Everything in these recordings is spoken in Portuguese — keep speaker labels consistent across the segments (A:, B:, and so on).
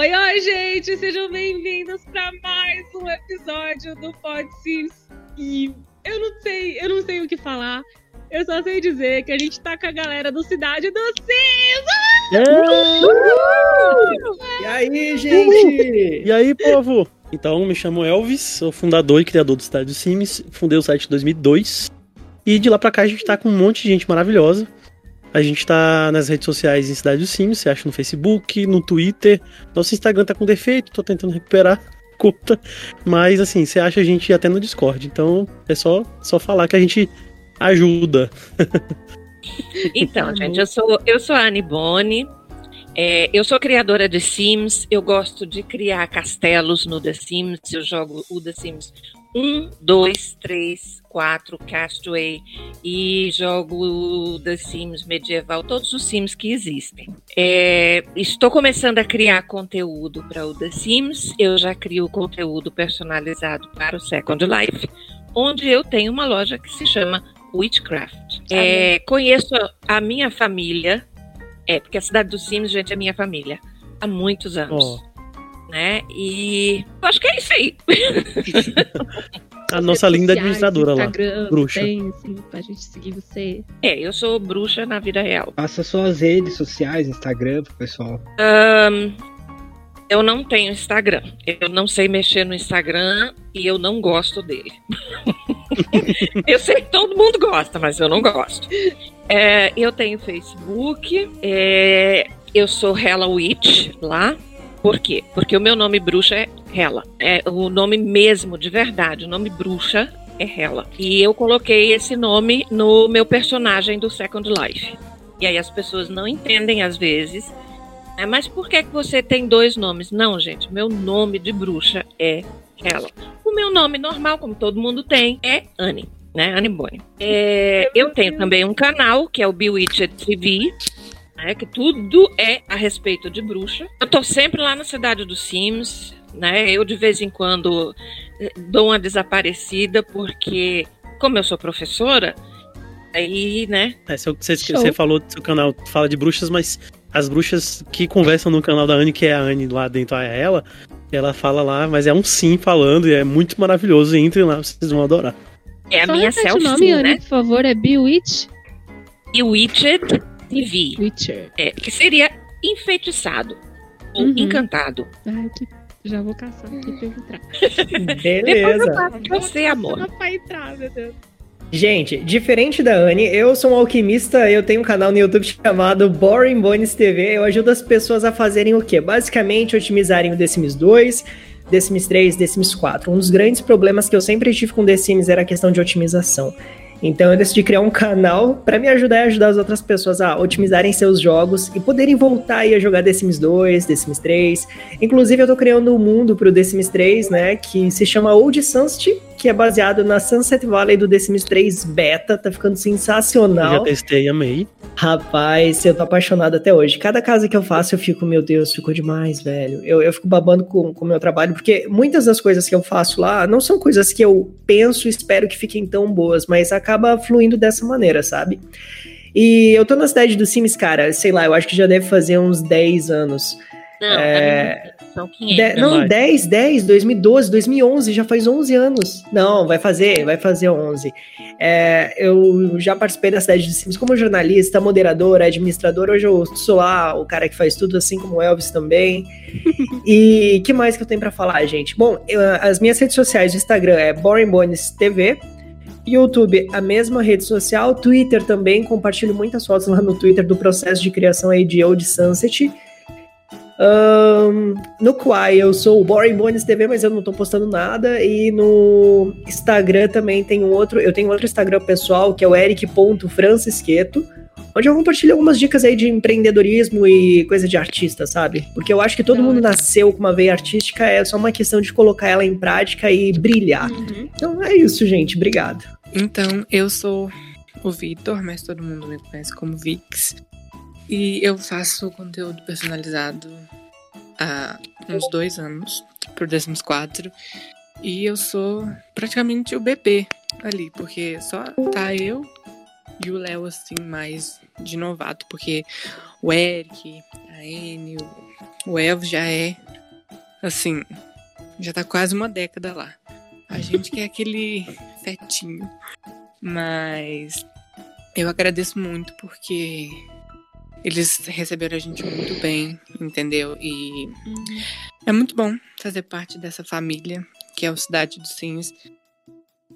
A: Oi, oi, gente! Sejam bem-vindos para mais um episódio do Pod Sims. E eu não sei, eu não sei o que falar. Eu só sei dizer que a gente tá com a galera do Cidade do Sims!
B: E aí, gente?
C: E aí, povo? Então, me chamo Elvis, sou fundador e criador do Cidade dos Sims, fundei o site em 2002. E de lá pra cá a gente tá com um monte de gente maravilhosa. A gente tá nas redes sociais em Cidade dos Sims, você acha no Facebook, no Twitter. Nosso Instagram tá com defeito, tô tentando recuperar conta. Mas assim, você acha a gente até no Discord. Então é só, só falar que a gente ajuda.
D: Então, gente, eu sou, eu sou a Anne Boni. É, eu sou criadora de Sims, eu gosto de criar castelos no The Sims, eu jogo o The Sims 1, 2, 3, 4, Castaway e jogo The Sims medieval, todos os Sims que existem. É, estou começando a criar conteúdo para o The Sims, eu já crio conteúdo personalizado para o Second Life, onde eu tenho uma loja que se chama Witchcraft. É, conheço a minha família, é, porque a cidade dos Sims, gente, é minha família, há muitos anos.
C: Ó,
D: Né? E eu acho que é isso aí.
C: a nossa linda administradora lá.
A: Instagram,
C: bruxa.
A: Tem, sim, pra gente seguir você.
D: É, eu sou bruxa na vida real.
B: Passa suas redes sociais, Instagram pro pessoal.
D: Ahn, eu não tenho Instagram. Eu não sei mexer no Instagram e eu não gosto dele. eu sei que todo mundo gosta, mas eu não gosto. É, eu tenho Facebook. é, eu sou Hella Witch lá. Por quê? Porque o meu nome bruxa é Hela. É o nome mesmo, de verdade. O nome bruxa é Hela. E eu coloquei esse nome no meu personagem do Second Life. E aí as pessoas não entendem às vezes. É, mas por que, que você tem dois nomes? Não, gente, meu nome de bruxa é Hela. O meu nome normal, como todo mundo tem, é Anne, né? Anne Bonnie. É, eu tenho também um canal, que é o Bewitched TV, né, que tudo é a respeito de bruxa. Eu tô sempre lá na cidade dos Sims, né? Eu de vez em quando eh, dou uma desaparecida, porque, como eu sou professora, aí, né?
C: É, você, você falou do seu canal, fala de bruxas, mas as bruxas que conversam no canal da Anne, que é a Anne lá dentro, é ela, ela fala lá, mas é um sim falando e é muito maravilhoso. Entrem lá, vocês vão adorar.
D: É a
A: Só
D: minha selfie,
A: nome, Anne,
D: né?
A: por favor, é Bewitch
D: Bewitched TV,
A: Witcher.
D: é, que seria enfeitiçado ou
A: Uhum.
D: encantado.
A: Ai, que... Já vou caçar aqui pra entrar.
D: Depois eu
B: Beleza.
D: passo pra você, amor.
A: Pra entrar, meu Deus.
B: Gente, diferente da Anne, eu sou um alquimista, eu tenho um canal no YouTube chamado Boring Bones TV. Eu ajudo as pessoas a fazerem o quê? Basicamente, otimizarem o The Sims 2, The Sims 3, The Sims 4. Um dos grandes problemas que eu sempre tive com The Sims era a questão de otimização. Então eu decidi criar um canal para me ajudar a ajudar as outras pessoas a otimizarem seus jogos e poderem voltar aí a jogar The Sims 2, The Sims 3. Inclusive eu tô criando um mundo pro The Sims 3, né, que se chama Old Sunset, que é baseado na Sunset Valley do The Sims 3 Beta, tá ficando
C: Eu
B: sensacional.
C: já testei, amei.
B: Rapaz, eu tô apaixonado até hoje. Cada casa que eu faço, eu fico, meu Deus, ficou demais, velho. Eu, eu fico babando com com o meu trabalho, porque muitas das coisas que eu faço lá não são coisas que eu penso e espero que fiquem tão boas, mas acaba fluindo dessa maneira, sabe? E eu tô na cidade do Sims, cara, sei lá, eu acho que já deve fazer uns 10 anos.
D: Não,
B: É,
D: são
B: De-
D: 500.
B: não,
C: mais.
B: 10, 10, 2012, 2011, já faz 11 anos. Não, vai fazer, vai fazer 11. É, eu já participei da cidade de Sims como jornalista, moderador, administrador. Hoje eu sou lá o cara que faz tudo, assim como o Elvis também. e que mais que eu tenho pra falar, gente? Bom, eu- as minhas redes sociais, o Instagram é Boring Bones TV. YouTube, a mesma rede social. Twitter também, compartilho muitas fotos lá no Twitter do processo de criação aí de Old Sunset. Ahn, no Quai eu sou o Boring Bones TV, mas eu não tô postando nada. E no Instagram também tem um outro. Eu tenho outro Instagram pessoal que é o eric.francisqueto, onde eu compartilho algumas dicas aí de empreendedorismo e coisa de artista, sabe? Porque eu acho que todo mundo nasceu com uma veia artística, é só uma questão de colocar ela em prática e brilhar.
A: Uhum.
B: Então é isso, gente. Obrigado.
E: Então, eu sou o Vitor, mas todo mundo me conhece como Vix. E eu faço conteúdo personalizado há uns dois anos, pro The Sims 4. E eu sou praticamente o bebê ali, porque só tá eu e o Léo, assim, mais de novato, porque o Eric, a Anne, o O Elvis já é, assim, já tá quase uma década lá. A gente quer aquele fetinho. Mas eu agradeço muito porque eles receberam a gente muito bem, entendeu? E é muito bom fazer parte dessa família que é o Cidade dos Sims.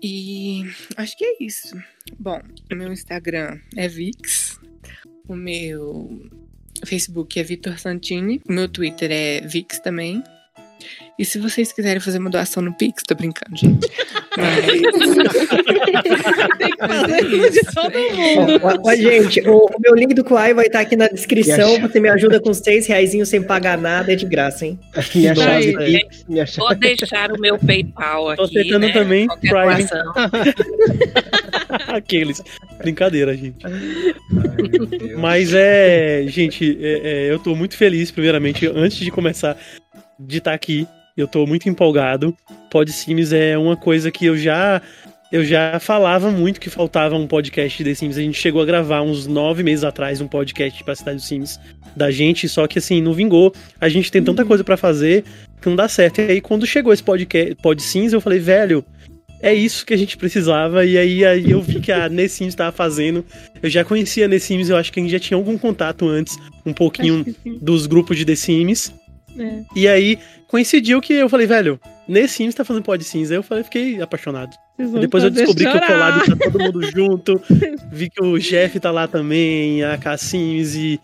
E: E acho que é isso. Bom, o meu Instagram é Vix. O meu Facebook é Vitor Santini. O meu Twitter é Vix também. E se vocês quiserem fazer uma doação no Pix, tô brincando, gente. Mas...
A: Tem que
E: Mas
A: fazer
E: é
A: isso de
E: isso,
A: todo mundo.
B: Ó, ó, gente, o, o meu link do Kuai vai estar aqui na descrição. Você me ajuda com seis reais sem pagar nada, é de graça, hein?
F: Minha
A: Tá
F: chave
A: aí.
F: Pix, minha chave.
D: Vou deixar o meu PayPal aqui.
C: Tô aceitando
D: né?
C: também Prime. Aqueles. Brincadeira, gente.
F: Ai.
C: Mas é, gente, é- é, eu tô muito feliz, primeiramente, antes de começar de estar aqui. Eu tô muito empolgado. Pod Sims é uma coisa que eu já eu já falava muito que faltava um podcast de The Sims. A gente chegou a gravar uns nove meses atrás um podcast pra Cidade dos Sims da gente, só que assim, não vingou. A gente tem tanta coisa pra fazer que não dá certo. E aí, quando chegou esse podcast Pod Sims, eu falei, velho, é isso que a gente precisava. E aí, aí eu vi que a Nessims estava fazendo. Eu já conhecia a Nessims, eu acho que a gente já tinha algum contato antes, um pouquinho dos grupos de The Sims.
A: É.
C: E aí coincidiu que eu falei, velho, Nessims tá fazendo Pod Sims. Aí eu falei, fiquei apaixonado. Depois eu descobri que o
A: chorar.
C: Collab tá todo mundo junto. Vi que o Jeff tá lá também, a Cassims e.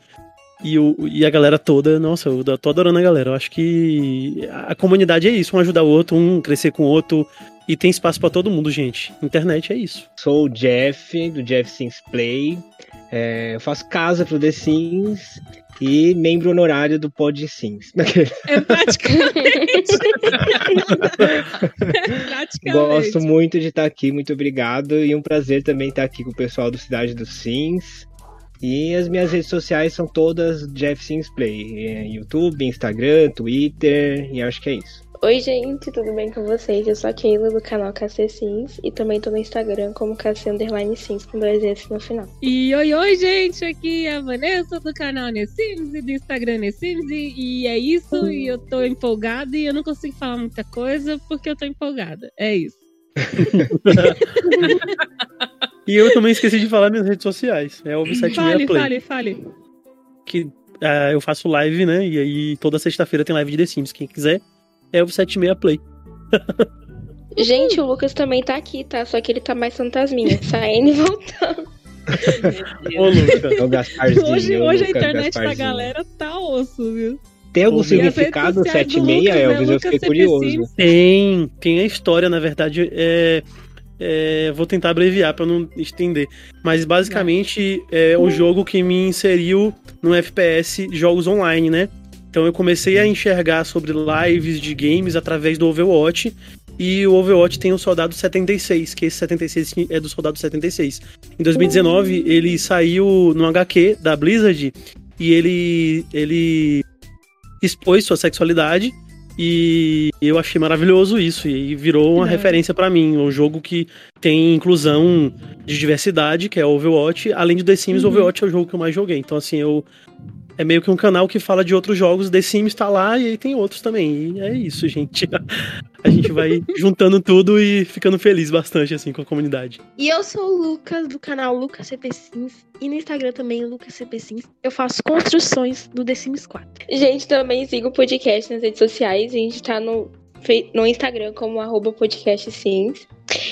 C: E, o, e a galera toda, nossa, eu tô adorando a galera. Eu acho que a comunidade é isso, um ajudar o outro, um crescer com o outro. E tem espaço pra todo mundo, gente. Internet é isso.
F: Sou o Jeff, do Jeff Sims Play. É, eu faço casa pro The Sims e membro honorário do Pod Sims.
A: É praticamente. praticamente.
F: Gosto muito de estar aqui, muito obrigado. E um prazer também estar aqui com o pessoal do Cidade dos Sims. E as minhas redes sociais são todas Jeff Sims Play. É, YouTube, Instagram, Twitter, e acho que é isso.
G: Oi, gente, tudo bem com vocês? Eu sou a Keila do canal KC Sims e também tô no Instagram como KC Underline Sims com dois S no final.
A: E oi, oi, gente, aqui é a Vanessa do canal Nessims e do Instagram Nessims e, e é isso, e eu tô empolgada e eu não consigo falar muita coisa porque eu tô empolgada. É isso.
C: E eu também esqueci de falar minhas redes sociais. É o 76
A: Fale,
C: Play.
A: fale, fale.
C: Que ah, eu faço live, né? E aí toda sexta-feira tem live de The Sims. Quem quiser, é o 76 Play.
G: Gente, o Lucas também tá aqui, tá? Só que ele tá mais fantasminha, saindo e voltando.
C: Ô, Luca.
F: É.
A: Hoje,
F: o
A: hoje a
F: Lucas
A: internet da galera tá osso, viu?
F: Tem algum significado
A: sociais do
F: 76,
A: Lucas é
F: Elvis? Eu
A: Lucas
F: fiquei curioso.
C: Tem, tem a história, na verdade, é, é, vou tentar abreviar pra não estender. Mas basicamente é o jogo que me inseriu no FPS jogos online, né? Então eu comecei a enxergar sobre lives de games através do Overwatch. E o Overwatch tem o Soldado 76, que esse 76 é do Soldado 76. Em 2019, ele saiu no HQ da Blizzard e ele, ele expôs sua sexualidade. E eu achei maravilhoso isso. E virou uma referência pra mim. Um jogo que tem inclusão de diversidade, que é o Overwatch. Além de The Sims, o
A: Uhum.
C: Overwatch é o jogo que eu mais joguei. Então, assim, eu. É meio que um canal que fala de outros jogos. The Sims tá lá e aí tem outros também. E é isso, gente. A gente vai juntando tudo e ficando feliz bastante, assim, com a comunidade.
G: E eu sou o Lucas do canal Lucas CP Sims e no Instagram também Lucas CP Sims. Eu faço construções do The Sims 4. Gente, também siga o podcast nas redes sociais. A gente tá no, no Instagram como arroba podcast Sims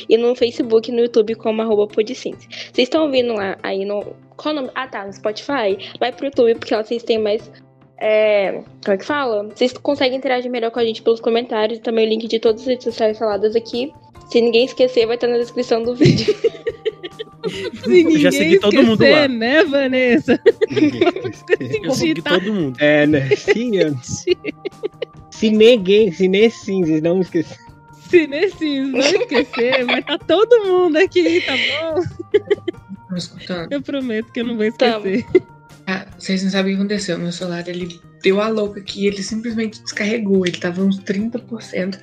G: e no Facebook e no YouTube como arroba podsims. Vocês estão ouvindo lá aí no. Qual o nome? Ah, tá, no Spotify. Vai pro YouTube porque lá vocês têm mais. É, como é que fala? Vocês conseguem interagir melhor com a gente pelos comentários. Também o link de todas as redes sociais faladas aqui. Se ninguém esquecer, vai estar na descrição do vídeo.
A: Se
C: Eu já segui todo mundo
A: esquecer,
C: lá.
A: né, Vanessa?
C: Eu segui todo mundo.
F: É, né? Sim, eu... Se ninguém, se nem vocês não esqueçam.
A: Se nesses não esquecer, vai estar todo mundo aqui, tá bom?
E: Estão escutando?
A: Eu prometo que eu não vou esquecer.
E: Ah, vocês não sabem o que aconteceu. Meu celular, ele deu a louca aqui. Ele simplesmente descarregou. Ele tava uns 30%.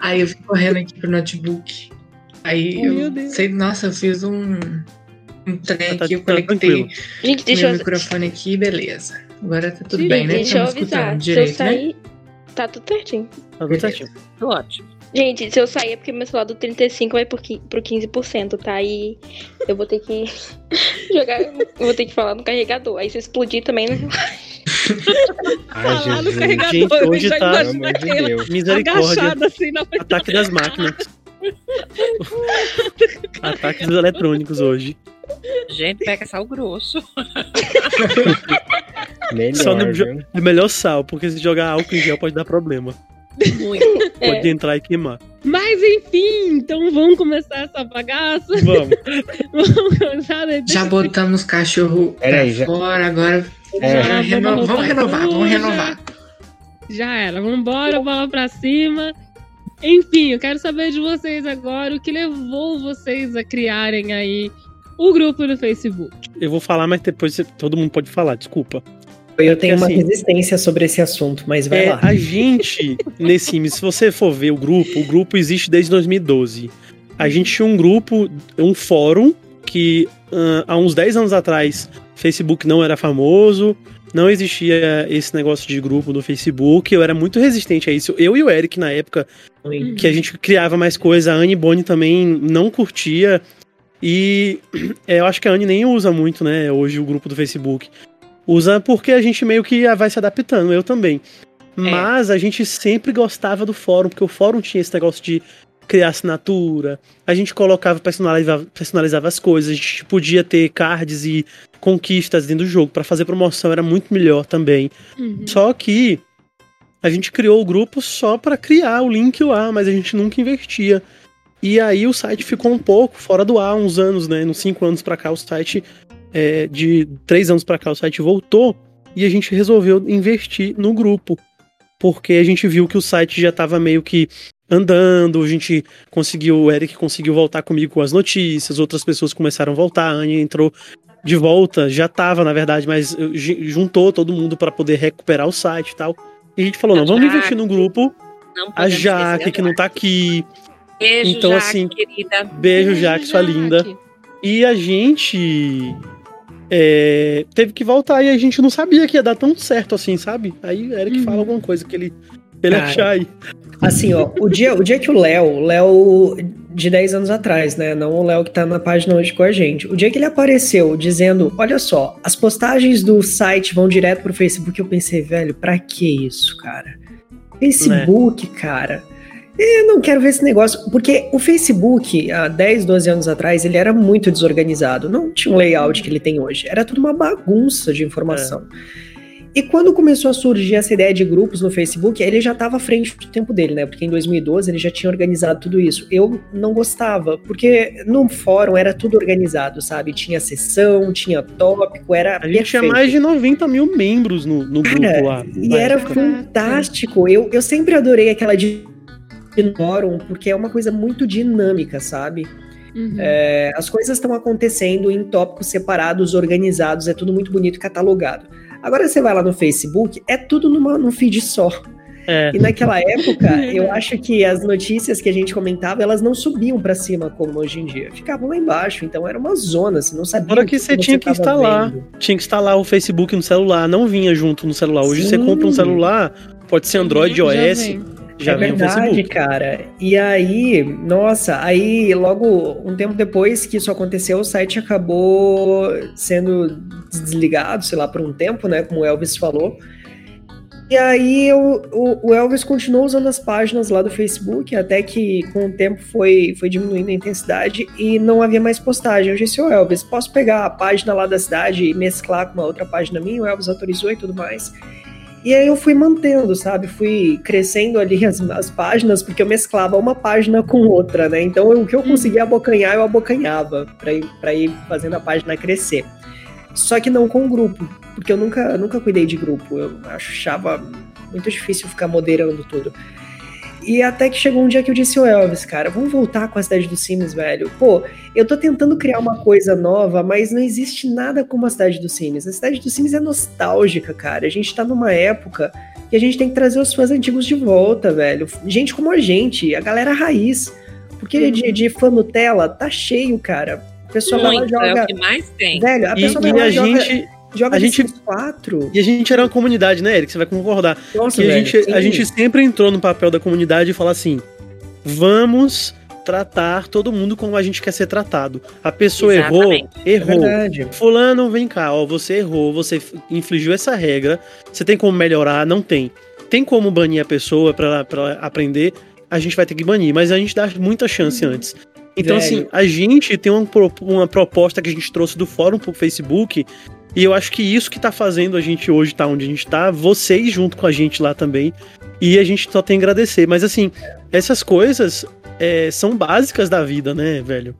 E: Aí eu fui correndo aqui pro notebook. Aí
A: Oh,
E: eu sei, nossa, eu fiz um, um trem
C: Tá-
E: aqui. Eu
C: tá
E: conectei
C: tranquilo.
G: Gente, deixa
E: meu
G: eu.
E: microfone aqui, beleza. Agora tá tudo
A: Sim,
E: bem, né?
G: Deixa eu
E: Estamos escutando
G: avisar. Se eu
E: direito, né?
G: sair, tá tudo certinho.
C: Tá tudo certinho.
D: Ótimo.
G: Gente, se eu sair é porque meu celular do 35 vai pro qui- pro 15%, tá? E eu vou ter que jogar. Eu vou ter que falar no carregador. Aí se eu explodir também, né?
F: Ai,
A: Falar no carregador,
C: Gente, hoje
A: já
C: tá-
F: de.
C: Misericórdia.
A: agachada assim na frente.
C: Ataque das máquinas. Ataques eletrônicos hoje.
D: Gente, pega sal grosso.
F: Melhor,
C: Só no? É melhor sal, porque se jogar álcool em gel pode dar problema.
D: Muito.
G: É.
C: Pode entrar e queimar.
A: Mas enfim, então vamos começar essa bagaça.
C: Vamos.
A: Vamos começar. né?
E: Já botamos os cachorros pra
F: Peraí, já-
E: fora, agora
F: É.
A: Já
E: reno-
A: vamos
E: vamos renovar, vamos renovar.
A: Já era, vambora, bola pra cima. Enfim, eu quero saber de vocês agora o que levou vocês a criarem aí o grupo no Facebook.
C: Eu vou falar, mas depois todo mundo pode falar, desculpa.
B: Eu tenho uma
C: assim-
B: resistência sobre esse assunto, mas vai
C: É,
B: lá.
C: a gente, nesse se você for ver o grupo, o grupo existe desde 2012. A gente tinha um grupo, um fórum, que ah, há uns 10 anos atrás, Facebook não era famoso, não existia esse negócio de grupo no Facebook, eu era muito resistente a isso. Eu e o Eric, na época, que a gente criava mais coisa, a Anne Boni também não curtia. E é, eu acho que a Anne nem usa muito, né, hoje o grupo do Facebook. Usa porque a gente meio que vai se adaptando, eu também. Mas a gente sempre gostava do fórum, porque o fórum tinha esse negócio de criar assinatura, a gente colocava, personalizava, personalizava as coisas, a gente podia ter cards e conquistas dentro do jogo para fazer promoção, era muito melhor também.
A: Uhum.
C: Só que a gente criou o grupo só para criar o link lá, mas a gente nunca investia. E aí o site ficou um pouco fora do ar, uns anos, né? Nos cinco anos pra cá, o site, é, de três anos pra cá, o site voltou e a gente resolveu investir no grupo. Porque a gente viu que o site já tava meio que andando, a gente conseguiu, o Eric conseguiu voltar comigo com as notícias, outras pessoas começaram a voltar, a Anne entrou de volta, já tava, na verdade, mas ju- juntou todo mundo para poder recuperar o site e tal. E a gente falou, não, vamos investir no grupo.
D: Não
C: A Jaque, que não tá aqui.
D: Beijo,
C: Então,
D: Jaque,
C: assim,
D: querida.
C: Beijo, Jaque, sua linda. E a gente é, teve que voltar e a gente não sabia que ia dar tão certo assim, sabe? Aí o Eric
A: Uhum.
C: fala alguma coisa que ele, ele
B: Cara,
C: achar aí.
B: Assim, ó, o dia, o dia que o Léo, Léo de 10 anos atrás, né? Não o Léo que tá na página hoje com a gente. O dia que ele apareceu dizendo: Olha só, as postagens do site vão direto pro Facebook, eu pensei, velho, pra que isso, cara? Facebook, cara. Eu não quero ver esse negócio. Porque o Facebook, há 10, 12 anos atrás, ele era muito desorganizado. Não tinha um layout que ele tem hoje. Era tudo uma bagunça de informação. E quando começou a surgir essa ideia de grupos no Facebook, ele já estava à frente do tempo dele, né? Porque em 2012 ele já tinha organizado tudo isso. Eu não gostava, porque no fórum era tudo organizado, sabe? Tinha sessão, tinha tópico, era
C: A gente tinha
B: perfeito.
C: mais de 90 mil membros no, no grupo
B: Cara,
C: lá.
B: E era
C: época.
B: fantástico. Eu, eu sempre adorei aquela de no fórum, porque é uma coisa muito dinâmica, sabe?
A: Uhum.
B: É, as coisas estão acontecendo em tópicos separados, organizados, é tudo muito bonito e catalogado. Agora você vai lá no Facebook, é tudo numa, num feed só.
C: É.
B: E naquela época, eu acho que as notícias que a gente comentava, elas não subiam pra cima como hoje em dia. Ficavam lá embaixo, então era uma zona, você não sabia
C: Fora
B: o
C: que você
B: você
C: tinha que instalar.
B: vendo.
C: Tinha que instalar o Facebook no celular, não vinha junto no celular. Hoje você
B: Sim.
C: compra um celular, pode ser Android,
A: Já
C: OS,
A: vem.
C: Já
B: é verdade, cara. E aí, nossa, aí logo um tempo depois que isso aconteceu, o site acabou sendo desligado, sei lá, por um tempo, né? Como o Elvis falou. E aí eu- o, o Elvis continuou usando as páginas lá do Facebook, até que com o tempo foi, foi diminuindo a intensidade e não havia mais postagem. Eu disse, ô Elvis, posso pegar a página lá da cidade e mesclar com uma outra página minha? O Elvis autorizou e tudo mais. E aí eu fui mantendo, sabe? Fui crescendo ali as, as páginas, porque eu mesclava uma página com outra, né? Então o que eu conseguia abocanhar, eu abocanhava pra ir, pra ir fazendo a página crescer. Só que não com o grupo, porque eu nunca, nunca cuidei de grupo. Eu achava muito difícil ficar moderando tudo. E até que chegou um dia que eu disse, ô Elvis, cara, vamos voltar com a cidade dos Sims, velho. Pô, eu tô tentando criar uma coisa nova, mas não existe nada como a cidade dos Sims. A cidade dos Sims é nostálgica, cara. A gente tá numa época que a gente tem que trazer os fãs antigos de volta, velho. Gente como a gente, a galera raiz. Porque de, de fã Nutella tá cheio, cara. O pessoal vai lá
D: Muito, é
B: joga.
D: o que mais tem.
B: Velho, a
C: E,
B: pessoa vai
C: e
B: lá
C: a
B: joga.
C: gente.
B: Joga
C: A gente-
B: 4.
C: E a gente era uma comunidade, né, Eric? Você vai concordar.
B: Nossa,
C: que a
B: velho,
C: gente, a gente sempre entrou no papel da comunidade e falou assim: vamos tratar todo mundo como a gente quer ser tratado. A pessoa
D: Exatamente.
C: errou,
B: É
C: errou.
B: verdade.
C: Fulano, vem cá, ó, você errou, você infligiu essa regra, você tem como melhorar? Não tem. Tem como banir a pessoa pra ela, aprender? A gente vai ter que banir, mas a gente dá muita chance antes. Então,
B: Velho.
C: assim, a gente tem uma, uma proposta que a gente trouxe do fórum pro Facebook, e eu acho que isso que tá fazendo a gente hoje tá onde a gente tá, vocês junto com a gente lá também, e a gente só tem a agradecer. Mas, assim, essas coisas é, são básicas da vida, né, velho?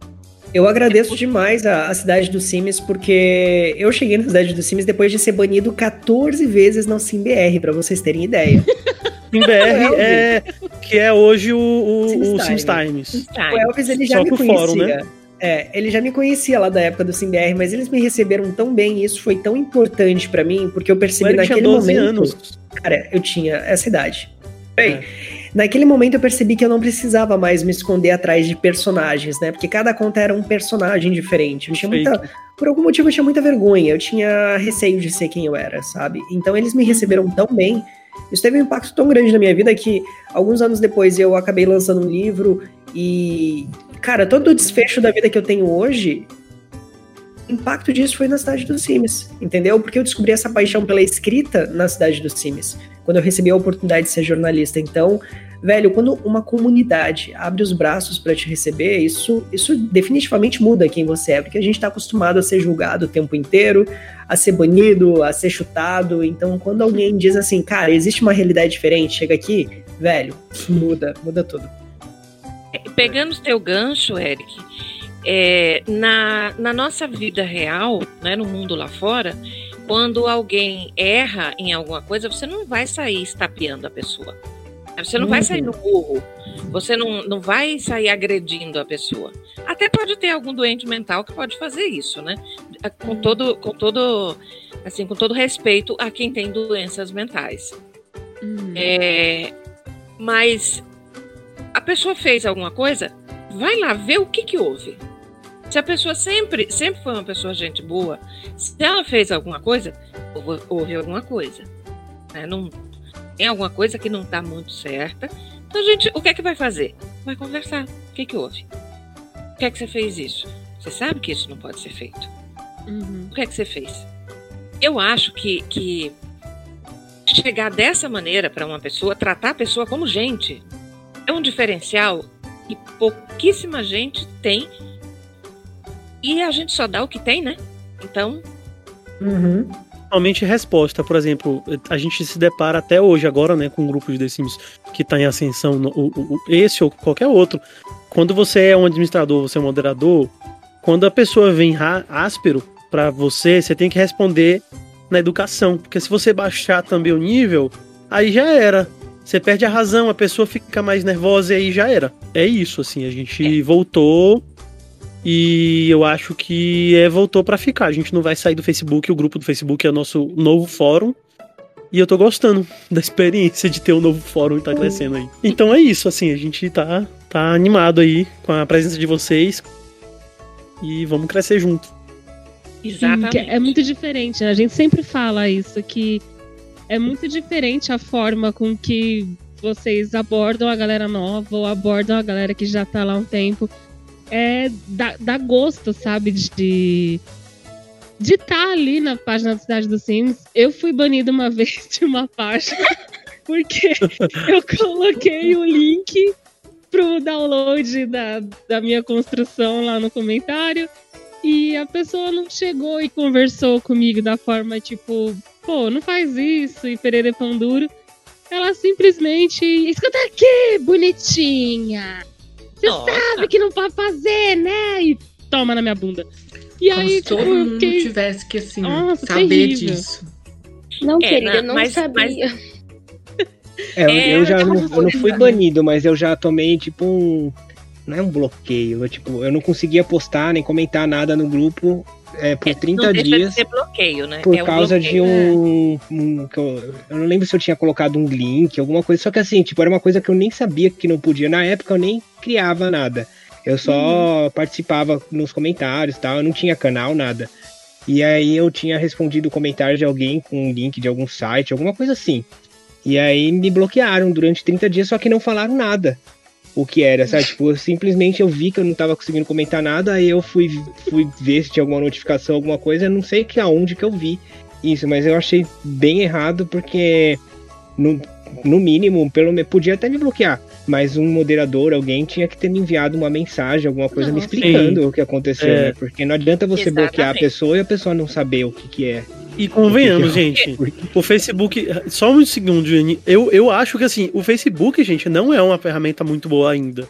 B: Eu agradeço demais a, a cidade dos Sims, porque eu cheguei na cidade dos Sims depois de ser banido 14 vezes na SimBR, pra vocês terem ideia.
C: BR é que é hoje o, o, o
B: Sims
C: Sims
B: Time.
C: Times.
B: O Elvis, ele já
C: Só
B: me conhecia.
C: fórum, né?
B: É, ele já me conhecia lá da época do SimBR, mas eles me receberam tão bem e isso foi tão importante pra mim, porque eu percebi
C: Eric tinha
B: naquele
C: 12
B: momento.
C: anos.
B: Cara, eu tinha essa idade. Bem,
C: É.
B: naquele momento eu percebi que eu não precisava mais me esconder atrás de personagens, né? Porque cada conta era um personagem diferente. Eu tinha muita, por algum motivo eu tinha muita vergonha, eu tinha receio de ser quem eu era, sabe? Então eles me receberam tão bem. Isso teve um impacto tão grande na minha vida que alguns anos depois eu acabei lançando um livro e, cara, todo o desfecho da vida que eu tenho hoje, o impacto disso foi na cidade dos Sims, entendeu? Porque eu descobri essa paixão pela escrita na cidade dos Sims, quando eu recebi a oportunidade de ser jornalista. Então, velho, quando uma comunidade abre os braços pra te receber, isso, isso definitivamente muda quem você é, porque a gente tá acostumado a ser julgado o tempo inteiro, a ser banido, a ser chutado. Então, quando alguém diz assim, cara, existe uma realidade diferente, chega aqui, velho, muda, muda tudo.
D: Pegando o teu gancho, Eric, é, na, na nossa vida real, né, no mundo lá fora, quando alguém erra em alguma coisa, você não vai sair estapeando a pessoa. Você não vai
B: Uhum.
D: sair no burro. Você não, não vai sair agredindo a pessoa. Até pode ter algum doente mental que pode fazer isso, né? Com todo, com todo, assim, com todo respeito a quem tem doenças mentais.
E: Hum.
D: É, mas pessoa fez alguma coisa, vai lá ver o que, que houve. Se a pessoa sempre, sempre foi uma pessoa gente boa, se ela fez alguma coisa, houve, alguma coisa. né? Não, tem alguma coisa que não está muito certa. Então, a gente, o que é que vai fazer? Vai conversar. O que, que houve? Por que é que você fez isso? Você sabe que isso não pode ser feito.
E: Uhum.
D: O que é que você fez? Eu acho que, que chegar dessa maneira para uma pessoa, tratar a pessoa como gente, é um diferencial que pouquíssima gente tem. E a gente só dá o que tem, né? Então,
B: Uhum.
C: Realmente resposta, por exemplo, a gente se depara até hoje agora, né, com um grupo de The Sims que tá em ascensão, o- o- esse ou qualquer outro. Quando você é um administrador, você é um moderador, quando a pessoa vem áspero pra você, você tem que responder na educação, porque se você baixar também o nível, aí já era. Você perde a razão, a pessoa fica mais nervosa e aí já era. É isso, assim, a gente voltou e eu acho que é, voltou pra ficar. A gente não vai sair do Facebook, o grupo do Facebook é o nosso novo fórum. E eu tô gostando da experiência de ter um novo fórum e tá crescendo aí. Então é isso, assim, a gente tá, tá animado aí com a presença de vocês. E vamos crescer junto.
A: Sim,
D: exatamente.
A: que é muito diferente. né? A gente sempre fala isso, que é muito diferente a forma com que vocês abordam a galera nova ou abordam a galera que já tá lá um tempo. É dá, dá gosto, sabe, de de estar ali na página da Cidade dos Sims. Eu fui banida uma vez de uma página porque eu coloquei o link pro download da, da minha construção lá no comentário. E a pessoa não chegou e conversou comigo da forma tipo, pô, não faz isso e perere pão duro. Ela simplesmente, escuta aqui, bonitinha. Você
D: Nossa.
A: sabe que não pode fazer, né? E toma na minha bunda. E
E: Como
A: aí,
E: se
A: tipo,
E: todo
A: eu
E: mundo
A: fiquei.
E: tivesse que, assim,
A: Nossa,
E: saber
A: terrível.
E: disso.
G: Não,
D: É,
G: querida, eu não
D: mas-
G: sabia.
F: É, eu-
D: É,
F: eu já
D: eu
F: não, eu não fui banido, mas eu já tomei tipo um. Não é um bloqueio, eu, tipo, eu não conseguia postar nem comentar nada no grupo é, por
D: É,
F: 30
D: não deixa
F: dias
D: de bloqueio, né?
F: por
D: É um
F: causa de
D: bloqueio.
F: um. um que eu, eu não lembro se eu tinha colocado um link, alguma coisa, só que assim, tipo, era uma coisa que eu nem sabia que não podia. Na época eu nem criava nada. Eu só
D: Uhum.
F: participava nos comentários e tal, eu não tinha canal, nada. E aí eu tinha respondido o comentário de alguém com um link de algum site, alguma coisa assim. E aí me bloquearam durante 30 dias, só que não falaram nada. O que era, sabe? Tipo, eu, simplesmente eu vi que eu não tava conseguindo comentar nada, aí eu fui, fui ver se tinha alguma notificação, alguma coisa, eu não sei que aonde que eu vi isso, mas eu achei bem errado porque no, no mínimo, pelo menos, podia até me bloquear, mas um moderador, alguém tinha que ter me enviado uma mensagem, alguma coisa
A: Não,
F: me explicando
C: sim.
F: o que aconteceu,
C: É.
F: né? Porque não adianta você bloquear a
D: Exatamente.
F: pessoa e a pessoa não saber o que que é.
C: E convenhamos,
F: Porque-
C: gente. O Facebook. Só um segundo, Jenny. Eu, eu acho que assim, o Facebook, gente, não é uma ferramenta muito boa ainda.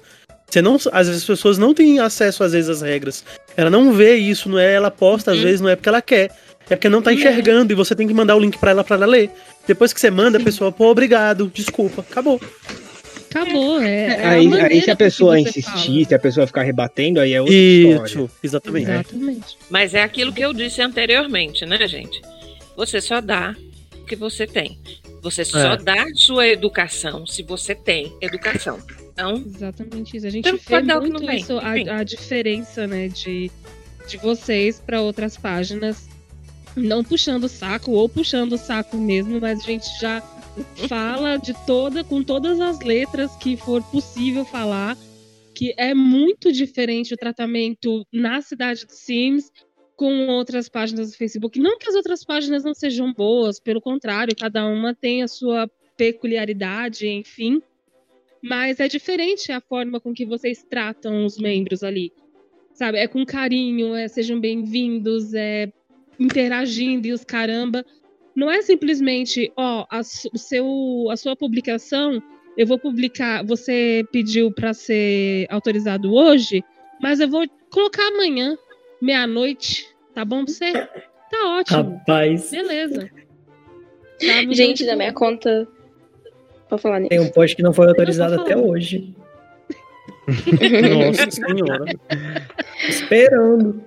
C: Você não, às vezes as pessoas não têm acesso às vezes às regras. Ela não vê isso, não é? Ela posta às
A: Uhum.
C: vezes não é porque ela quer, é porque não tá enxergando e você tem que mandar o link pra ela pra ela ler. Depois que você manda, a pessoa, pô, obrigado, desculpa, acabou.
A: Acabou. É, é a
F: aí, aí se a pessoa insistir,
A: fala.
F: se a pessoa ficar rebatendo, aí é outra história.
C: Isso, exatamente.
A: Exatamente.
D: Mas é aquilo que eu disse anteriormente, né, gente? Você só dá o que você tem. Você só
C: É.
D: dá sua educação se você tem educação. Então,
A: Exatamente isso. A gente
D: Então,
A: vê muito isso, a, a diferença, né, de, de vocês para outras páginas. Não puxando o saco ou puxando o saco mesmo, mas a gente já fala de toda, com todas as letras que for possível falar, que é muito diferente o tratamento na cidade dos Sims com outras páginas do Facebook. Não que as outras páginas não sejam boas, pelo contrário, cada uma tem a sua peculiaridade, enfim. Mas é diferente a forma com que vocês tratam os membros ali. Sabe? É com carinho, é sejam bem-vindos, é interagindo e os caramba. Não é simplesmente, ó, a, seu, a sua publicação, eu vou publicar, você pediu para ser autorizado hoje, mas eu vou colocar amanhã, meia-noite. Tá bom pra você? Tá ótimo.
B: Rapaz,
A: Beleza. Sabe?
G: Gente, na minha conta. Pode falar nisso.
B: tem um post que não foi autorizado até hoje.
C: Nossa senhora.
B: Esperando.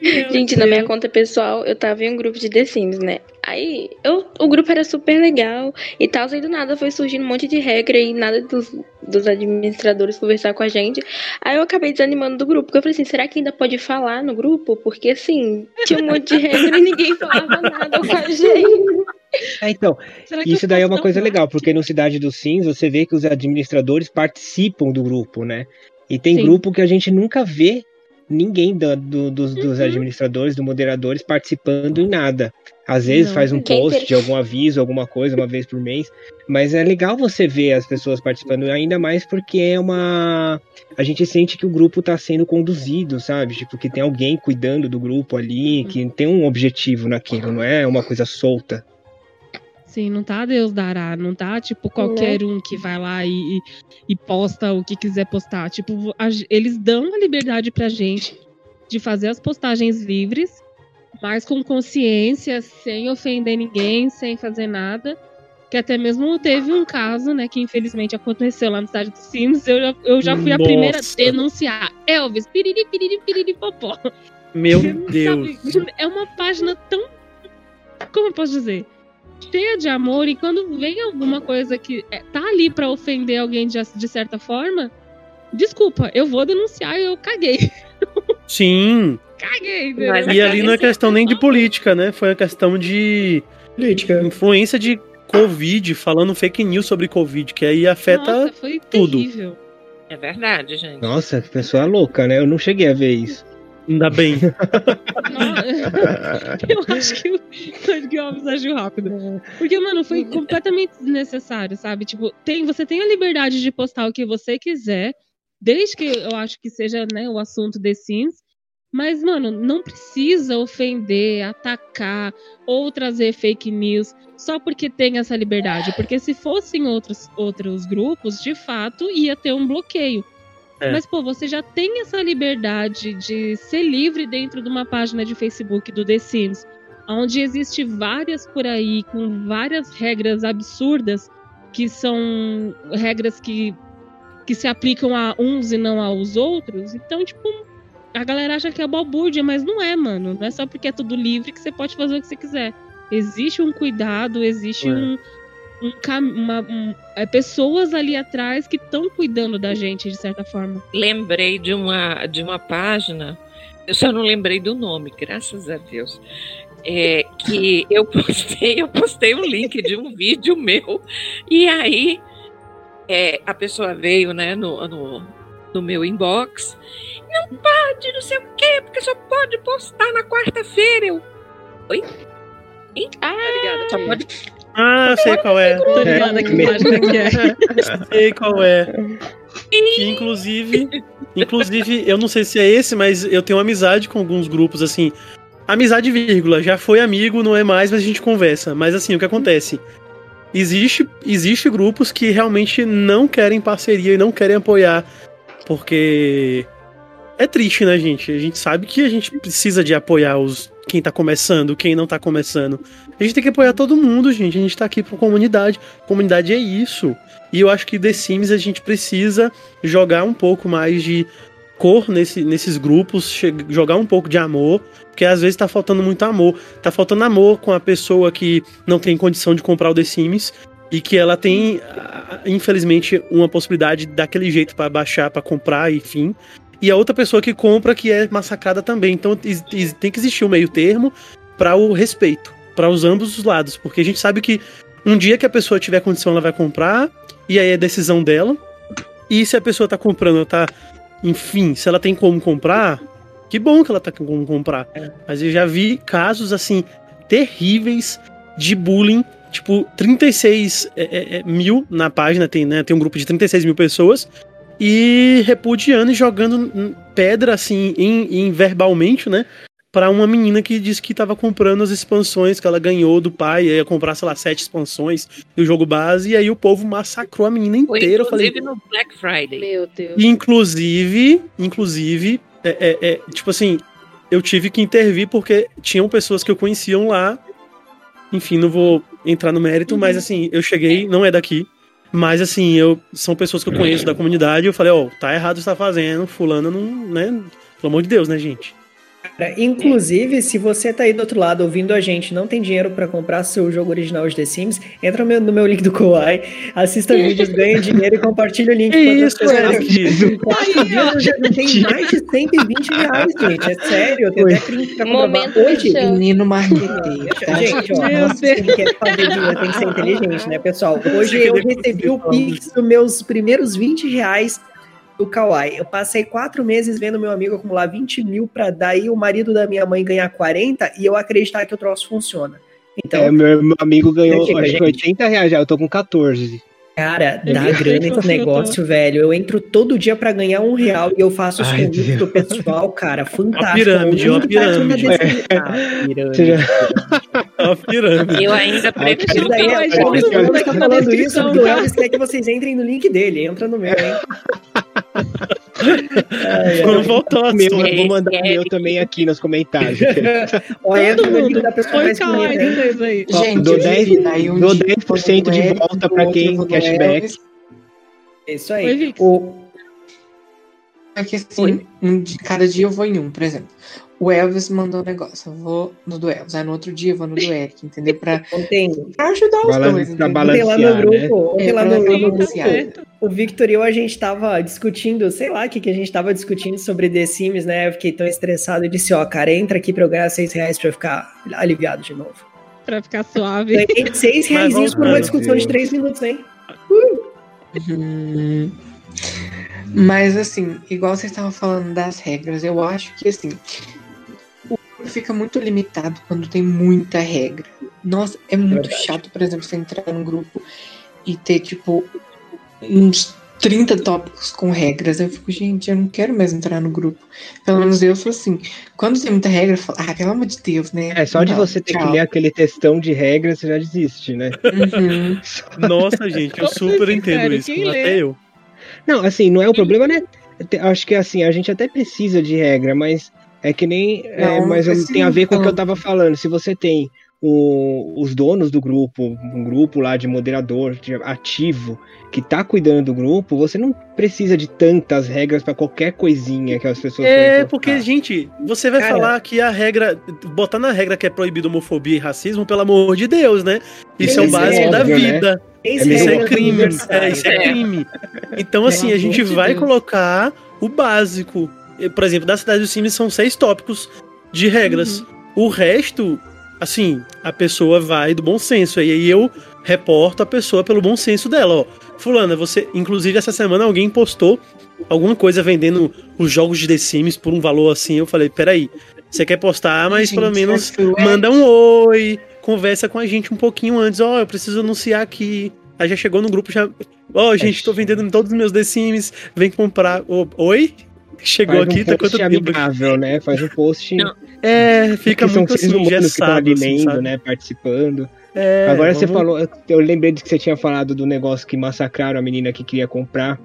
A: meu
G: Gente, na minha
A: Deus.
G: conta pessoal, eu tava em um grupo de The Sims, né? Aí, eu, o grupo era super legal e tal, aí do nada foi surgindo um monte de regra e nada dos, dos administradores conversar com a gente. Aí eu acabei desanimando do grupo, porque eu falei assim, será que ainda pode falar no grupo? Porque assim, tinha um monte de regra e ninguém falava nada com a gente.
F: É, então, Isso daí é uma coisa legal, porque no Cidade dos Sims você vê que os administradores participam do grupo, né? E tem
A: Sim.
F: grupo que a gente nunca vê ninguém da- do- dos, dos
A: Uhum.
F: administradores, dos moderadores participando em nada. Às vezes
A: Não.
F: faz um post
G: ter-
F: de algum aviso, alguma coisa, uma vez por mês. Mas é legal você ver as pessoas participando, ainda mais porque é uma. A gente sente que o grupo tá sendo conduzido, sabe? Tipo, que tem alguém cuidando do grupo ali, que tem um objetivo naquilo, não é uma coisa solta.
A: Sim, não tá Deus dará, não tá tipo qualquer um que vai lá e, e, e posta o que quiser postar. Tipo, a eles dão a liberdade pra gente de fazer as postagens livres, mas com consciência, sem ofender ninguém, sem fazer nada. Que até mesmo teve um caso, né, que infelizmente aconteceu lá no estádio dos Sims. Eu já, eu já fui a
C: Nossa.
A: primeira a denunciar. Elvis, piriri, piriri, piriri, popó.
C: Meu
A: Sabe,
C: Deus.
A: é uma página tão. Como eu posso dizer? Cheia de amor, e quando vem alguma coisa que é- tá ali pra ofender alguém de, de certa forma, desculpa, eu vou denunciar e eu caguei.
C: Sim.
A: Caguei?
D: Mas
C: E ali não é
D: é
C: questão nem de política, né? Foi uma questão de
B: Política.
C: influência de Covid, falando fake news sobre Covid, que aí afeta.
A: Nossa, foi
C: tudo.
A: terrível.
D: é verdade, gente.
F: Nossa, que pessoa louca, né? Eu não cheguei a ver isso.
C: Ainda bem.
A: Eu acho que o o Alves agiu rápido. Porque, mano, foi completamente desnecessário, sabe? Tipo, tem, você tem a liberdade de postar o que você quiser, desde que eu acho que seja né, o assunto The Sims. Mas, mano, não precisa ofender, atacar ou trazer fake news só porque tem essa liberdade. Porque se fossem outros, outros grupos, de fato, ia ter um bloqueio.
C: É.
A: Mas, pô, você já tem essa liberdade de ser livre dentro de uma página de Facebook do The Sims, onde existe várias por aí, com várias regras absurdas, que são regras que, que se aplicam a uns e não aos outros. Então, tipo, a galera acha que é balbúrdia, mas não é, mano. Não é só porque é tudo livre que você pode fazer o que você quiser. Existe um cuidado, existe
C: É.
A: um, um, uma, um- é, pessoas ali atrás que estão cuidando da gente de certa forma.
D: Lembrei de uma, de uma página eu só não lembrei do nome, graças a Deus. É, que eu postei, eu postei um link de um vídeo meu, e aí é, a pessoa veio né, no, no, no meu inbox. Não pode, não sei o quê, porque só pode postar na quarta-feira. Eu. Oi? Hein?
G: Ah,
D: Obrigada. Só pode
C: Ah, eu sei qual é.
A: Tô ligada que página que é.
C: Sei qual é. Que, inclusive, inclusive, eu não sei se é esse, mas eu tenho amizade com alguns grupos, assim. Amizade, vírgula, já foi amigo, não é mais, mas a gente conversa. Mas assim, o que acontece? Existe, existe grupos que realmente não querem parceria e não querem apoiar. Porque é triste, né, gente? A gente sabe que a gente precisa de apoiar os quem tá começando, quem não tá começando. A gente tem que apoiar todo mundo, gente. A gente tá aqui pra comunidade. Comunidade é isso. E eu acho que The Sims a gente precisa jogar um pouco mais de cor nesse, nesses grupos, jogar um pouco de amor, porque às vezes tá faltando muito amor. Tá faltando amor com a pessoa que não tem condição de comprar o The Sims e que ela tem, ah, infelizmente, uma possibilidade daquele jeito pra baixar, pra comprar, enfim. E a outra pessoa que compra que é massacrada também. Então tem que existir um meio termo para o respeito, para os ambos os lados, porque a gente sabe que um dia que a pessoa tiver condição ela vai comprar e aí é decisão dela. E se a pessoa tá comprando, ela tá, enfim, se ela tem como comprar, que bom que ela tá com como comprar. Mas eu já vi casos assim terríveis de bullying, tipo 36 é, é, é, mil na página tem, né? Tem um grupo de 36 mil pessoas e repudiando e jogando pedra assim em, em verbalmente, né? Pra uma menina que disse que tava comprando as expansões que ela ganhou do pai, ia comprar, sei lá, sete expansões e o jogo base, e aí o povo massacrou a menina
D: Foi
C: inteira. Eu falei,
D: inclusive no Black Friday.
G: Meu Deus.
C: Inclusive, inclusive, é, é- é, tipo assim, eu tive que intervir porque tinham pessoas que eu conheciam lá. Enfim, não vou entrar no mérito, mas assim, eu cheguei, não é daqui. Mas assim, eu são pessoas que eu conheço da comunidade, eu falei, ó, tá errado o que você tá fazendo, fulano não, né? Pelo amor de Deus, né, gente?
B: Cara, Inclusive, se você tá aí do outro lado ouvindo a gente não tem dinheiro pra comprar seu jogo original de The Sims, entra no meu, no meu link do Kawaii, assista vídeos, ganha dinheiro e compartilha o link com outras
C: isso,
B: pessoas.
C: Eric?
B: Quatro dias eu já tem mais de 120 reais, gente. É sério, eu tenho até print pra.
G: Momento
B: Hoje.
E: Menino marqueteiro. tá?
B: Gente, ó,
A: Meu
B: nossa, quem quer fazer dinheiro tem que ser inteligente, né, pessoal? Hoje eu recebi o Pix dos meus primeiros 20 reais do Kawaii. Eu passei quatro meses vendo meu amigo acumular 20 mil pra daí o marido da minha mãe ganhar 40 e eu acreditar que o troço funciona. Então,
F: É, meu, amigo ganhou
B: Diga,
F: acho que
B: gente.
F: 80 reais já, eu tô com 14.
B: Cara,
A: Eu
B: dá grana
A: que
B: esse negócio, velho. Eu entro todo dia pra ganhar um real e eu faço os convites do pessoal, cara. Fantástico.
C: pirâmide,
B: tá na
C: pirâmide.
B: Ah, pirâmide.
C: É uma pirâmide.
D: Eu ainda prefiro
B: daí é,
A: todo mundo
B: tá
A: aqui
B: falando isso o? Elvis quer que vocês entrem no link dele. Entra no meu, hein? Ai,
C: ao
F: Meu,
C: assunto.
F: eu vou mandar o meu
D: Eric.
F: também aqui nos comentários.
B: Entra no link
A: mundo.
B: da pessoa mais bonita, hein?
A: vocês aí.
E: Gente,
F: dou
E: eu
F: 10
E: divino, aí um
F: dou
E: dia
F: 10% de
E: eu
F: volta pra
E: outro
F: quem
E: eu
F: cashback.
B: É isso
A: Oi,
B: aí.
A: Vix.
B: O,
E: É que assim, um de, cada dia eu vou em um, por exemplo. O Elvis mandou um negócio, eu vou no do Elvis. Aí no outro dia eu vou no do Eric, entendeu? Pra, pra ajudar os
F: Balan-
E: dois,
F: pra
B: lá no
F: balancear, né?
E: É,
B: lá no, grupo, o Victor e eu, a gente tava discutindo, sei lá o que, que a gente tava discutindo sobre The Sims, né? Eu fiquei tão estressado. Eu disse, ó, cara, entra aqui pra eu ganhar 6 reais pra eu ficar aliviado de novo.
A: Pra ficar suave.
B: Ganhei 6 reais por uma discussão de
F: Deus.
B: 3 minutos, hein?
E: Hum, Mas assim, igual vocês estavam falando das regras, eu acho que assim, fica muito limitado quando tem muita regra. Nossa, é muito
B: Verdade.
E: chato, por exemplo, você entrar num grupo e ter tipo uns 30 tópicos com regras. Eu fico, gente, eu não quero mais entrar no grupo. Pelo menos eu sou assim. Quando tem muita regra, eu falo, ah, pelo amor de Deus, né?
F: É, só de
E: Não,
F: você ter que ler aquele textão de regras, você já desiste, né?
E: Uhum.
C: Nossa, gente, eu super entendo isso. Até eu.
F: Não, assim, não é o problema, né? Acho que assim, a gente até precisa de regra, mas é que nem. é,
E: Não,
F: mas eu-
E: precisa
F: tem a ver com o que eu
E: tanto.
F: tava falando. Se você tem o- os donos do grupo, um grupo lá de moderador de ativo que tá cuidando do grupo, você não precisa de tantas regras pra qualquer coisinha que as pessoas
C: É, porque, gente, você vai
B: Cara.
C: falar que a regra. Botar na regra que é proibido homofobia e racismo, pelo amor de Deus, né? Isso é o
B: Isso é
C: básico da
F: óbvio, né?
C: vida.
B: Seis
F: É
C: Isso é crime. É, isso é
D: É.
C: crime. Então, assim, a gente vai colocar o básico. Por exemplo, da cidade dos Sims são seis tópicos de regras.
A: Uhum.
C: O resto, assim, a pessoa vai do bom senso. E aí eu reporto a pessoa pelo bom senso dela, ó. Fulana, você. Inclusive, essa semana alguém postou alguma coisa vendendo os jogos de The Sims por um valor assim. Eu falei, peraí, você quer postar, mas
B: Gente,
C: pelo menos
B: é
C: manda um oi, conversa com a gente um pouquinho antes. Ó, eu preciso anunciar aqui. Aí já chegou no grupo, já. Ó, gente, tô vendendo todos os meus The Sims, vem comprar. Ô, oi? Chegou
F: Faz
C: aqui,
F: um
C: tá quanto tempo?
F: amigável, né? Faz um post
D: Não.
C: É, fica
F: que são
C: muito
F: seres
C: assim,
F: humanos que estão ali lendo,
C: sabe?
F: né? Participando.
C: É,
F: Agora você
C: vamos-
F: falou, eu lembrei de que você tinha falado do negócio que massacraram a menina que queria comprar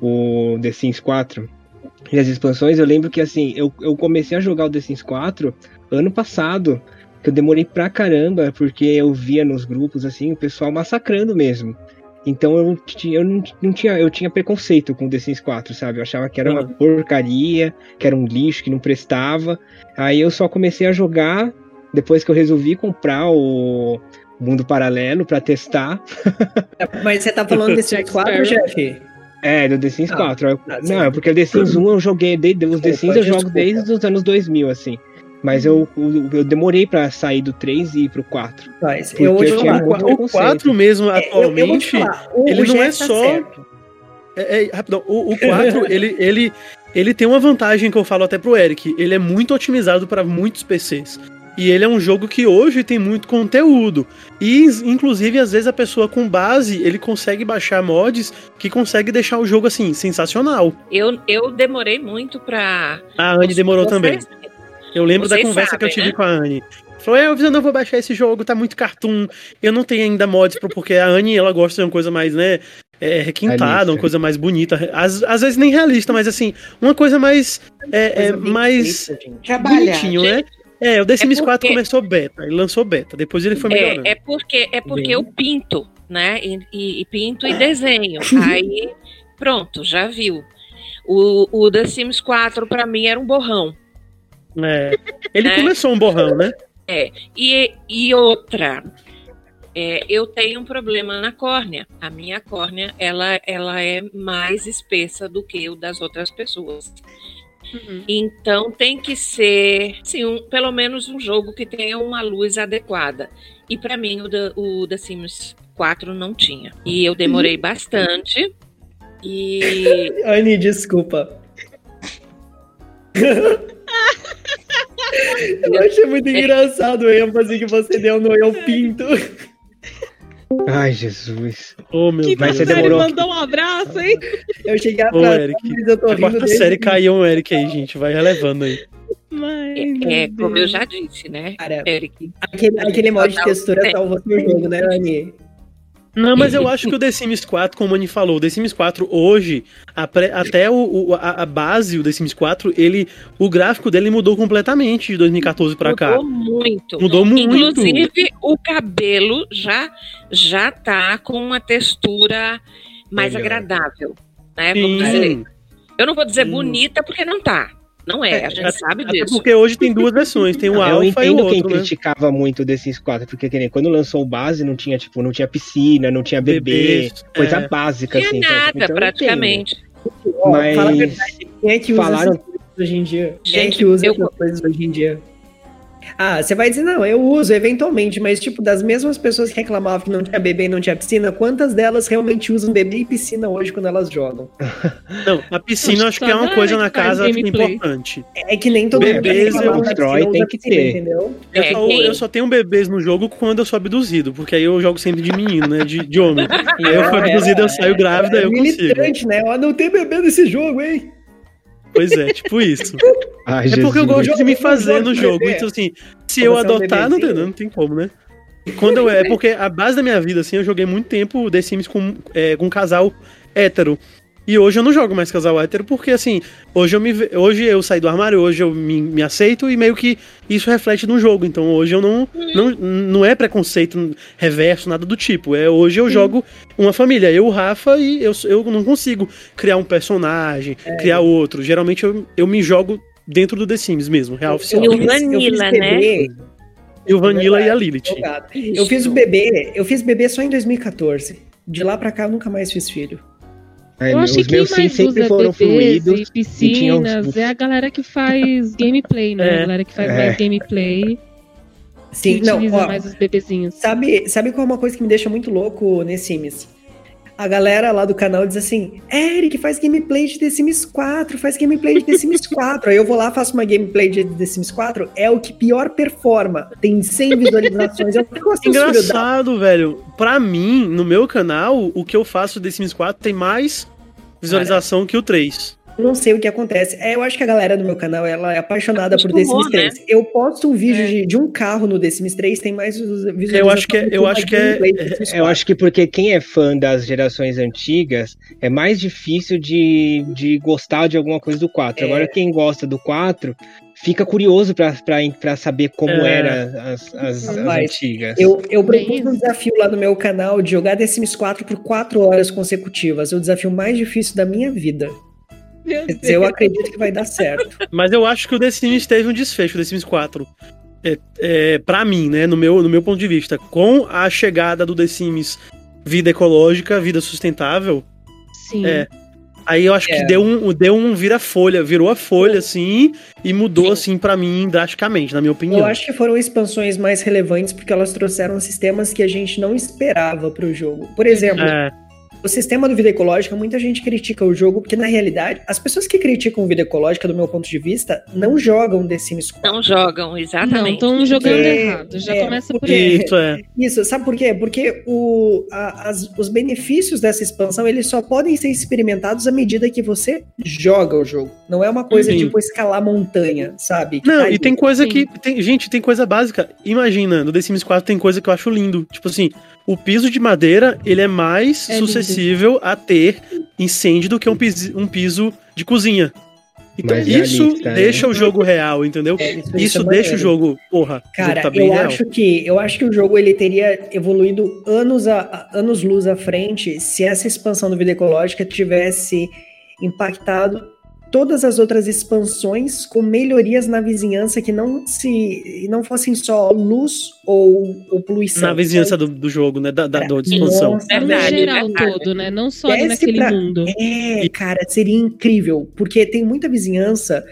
F: o The Sims 4 e as expansões. Eu lembro que assim, eu, eu comecei a jogar o The Sims 4 ano passado, que eu demorei pra caramba, porque eu via nos grupos assim, o pessoal massacrando mesmo. Então eu, ti- eu não, não tinha, eu tinha preconceito com o The Sims 4, sabe? Eu achava que era uma
C: Uhum.
F: porcaria, que era um lixo, que não prestava. Aí eu só comecei a jogar depois que eu resolvi comprar o Mundo Paralelo pra testar.
B: Mas você tá falando desse
A: Jack
B: 4,
A: Sparrow.
B: Jeff?
F: É, do The Sims
B: Ah,
F: 4. Eu-
B: ah, sim.
F: não, é porque o The Sims 1 eu joguei, desde, os The Sims eu jogo desde os anos 2000, assim. Mas eu, eu, eu demorei pra sair do 3 e ir pro 4.
B: Mas
F: Porque
B: eu vou
F: eu
B: falar.
C: O 4 mesmo,
B: É,
C: atualmente.
B: falar,
C: ele não é
B: tá
C: só-
B: certo.
C: É, é, rapidão, o, o 4, ele, ele, ele tem uma vantagem que eu falo até pro Eric. Ele é muito otimizado para muitos PCs. E ele é um jogo que hoje tem muito conteúdo. E, inclusive, às vezes a pessoa com base, ele consegue baixar mods que consegue deixar o jogo, assim, sensacional.
D: Eu, eu demorei muito pra.
C: A Anne demorou também. Eu lembro da
D: Vocês
C: conversa que eu
D: sabem,
C: tive
D: né?
C: com a Anne. Falou, Elvis, eu não vou baixar esse jogo, tá muito cartoon. Eu não tenho ainda mods, pro- porque a Anne, ela gosta de uma coisa mais, né, é, requintada,
F: Realista.
C: uma coisa mais bonita. Às, às vezes nem realista, mas assim, uma coisa mais, é, é, mais bonitinho, né? É, o The Sims 4
D: porque-
C: começou beta, ele lançou beta, depois ele foi melhorando.
D: É, é porque, é porque
C: Bem.
D: eu pinto, né? E, e- e pinto e desenho. Aí, pronto, já viu. O, o The Sims 4 pra mim era um borrão.
C: É. Ele
D: Né?
C: começou um borrão, né?
D: E, e outra, é, eu tenho um problema na córnea. A minha córnea, ela, ela é mais espessa do que o das outras pessoas. Então tem que ser, sim, um- pelo menos um jogo que tenha uma luz adequada. E pra mim o, da, o The Sims 4 não tinha. E eu demorei bastante. E
B: Anne, desculpa. Eu achei muito engraçado o ênfase que você deu no Eu Pinto.
F: Ai, Jesus.
C: Ô, meu
F: você
C: Deus.
A: série
F: demorou
A: mandou um abraço, hein?
B: Eu cheguei
C: Ô,
B: atrasado,
C: Eric.
B: mas eu tô
C: A
B: rindo
C: quarta série
B: o
C: caiu um Eric aí, gente, vai relevando aí.
D: É, é, como eu já disse, né,
B: Cara,
D: Eric?
B: aquele, aquele mod de textura
D: é.
B: salvou seu jogo, né, Anne?
C: Não, mas eu acho que o The Sims 4, como a Anny falou, o The Sims 4 hoje, a pré- até o, o- a, a base, o The Sims 4, ele, o gráfico dele mudou completamente de 2014 pra cá.
D: Mudou muito.
C: Mudou muito.
D: Inclusive, o cabelo já já tá com uma textura mais
F: Melhor.
D: agradável, né? Vamos dizer. Eu não vou dizer
C: Sim.
D: bonita porque não tá. Não é, a gente
C: até-
D: sabe
C: até
D: disso.
C: porque hoje tem duas versões, tem o
F: eu
C: Alpha e o
F: entendo quem
C: outro, né?
F: criticava muito o The Sims 4, porque que nem quando lançou o base não tinha, tipo, não tinha piscina, não tinha bebê,
C: Bebês,
F: coisa
C: é.
F: básica,
D: Não
F: assim.
D: tinha
F: então-
D: nada,
F: então eu
D: praticamente.
F: Mas-
B: Fala a verdade, quem é que usa
F: Falaram-
B: essas coisas hoje em dia? quem é
D: Gente,
B: que usa
D: eu-
B: essas coisas hoje em dia? Ah, você vai dizer, não, eu uso eventualmente, mas tipo, das mesmas pessoas que reclamavam que não tinha bebê e não tinha piscina, quantas delas realmente usam bebê e piscina hoje quando elas jogam?
C: Não, a piscina eu acho que é uma coisa na casa
A: gameplay.
C: importante.
B: É que nem todo mundo
C: Bebês
F: eu
B: da
F: constrói,
B: piscina
F: tem que ter.
B: entendeu?
C: Eu,
D: É,
C: só, eu só tenho bebês no jogo quando eu sou abduzido, porque aí eu jogo sempre de menino, né? De, de homem. Aí eu fui abduzido, eu saio grávida,
B: É
C: eu consigo.
B: militante, né? Ó, não tem bebê nesse jogo, hein?
C: Pois é, tipo isso.
F: Ai,
C: É porque eu
F: Jesus.
C: gosto de me fazer no
B: Jogo.
C: Então, assim, se
B: Como
C: eu
B: é um
C: adotar, não tem, não tem como, né? Quando eu, é porque a base da minha vida, assim, eu joguei muito tempo The Sims com, é, com um casal hétero. E hoje eu não jogo mais casal hétero, porque assim, hoje eu me hoje eu saí do armário, hoje eu me, me aceito e meio que isso reflete no jogo. Então hoje eu não, não, não é preconceito reverso, nada do tipo. É hoje eu jogo uma família, eu, o Rafa, e eu, eu não consigo criar um personagem, criar outro. Geralmente eu, eu me jogo dentro do The Sims mesmo, real oficial.
D: E o Vanilla,
B: bebê
C: E o Vanilla e a. Lilith.
B: Eu fiz o bebê, eu fiz bebê só em 2014. De lá pra cá eu nunca mais fiz filho.
F: É,
A: Eu achei
F: os
A: que
F: meus
A: quem mais
F: sims sempre
A: usa
F: foram fluidos.
A: e
F: tinham
A: piscinas
F: os-
A: é a galera que faz gameplay, né?
C: É.
A: A galera que faz
F: É.
A: mais gameplay
B: Sim,
A: que
B: não,
A: utiliza
B: ó,
A: mais os bebezinhos.
B: Sabe, sabe qual é uma coisa que me deixa muito louco nesse Sims? A galera lá do canal diz assim: Eric, faz gameplay de The Sims 4, faz gameplay de The Sims 4. Aí eu vou lá, faço uma gameplay de The Sims 4, é o que pior performa. Tem 100 visualizações. Eu fico assim.
C: Engraçado, velho. Pra mim, no meu canal, o que eu faço The Sims 4 tem mais visualização que o 3.
B: Não sei o que acontece. É, eu acho que a galera do meu canal ela é apaixonada por The Sims 3. Eu posto um vídeo de, de um carro no The Sims 3, tem mais visualizações.
C: Eu acho que é-
B: do
C: eu acho que é-
F: Eu acho que porque quem é fã das gerações antigas é mais difícil de, de gostar de alguma coisa do 4.
B: É.
F: Agora, quem gosta do 4 fica curioso pra saber como
C: É.
F: era as, as, as
B: Mas
F: antigas.
B: Eu, eu propus um desafio lá no meu canal de jogar The Sims 4 por 4 horas consecutivas. É o desafio mais difícil da minha vida.
A: Meu
B: dizer, eu acredito que vai dar certo.
C: Mas eu acho que o The Sims teve um desfecho, o The Sims 4. É, é, pra mim, né, no meu, no meu ponto de vista, com a chegada do The Sims vida ecológica, vida sustentável,
A: Sim.
C: É. aí eu acho
B: É.
C: que deu um, deu um vira-folha, virou a folha, assim, e mudou, assim, pra mim, drasticamente, na minha opinião.
B: Eu acho que foram expansões mais relevantes porque elas trouxeram sistemas que a gente não esperava para o jogo. Por exemplo,
C: É,
B: o sistema do Vida Ecológica, muita gente critica o jogo porque, na realidade, as pessoas que criticam o Vida Ecológica, do meu ponto de vista, não jogam The Sims 4.
D: Não jogam,
A: Não,
D: exatamente.
A: estão jogando
B: Porque-
A: errado. Já
B: é,
A: começa por aí.
C: isso, é.
B: Isso, sabe por quê? Porque o, a- as- os benefícios dessa expansão eles só podem ser experimentados à medida que você joga o jogo. Não é uma coisa
C: Sim.
B: tipo escalar montanha, sabe? Que
C: Não,
B: tá
C: e tem coisa
A: Sim.
C: que. Tem, gente, tem coisa básica. Imagina, no The Sims 4 tem coisa que eu acho lindo. Tipo assim, o piso de madeira, ele é mais
A: É lindo.
C: suscetível a ter incêndio do que um piso, um piso de cozinha. Então
F: Mais
C: isso
F: realista, né?
C: deixa o jogo real, entendeu?
B: É, isso,
C: Isso
B: é
C: deixa o
B: maneiro.
C: jogo, porra, o
B: Cara,
C: jogo tá bem
B: eu
C: real.
B: acho que eu acho que o jogo ele teria evoluído anos a, a- anos luz à frente se essa expansão do Vida Ecológica tivesse impactado todas as outras expansões com melhorias na vizinhança que não se não fossem só luz ou, ou poluição.
C: Na vizinhança do, do jogo, né? Da, da, da expansão.
B: Nossa,
A: No geral
D: verdade.
A: todo, né? Não só
B: Desce
A: naquele
B: pra-
A: mundo.
B: É, cara, seria incrível, porque tem muita vizinhança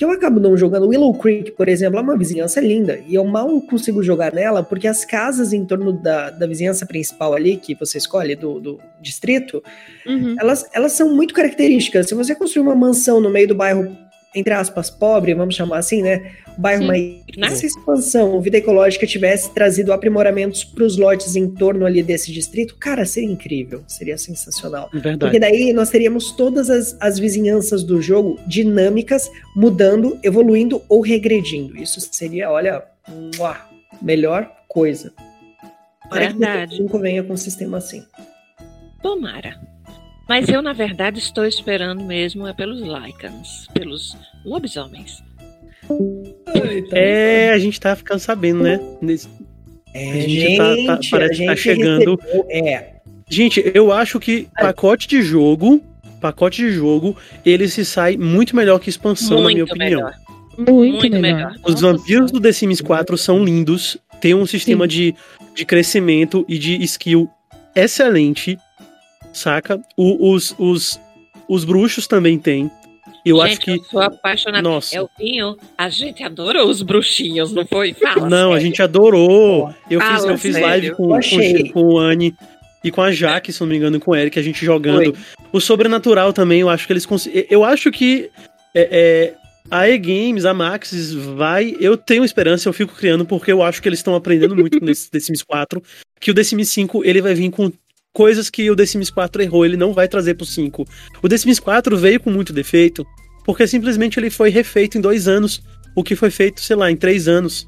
B: que eu acabo não jogando. Willow Creek, por exemplo, é uma vizinhança linda, e eu mal consigo jogar nela, porque as casas em torno da, da vizinhança principal ali, que você escolhe, do, do distrito,
A: Uhum.
B: elas, elas são muito características. Se você construir uma mansão no meio do bairro, entre aspas, pobre, vamos chamar assim, né? O bairro
A: Sim.
B: mais.
D: Né?
B: Se essa expansão, Vida Ecológica, tivesse trazido aprimoramentos para os lotes em torno ali desse distrito, cara, seria incrível, seria sensacional.
C: É Verdade.
B: Porque daí nós teríamos todas as, as vizinhanças do jogo dinâmicas, mudando, evoluindo ou regredindo. Isso seria, olha, uá, melhor coisa. Para que
D: Verdade.
B: o 5 venha com um sistema assim.
D: Tomara. Mas eu, na verdade, estou esperando mesmo é pelos Lycans, pelos lobisomens.
C: É, a gente tá ficando sabendo, né? Nesse-
B: É,
C: a gente tá- tá-
B: gente,
C: parece
B: a
C: que tá
B: gente
C: chegando-
B: recebeu- é,
C: Gente, eu acho que pacote de jogo, pacote de jogo, ele se sai muito melhor que expansão, na minha
D: Muito
C: opinião.
D: melhor.
A: Muito,
D: Muito
A: melhor.
D: melhor.
C: Os vampiros do The Sims 4 são lindos, tem um sistema de, de crescimento e de skill excelente, saca? O- os, os, os bruxos também tem. Eu
D: Gente,
C: acho que.
D: eu sou apaixonada.
C: Nossa.
D: Elvinho, a gente adorou os bruxinhos, não foi? Fala
C: Não, a
D: sério.
C: gente adorou. Eu fiz,
D: Fala
C: eu fiz
D: sério.
C: live com, com, com o Anne e com a Jaque, se não me engano, e com o Eric, a gente jogando. O sobrenatural também, eu acho que eles conseguem. Eu acho que é, é, a E-Games, a Maxis, vai. Eu tenho esperança, eu fico criando, porque eu acho que eles estão aprendendo muito nesse The Sims 4. Que o The Sims 5 ele vai vir com coisas que o The Sims 4 errou, ele não vai trazer pro 5. O The Sims 4 veio com muito defeito, porque simplesmente ele foi refeito em dois anos. O que foi feito, sei lá, em três anos.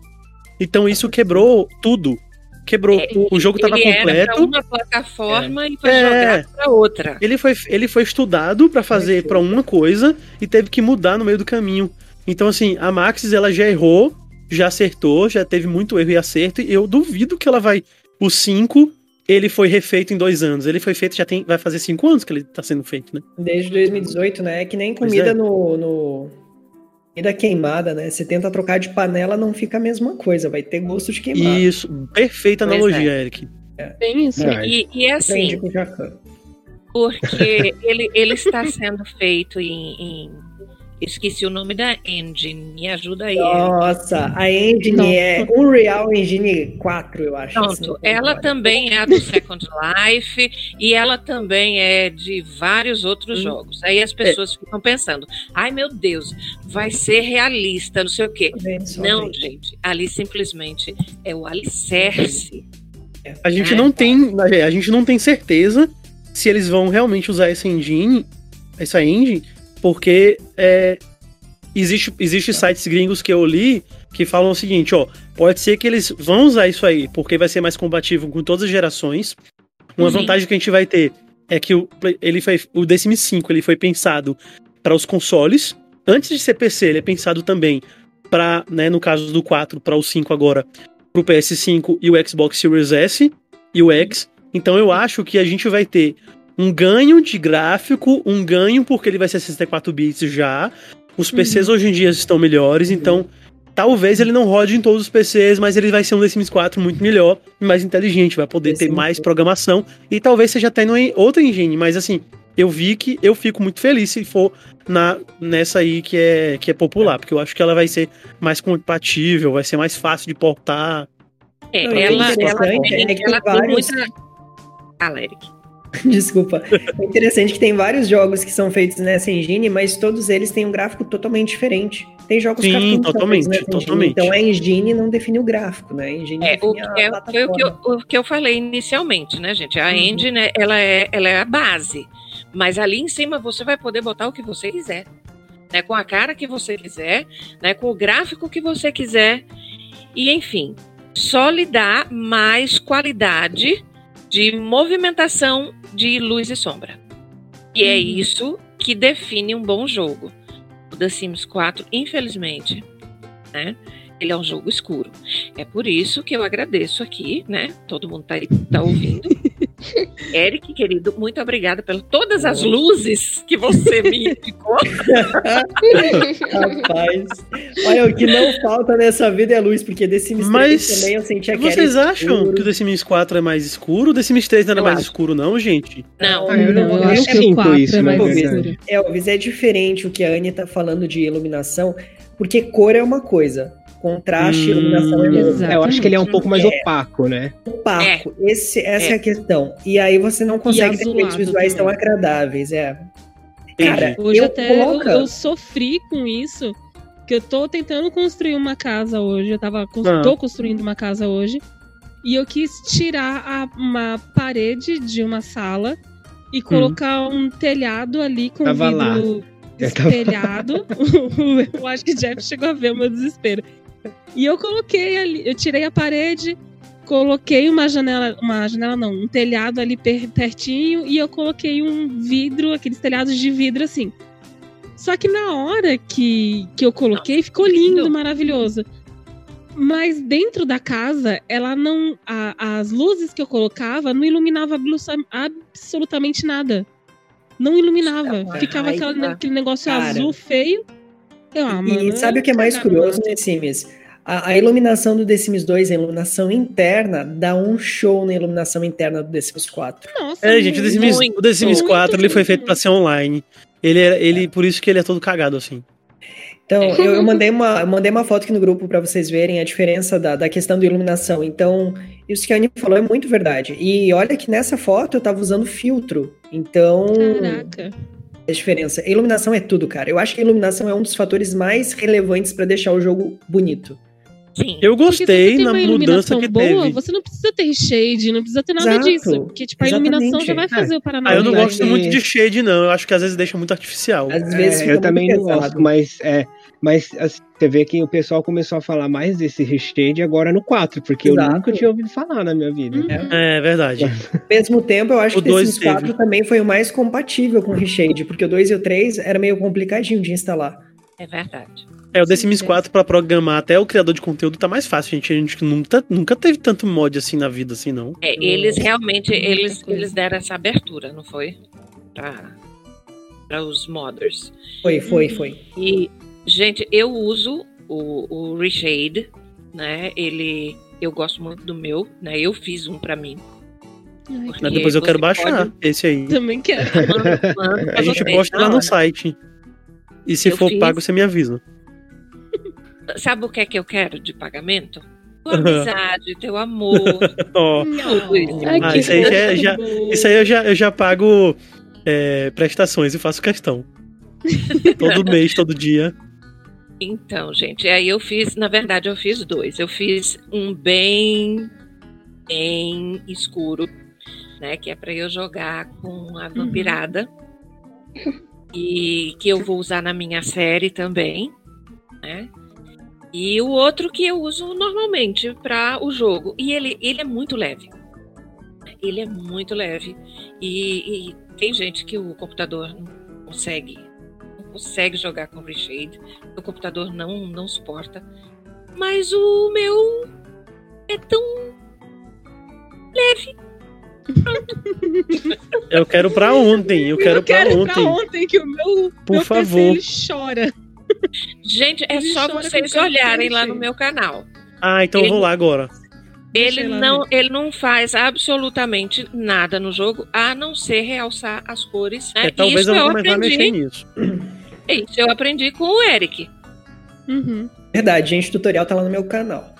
C: Então isso quebrou tudo. Quebrou.
D: É,
C: o jogo tava
D: Ele era
C: completo.
D: pra uma plataforma e foi
C: É.
D: jogado pra outra.
C: Ele foi, ele foi estudado pra fazer pra uma coisa e teve que mudar no meio do caminho. Então, assim, a Maxis ela já errou, já acertou, já teve muito erro e acerto, e eu duvido que ela vai. O 5, ele foi refeito em dois anos. Ele foi feito, já tem. Vai fazer cinco anos que ele tá sendo feito, né?
B: Desde 2018, né? É que nem comida
C: é.
B: no, no. Comida queimada, né? Você tenta trocar de panela, não fica a mesma coisa, vai ter gosto de queimado.
C: Isso, perfeita
D: Pois
C: analogia,
D: é.
C: Eric.
A: Bem isso.
F: É.
D: E, e é assim. Porque ele, ele está sendo feito em, em- Esqueci o nome da engine. Me ajuda aí.
B: Nossa, a engine é Unreal Engine 4, eu acho.
D: Pronto, ela também é do Second Life e ela também é de vários outros
B: Hum.
D: jogos. Aí as pessoas ficam pensando: ai meu Deus, vai ser realista, não sei o quê. Não,
B: bem.
D: gente, ali simplesmente é o alicerce.
C: A gente
D: É.
C: não tem, a gente não tem certeza se eles vão realmente usar essa engine, essa engine, porque é, existe, existe sites gringos que eu li que falam o seguinte, ó, pode ser que eles vão usar isso aí, porque vai ser mais compatível com todas as gerações. Uma
D: Sim.
C: vantagem que a gente vai ter é que o, ele foi, o The Sims 5 ele foi pensado para os consoles. Antes de ser PC, ele é pensado também para, né, no caso do 4 para o 5 agora, pro PS5 e o Xbox Series S e o X. Então eu acho que a gente vai ter um ganho de gráfico, um ganho porque ele vai ser 64 bits já. Os PCs hoje em dia estão melhores, então talvez ele não rode em todos os PCs, mas ele vai ser um The Sims 4 muito melhor e mais inteligente, vai poder
B: The
C: ter
B: Sims
C: mais
B: 4.
C: programação e talvez seja até no en- outra engine, mas assim, eu vi que eu fico muito feliz se for na nessa aí que é que é popular, porque eu acho que ela vai ser mais compatível, vai ser mais fácil de portar.
D: É, ela, ela,
B: interessante
D: tem,
B: é que
D: ela
B: tem
D: muita. Fala, Eric.
B: Desculpa. É interessante que tem vários jogos que são feitos nessa engine, mas todos eles têm um gráfico totalmente diferente. Tem jogos
C: Sim,
B: cartoon que são
C: totalmente,
B: feitos nessa engine,
C: totalmente.
B: Então a engine não define o gráfico, né? A engine
D: É, o,
B: a
D: que- é, foi o que, eu, o que eu falei inicialmente, né, gente? A
B: Uhum.
D: engine, né, ela é, ela é a base. Mas ali em cima você vai poder botar o que você quiser. Né, com a cara que você quiser, né, com o gráfico que você quiser. E, enfim, só lhe dá mais qualidade de movimentação de luz e sombra. E é isso que define um bom jogo. O The Sims 4, infelizmente, né? Ele é um jogo escuro. É por isso que eu agradeço aqui, né? Todo mundo tá, aí- tá ouvindo. Eric, querido, muito obrigada por todas as luzes que você me indicou.
B: Rapaz. Olha, o que não falta nessa vida é luz, porque The Sims 3
C: Mas
B: também eu sentia que
C: Vocês
B: era
C: acham
B: escuro.
C: que o The Sims 4 é mais escuro? O The Sims 3 não era
D: Eu
C: mais
D: acho.
C: escuro, não, gente?
D: Não,
F: Ah, eu não-
A: Não, eu
F: eu
A: acho que o
F: sinto
A: 4
F: isso,
A: é mais escuro.
B: Elvis, é diferente o que a Anne tá falando de iluminação, porque cor é uma coisa, contraste e
C: Hum,
B: iluminação é.
F: É, eu acho que ele é um pouco mais
B: É.
F: opaco, né?
B: Opaco. Esse, essa é.
D: É.
B: a questão. E aí você não consegue ter efeitos visuais tão agradáveis, é. Cara,
A: Hoje
B: eu
A: até eu,
B: coloca-
A: eu sofri com isso, que eu tô tentando construir uma casa hoje. Eu tava
C: Ah.
A: tô construindo uma casa hoje. E eu quis tirar a- uma parede de uma sala e colocar um telhado ali com
F: Tava lá.
A: vidro
F: Eu tava-
A: espelhado. eu acho que Jeff chegou a ver o meu desespero. E eu coloquei ali, eu tirei a parede, coloquei uma janela, uma janela não, um telhado ali per- pertinho e eu coloquei um vidro, aqueles telhados de vidro assim. Só que na hora que, que eu coloquei, ficou lindo, maravilhoso. Mas dentro da casa, ela não. a- as luzes que eu colocava não iluminava absolutamente nada. Não iluminava.
B: Ai,
A: Ficava aquela- aquele negócio
B: Cara.
A: azul feio. Mano,
B: E sabe o que é mais curioso The Sims? A, a iluminação do The Sims 2, a iluminação interna, dá um show na iluminação interna do The Sims 4.
A: Nossa,
C: É, gente, o The Sims,
D: Muito,
C: o The Sims
A: muito,
C: 4 ele foi feito pra ser online. Ele, é- ele, por isso que ele é todo cagado assim.
B: Então, eu, eu mandei, uma, eu mandei uma foto aqui no grupo para vocês verem a diferença da, da questão da iluminação. Então, isso que a Annie falou é muito verdade. E olha que nessa foto eu tava usando filtro. Então,
A: Caraca.
B: A diferença. A iluminação é tudo, cara. Eu acho que a iluminação é um dos fatores mais relevantes para deixar o jogo bonito.
D: Sim.
C: Eu gostei na
A: uma
C: mudança que
A: boa,
C: teve.
A: você não precisa ter shade, não precisa ter nada
B: Exato,
A: disso. Porque, tipo, a iluminação
B: exatamente.
A: já vai fazer o Paraná.
C: Ah, eu não gosto
F: é-
C: muito de shade, não. Eu acho que às vezes deixa muito artificial.
B: Às vezes
F: É,
B: fica
F: eu também não gosto, mas é. Mas assim, você vê que o pessoal começou a falar mais desse reshade agora no 4, porque
B: Exato.
F: eu nunca tinha ouvido falar na minha vida.
A: Uhum.
C: É verdade.
B: Ao mesmo tempo, eu acho
C: O
B: que o The
C: dois
B: Sims 4
C: teve.
B: também foi o mais compatível com o Reshade, porque o 2 e o 3 era meio complicadinho de instalar.
D: É verdade.
C: É, o The Sims
A: Sim,
C: 4 pra programar até o criador de conteúdo tá mais fácil, gente. A gente nunca, nunca teve tanto mod assim na vida, assim, não.
D: É, eles realmente eles, eles deram essa abertura, não foi? Pra, pra os modders.
B: Foi, foi, foi.
D: E, gente, eu uso o, o Reshade, né? Ele. Eu gosto muito do meu, né? Eu fiz um pra mim.
A: Ai,
C: depois eu quero baixar
D: pode-
C: esse aí.
A: também quero.
D: Mando- mando pra
C: A gente posta lá no
D: hora.
C: site. E se
D: Eu
C: for
D: fiz.
C: pago, você me avisa.
D: Sabe o que é que eu quero de pagamento? Tua amizade, teu amor.
C: Ó,
D: Tudo isso.
G: Ai,
C: Ah, isso aí já, é- já- isso aí eu já, eu já pago é, prestações e faço questão. Todo mês, todo dia.
D: Então, gente, aí eu fiz, na verdade, eu fiz dois. Eu fiz um bem, bem escuro, né? Que é pra eu jogar com a vampirada. E que eu vou usar na minha série também, né? E o outro que eu uso normalmente para o jogo. E ele, ele é muito leve. Ele é muito leve. E, e tem gente que o computador não consegue. Consegue jogar com Reshade. O computador não, não suporta. Mas o meu é tão leve.
C: Eu quero pra ontem, eu quero,
A: eu quero
C: pra
A: pra
C: ontem.
A: ontem que o meu,
C: Por
A: meu
C: favor.
A: PC ele chora.
D: Gente, é
A: Ele
D: só vocês olharem lá no meu canal.
C: Ah, então eu vou lá agora.
D: Ele não,
A: ver.
D: ele não faz absolutamente nada no jogo, a não ser realçar as cores. Né?
C: É, talvez
D: Isso
C: eu vou começar a mexer nisso.
D: Isso eu aprendi com o Eric.
A: Uhum.
B: Verdade, gente, o tutorial tá lá no meu canal.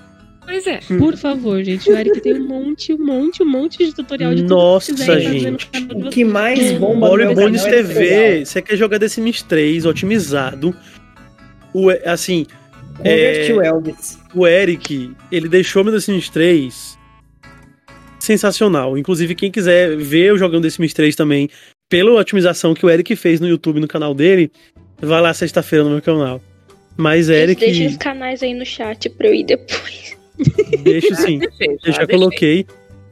D: Pois é.
A: Por favor, gente. O Eric tem um monte, um monte, um monte de tutorial de tudo
C: Nossa,
A: que quiserem fazer no
C: gente.
B: O que mais bomba no
C: Olha
B: meu
C: o Bones
B: canal é.
C: TV, você quer jogar The Sims 3 otimizado. O, assim,
B: Converti
C: É,
B: o Elvis.
C: o Eric, ele deixou meu The Sims 3 sensacional. Inclusive, quem quiser ver eu jogando The Sims 3 também, pela otimização que o Eric fez no YouTube, no canal dele, vai lá sexta-feira no meu canal. Mas Eric,
G: Deixa os canais aí no chat pra eu ir depois.
C: deixa sim.
D: Deixei,
C: Eu já
D: deixei.
C: coloquei.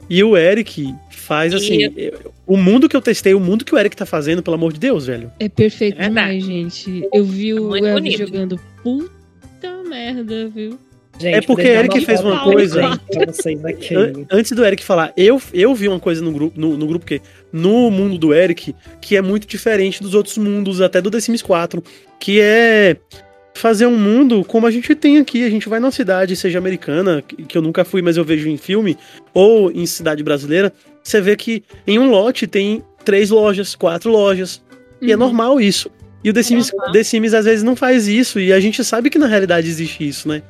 C: E o Eric faz assim. eu- O mundo que eu testei, o mundo que o Eric tá fazendo, pelo amor de Deus, velho.
A: É perfeito
D: É
A: demais, gente. Eu vi o
D: bonito.
A: jogando. Puta merda, viu?
B: Gente,
C: É porque Eric fez uma coisa- Antes do Eric falar, eu, eu vi uma coisa no grupo, no, no grupo que no mundo do Eric, que é muito diferente dos outros mundos, até do The Sims 4, que é fazer um mundo como a gente tem aqui. A gente vai numa cidade, seja americana, que eu nunca fui, mas eu vejo em filme, ou em cidade brasileira, você vê que em um lote tem três lojas, quatro lojas. E é
A: Uhum.
C: normal isso. E o The Sims, The Sims às vezes não faz isso, e a gente sabe que na realidade existe isso, né?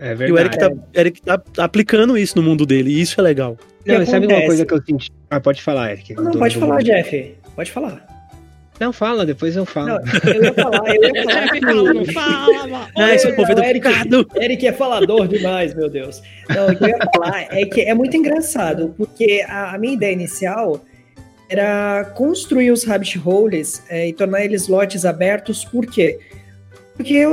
F: É
C: E o Eric
F: verdade.
C: tá, Eric tá aplicando isso no mundo dele, e isso é legal.
F: Não,
B: que
F: e sabe uma
B: acontece?
F: coisa que eu senti? Ah, pode falar, Eric.
B: Não, pode falar, Jeff. Pode falar.
F: Não, fala, depois eu falo.
B: Não, eu ia falar, eu ia falar.
A: Jeff fala, não fala, mas-
C: Ah, esse é povo
B: o Eric. Eric é falador demais, meu Deus. Não, o que eu ia falar é que é muito engraçado, porque a, a minha ideia inicial era construir os rabbit holes é, e tornar eles lotes abertos, por quê? Porque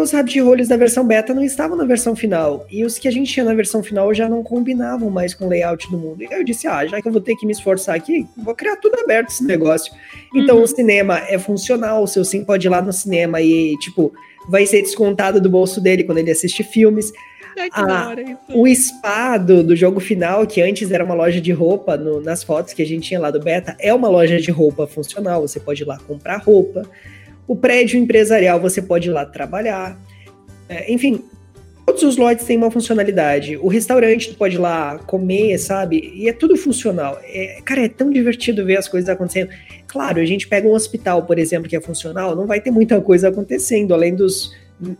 B: os rabbit holes da versão beta não estavam na versão final, e os que a gente tinha na versão final já não combinavam mais com o layout do mundo. E aí eu disse, ah, já que eu vou ter que me esforçar aqui, vou criar tudo aberto esse negócio. Então
A: Uhum.
B: o cinema é funcional, o seu sim pode ir lá no cinema e, tipo, vai ser descontado do bolso dele quando ele assiste filmes.
A: Ai,
B: Ah. O spa do, do jogo final, que antes era uma loja de roupa, no- nas fotos que a gente tinha lá do beta, é uma loja de roupa funcional. Você pode ir lá comprar roupa. O prédio empresarial você pode ir lá trabalhar. É, enfim, todos os lotes têm uma funcionalidade. O restaurante tu pode ir lá comer, sabe? E é tudo funcional. É, cara, é tão divertido ver as coisas acontecendo. Claro, a gente pega um hospital, por exemplo, que é funcional, não vai ter muita coisa acontecendo, além dos,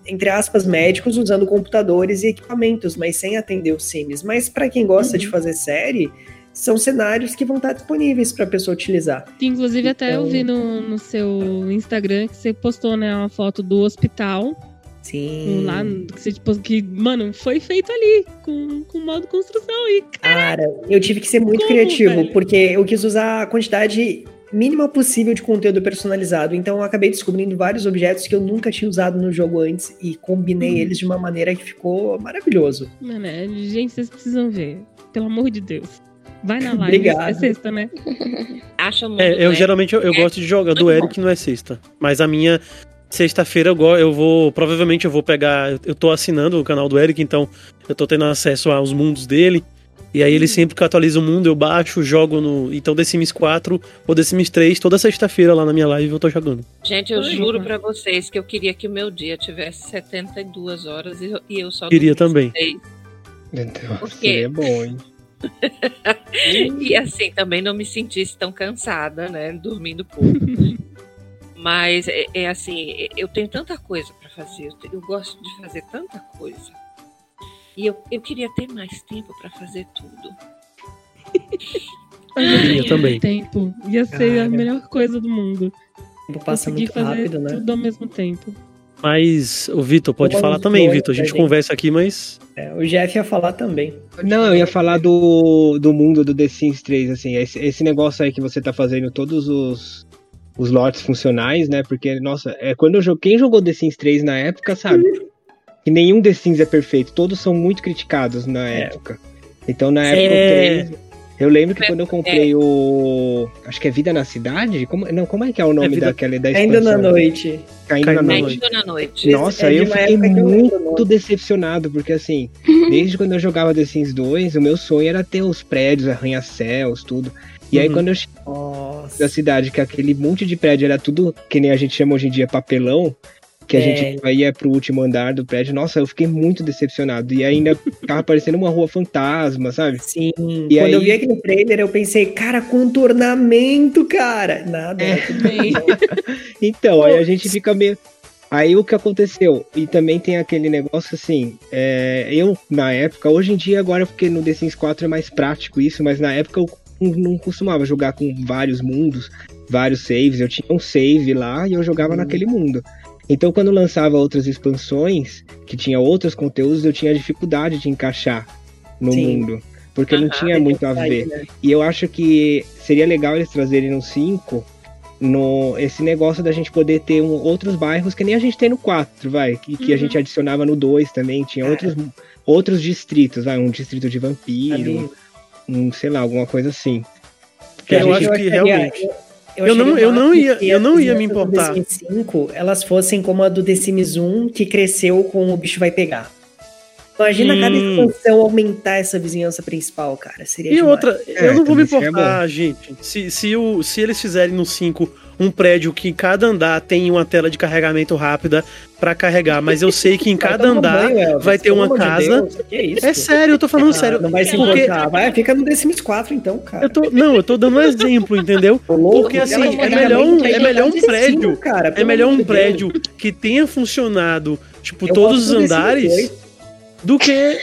B: entre aspas, médicos usando computadores e equipamentos, mas sem atender os sims. Mas para quem gosta
A: Uhum.
B: de fazer série, são cenários que vão estar disponíveis para a pessoa utilizar.
A: Inclusive, até eu
B: Então-
A: vi no, no seu Instagram que você postou, né, uma foto do hospital.
B: Sim.
A: Lá, que, você, tipo, que, mano, foi feito ali, com, com modo construção. E
B: Cara, eu tive que ser muito
A: Como,
B: criativo,
A: velho?
B: porque eu quis usar a quantidade mínima possível de conteúdo personalizado. Então eu acabei descobrindo vários objetos que eu nunca tinha usado no jogo antes e combinei
A: Uhum.
B: eles de uma maneira que ficou maravilhoso.
A: Mano, é- gente, vocês precisam ver. Pelo amor de Deus. Vai na live.
B: Obrigado.
A: É sexta, né?
D: Acha muito
C: É, eu
D: leve.
C: geralmente eu, eu
D: É,
C: gosto de jogar do Eric não é sexta. Mas a minha sexta-feira eu, eu vou. Provavelmente eu vou pegar. eu- tô assinando o canal do Eric, então eu tô tendo acesso aos mundos dele. E aí ele sempre que atualiza o mundo, eu baixo, jogo no. Então The Sims 4 ou The Sims 3, toda sexta-feira lá na minha live eu tô jogando.
D: Gente, eu
A: Ai,
D: juro
A: rapaz.
D: pra vocês que eu queria que o meu dia tivesse 72 horas e eu, e eu só
C: Queria também.
D: seis.
F: Então,
D: Por quê?
F: seria bom, hein?
D: E assim, também não me sentisse tão cansada, né? Dormindo pouco. Mas é, é assim, eu tenho tanta coisa para fazer, eu, eu, gosto de fazer tanta coisa. E eu, eu queria ter mais tempo para fazer tudo.
C: Eu também.
A: Tempo. Ia ser a melhor coisa do mundo.
B: O tempo passa
A: Conseguir
B: muito
A: fazer
B: rápido, né?
A: tudo ao mesmo tempo.
C: Mas o Vitor pode
B: Vamos
C: falar também, Vitor. A gente
B: gente?
C: conversa aqui, mas.
B: É, o Jeff ia falar também.
F: Não, eu ia falar do, do mundo do The Sims 3, assim, esse, esse negócio aí que você tá fazendo todos os, os lotes funcionais, né? Porque, nossa, é quando eu joguei, quem jogou The Sims 3 na época, sabe? Que nenhum The Sims é perfeito, todos são muito criticados na época. Então, na época,
C: É.
F: o 3, eu lembro que quando eu comprei o. Acho que é Vida na Cidade? Como, não, como é que é o nome
C: Vida-
F: daquela da
B: Ainda na noite.
F: Caindo
C: Caindo
F: na noite.
D: Ainda na noite.
F: Nossa,
B: É
F: eu fiquei
B: eu
F: muito
B: nome.
F: decepcionado, porque assim, desde quando eu jogava The Sims 2, o meu sonho era ter os prédios, arranha-céus, tudo. E aí
C: Uhum.
F: quando eu cheguei na
B: Nossa.
F: cidade, que aquele monte de prédio era tudo que nem a gente chama hoje em dia papelão, que a
B: É.
F: gente só ia pro último andar do prédio, nossa, eu fiquei muito decepcionado. E ainda tava parecendo uma rua fantasma, sabe?
B: Sim.
F: E
B: Quando
F: aí-
B: eu vi aquele trailer, eu pensei, cara, contornamento, cara. Nada,
F: É. Então, aí a gente fica meio. Aí o que aconteceu? E também tem aquele negócio assim, é, eu na época, hoje em dia agora porque no The Sims 4 é mais prático isso, mas na época eu não- não costumava jogar com vários mundos, vários saves, eu tinha um save lá e eu jogava
B: Hum.
F: naquele mundo. Então quando lançava outras expansões, que tinha outros conteúdos, eu tinha dificuldade de encaixar no
B: Sim.
F: mundo, porque não
D: Aham.
F: tinha muito a ver.
B: Né?
F: E eu acho que seria legal eles trazerem no 5 no, esse negócio da gente poder ter um- outros bairros que nem a gente tem no 4, vai. Que, que a
D: Uhum.
F: gente adicionava no 2 também. Tinha
B: É.
F: outros, outros distritos, vai. Um distrito de vampiro, um, sei lá, alguma coisa assim. Que
C: Eu
F: a gente-
C: acho que realmente.
B: eu-
C: Eu não- eu não ia- eu não ia me
B: do
C: importar.
B: The Sims 5, elas fossem como a do The Sims 1, que cresceu com o bicho vai pegar. Imagina cada
C: Hum.
B: expansão aumentar essa vizinhança principal, cara. Seria
C: E
B: demais.
C: outra,
F: É,
C: eu não vou me importar, gente. Se, se, o, se eles fizerem no 5 um prédio que cada andar tem uma tela de carregamento rápida pra carregar, mas eu sei que em cada andar
B: banho,
C: vai ter uma
B: amor de
C: casa.
B: Deus, que isso?
C: É sério, eu tô falando
B: Ah,
C: sério.
B: Não vai se
C: Porque-
B: importar. Vai, fica no The Sims 4, então, cara.
C: Eu tô, não, eu tô dando um exemplo, entendeu? Porque assim, é melhor um- é melhor um prédio.
B: cara,
C: É melhor um prédio que tenha funcionado, tipo,
B: Eu
C: todos os andares,
B: 2.
C: Do que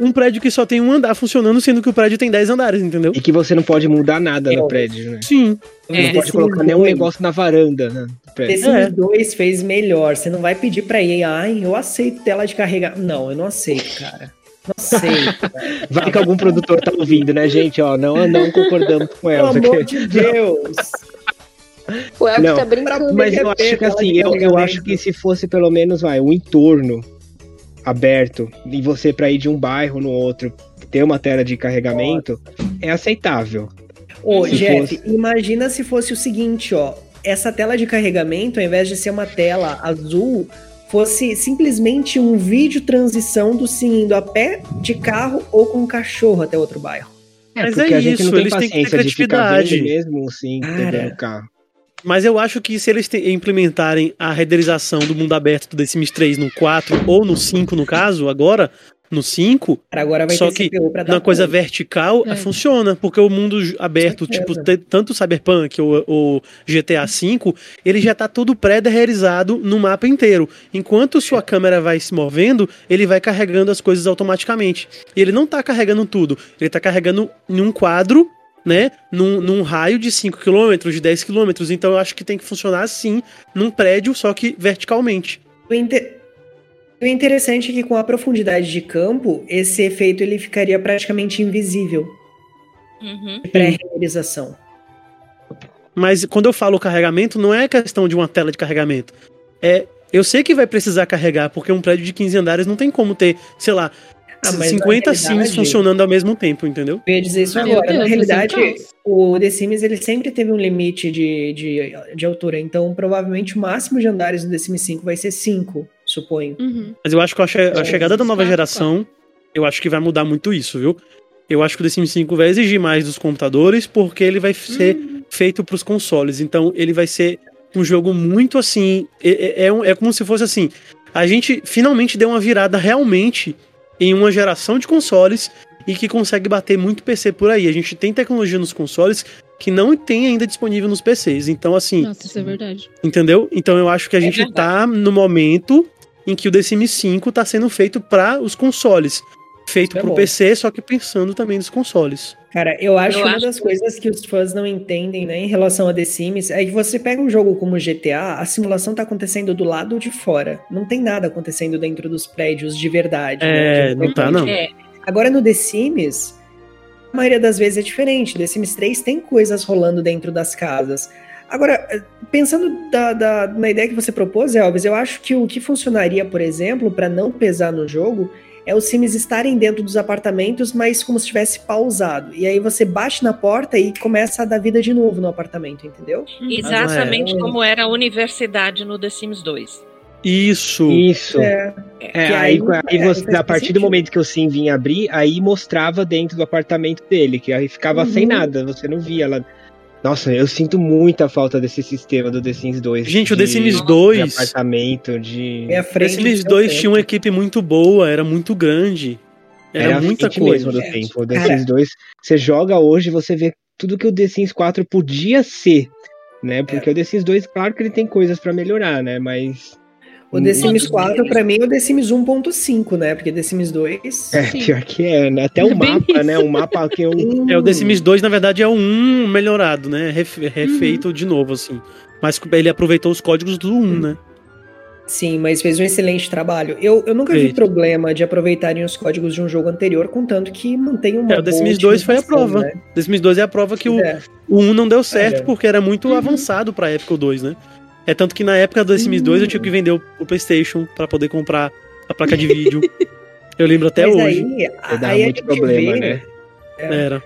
C: um prédio que só tem um andar funcionando, sendo que o prédio tem 10 andares, entendeu?
F: E que você não pode mudar nada
B: Eu-
F: no prédio, né?
C: Sim.
F: Não
D: É.
F: pode colocar nenhum negócio na varanda, né? do
B: The
F: prédio.
B: Sims
C: É.
B: 2 fez melhor. Você não vai pedir pra EA, ai, eu aceito tela de carregar. Não, eu não aceito, cara. Não aceito. cara.
F: Vai que algum produtor tá ouvindo, né, gente? Ó, não, não concordamos com
B: Pelo
F: ela.
B: amor de Deus.
G: O Elvis
F: Não,
G: tá brincando.
F: Mas eu acho que assim, eu, eu acho que se fosse pelo menos, vai, o entorno aberto e você pra ir de um bairro no outro ter uma tela de carregamento, é aceitável.
B: Ô,
F: Se
B: Jeff,
F: fosse-
B: imagina se fosse o seguinte, ó. Essa tela de carregamento, ao invés de ser uma tela azul, fosse simplesmente um vídeo transição do Sim indo a pé, de carro ou com um cachorro até outro bairro.
C: Mas
F: porque
C: é
F: a gente
C: isso,
F: não tem
C: eles têm que ter
F: paciência de ficar mesmo assim,
B: Cara.
F: carro.
C: Mas eu acho que se eles implementarem a renderização do mundo aberto do The Sims 3 no 4 ou no 5, no caso, agora, no 5,
B: Cara, agora vai
C: Só
B: ter
C: que
B: CPU pra dar
C: na coisa vertical,
A: É.
C: funciona, porque o mundo aberto, tipo, tanto o Cyberpunk ou o GTA V, ele já tá todo pré-renderizado no mapa inteiro. Enquanto sua câmera vai se movendo, ele vai carregando as coisas automaticamente. E ele não tá carregando tudo, ele tá carregando em um quadro, né, num, num raio de 5 km, de 10 km. Então eu acho que tem que funcionar assim, num prédio, só que verticalmente.
B: O inte- o interessante é que com a profundidade de campo, esse efeito ele ficaria praticamente invisível
D: Uhum.
B: de pré-renderização.
C: Mas quando eu falo carregamento, não é questão de uma tela de carregamento. É, eu sei que vai precisar carregar, porque um prédio de 15 andares não tem como ter, sei lá,
B: Ah, mas
C: 50
B: na
C: sims funcionando ao mesmo tempo, entendeu?
B: Eu ia dizer isso agora. Na realidade,
A: caos.
B: o The Sims ele sempre teve um limite de, de, de altura. Então, provavelmente, o máximo de andares do The Sims 5 vai ser 5, suponho.
A: Uhum.
C: Mas eu acho que a, che- a chegada da nova geração, eu acho que vai mudar muito isso, viu? Eu acho que o The Sims 5 vai exigir mais dos computadores, porque ele vai ser
A: Uhum.
C: feito pros consoles. Então, ele vai ser um jogo muito assim. É, é, é um- é como se fosse assim. A gente finalmente deu uma virada realmente em uma geração de consoles e que consegue bater muito PC por aí. A gente tem tecnologia nos consoles que não tem ainda disponível nos PCs. Então, assim,
A: Nossa, isso é verdade.
C: entendeu? Então eu acho que a
D: É
C: gente
D: verdade.
C: tá no momento em que o The Sims 5 tá sendo feito para os consoles. Feito
B: É
C: pro
B: bom.
C: PC, só que pensando também nos consoles.
B: Cara, eu acho
D: Eu
B: que uma
D: acho
B: das coisas que os fãs não entendem, né, em relação a The Sims, é que você pega um jogo como GTA, a simulação tá acontecendo do lado de fora. Não tem nada acontecendo dentro dos prédios de verdade. né,
C: É,
B: que
C: não tá, não.
D: É,
B: Agora no The Sims, a maioria das vezes é diferente. The Sims 3 tem coisas rolando dentro das casas. Agora, pensando da, da- na ideia que você propôs, Elvis, eu acho que o que funcionaria, por exemplo, para não pesar no jogo, é os Sims estarem dentro dos apartamentos, mas como se tivesse pausado. E aí você bate na porta e começa a dar vida de novo no apartamento, entendeu?
D: exatamente
B: Ah, não é.
D: como era a universidade no The Sims 2.
C: Isso.
F: Isso.
B: É,
F: É, aí,
B: aí-
F: aí
B: é,
F: você, a partir do momento que o Sim vinha abrir, aí mostrava dentro do apartamento dele, que aí ficava
B: Uhum.
F: sem nada, você não via lá. Nossa, eu sinto muita falta desse sistema do The Sims 2.
C: Gente, o
F: de-
C: The Sims
F: De
C: 2.
F: apartamento, de.
B: é a
C: O The
B: frente.
C: Sims
B: do seu
C: 2
B: tempo.
C: tinha uma equipe muito boa, era muito grande. Era,
F: à
C: muita coisa.
F: mesmo do
B: É,
F: tempo. O The
B: cara.
F: Sims 2, você joga hoje, você vê tudo que o The Sims 4 podia ser, né? Porque o The Sims 2, claro que ele tem coisas pra melhorar, né? Mas.
B: O The Sims
D: Todos
B: 4,
D: eles.
B: pra mim, é o The Sims 1.5, né? Porque The Sims 2.
F: É,
A: Sim.
F: pior que é, né? Até o
A: É
F: mapa, né? O mapa que eu.
C: É, o The Sims 2, na verdade, é o 1 melhorado, né? Ref- refeito de novo, assim. Mas ele aproveitou os códigos do 1, né?
B: Sim, mas fez um excelente trabalho. Eu, eu nunca vi
C: Fez.
B: problema de aproveitarem os códigos de um jogo anterior, contanto que mantenha uma
C: É, o The Sims 2 foi a prova.
B: né?
C: The Sims 2 é a prova que o,
B: É.
C: o 1 não deu certo
B: É.
C: porque era muito
A: Uhum.
C: avançado pra época o 2, né? É tanto que na época do Sims 2 eu tinha que vender o, PlayStation pra poder comprar a placa de vídeo. eu lembro até
B: Mas
C: hoje.
B: Aí, aí a
F: muito
B: gente
F: problema,
B: vê-
F: né?
C: Era.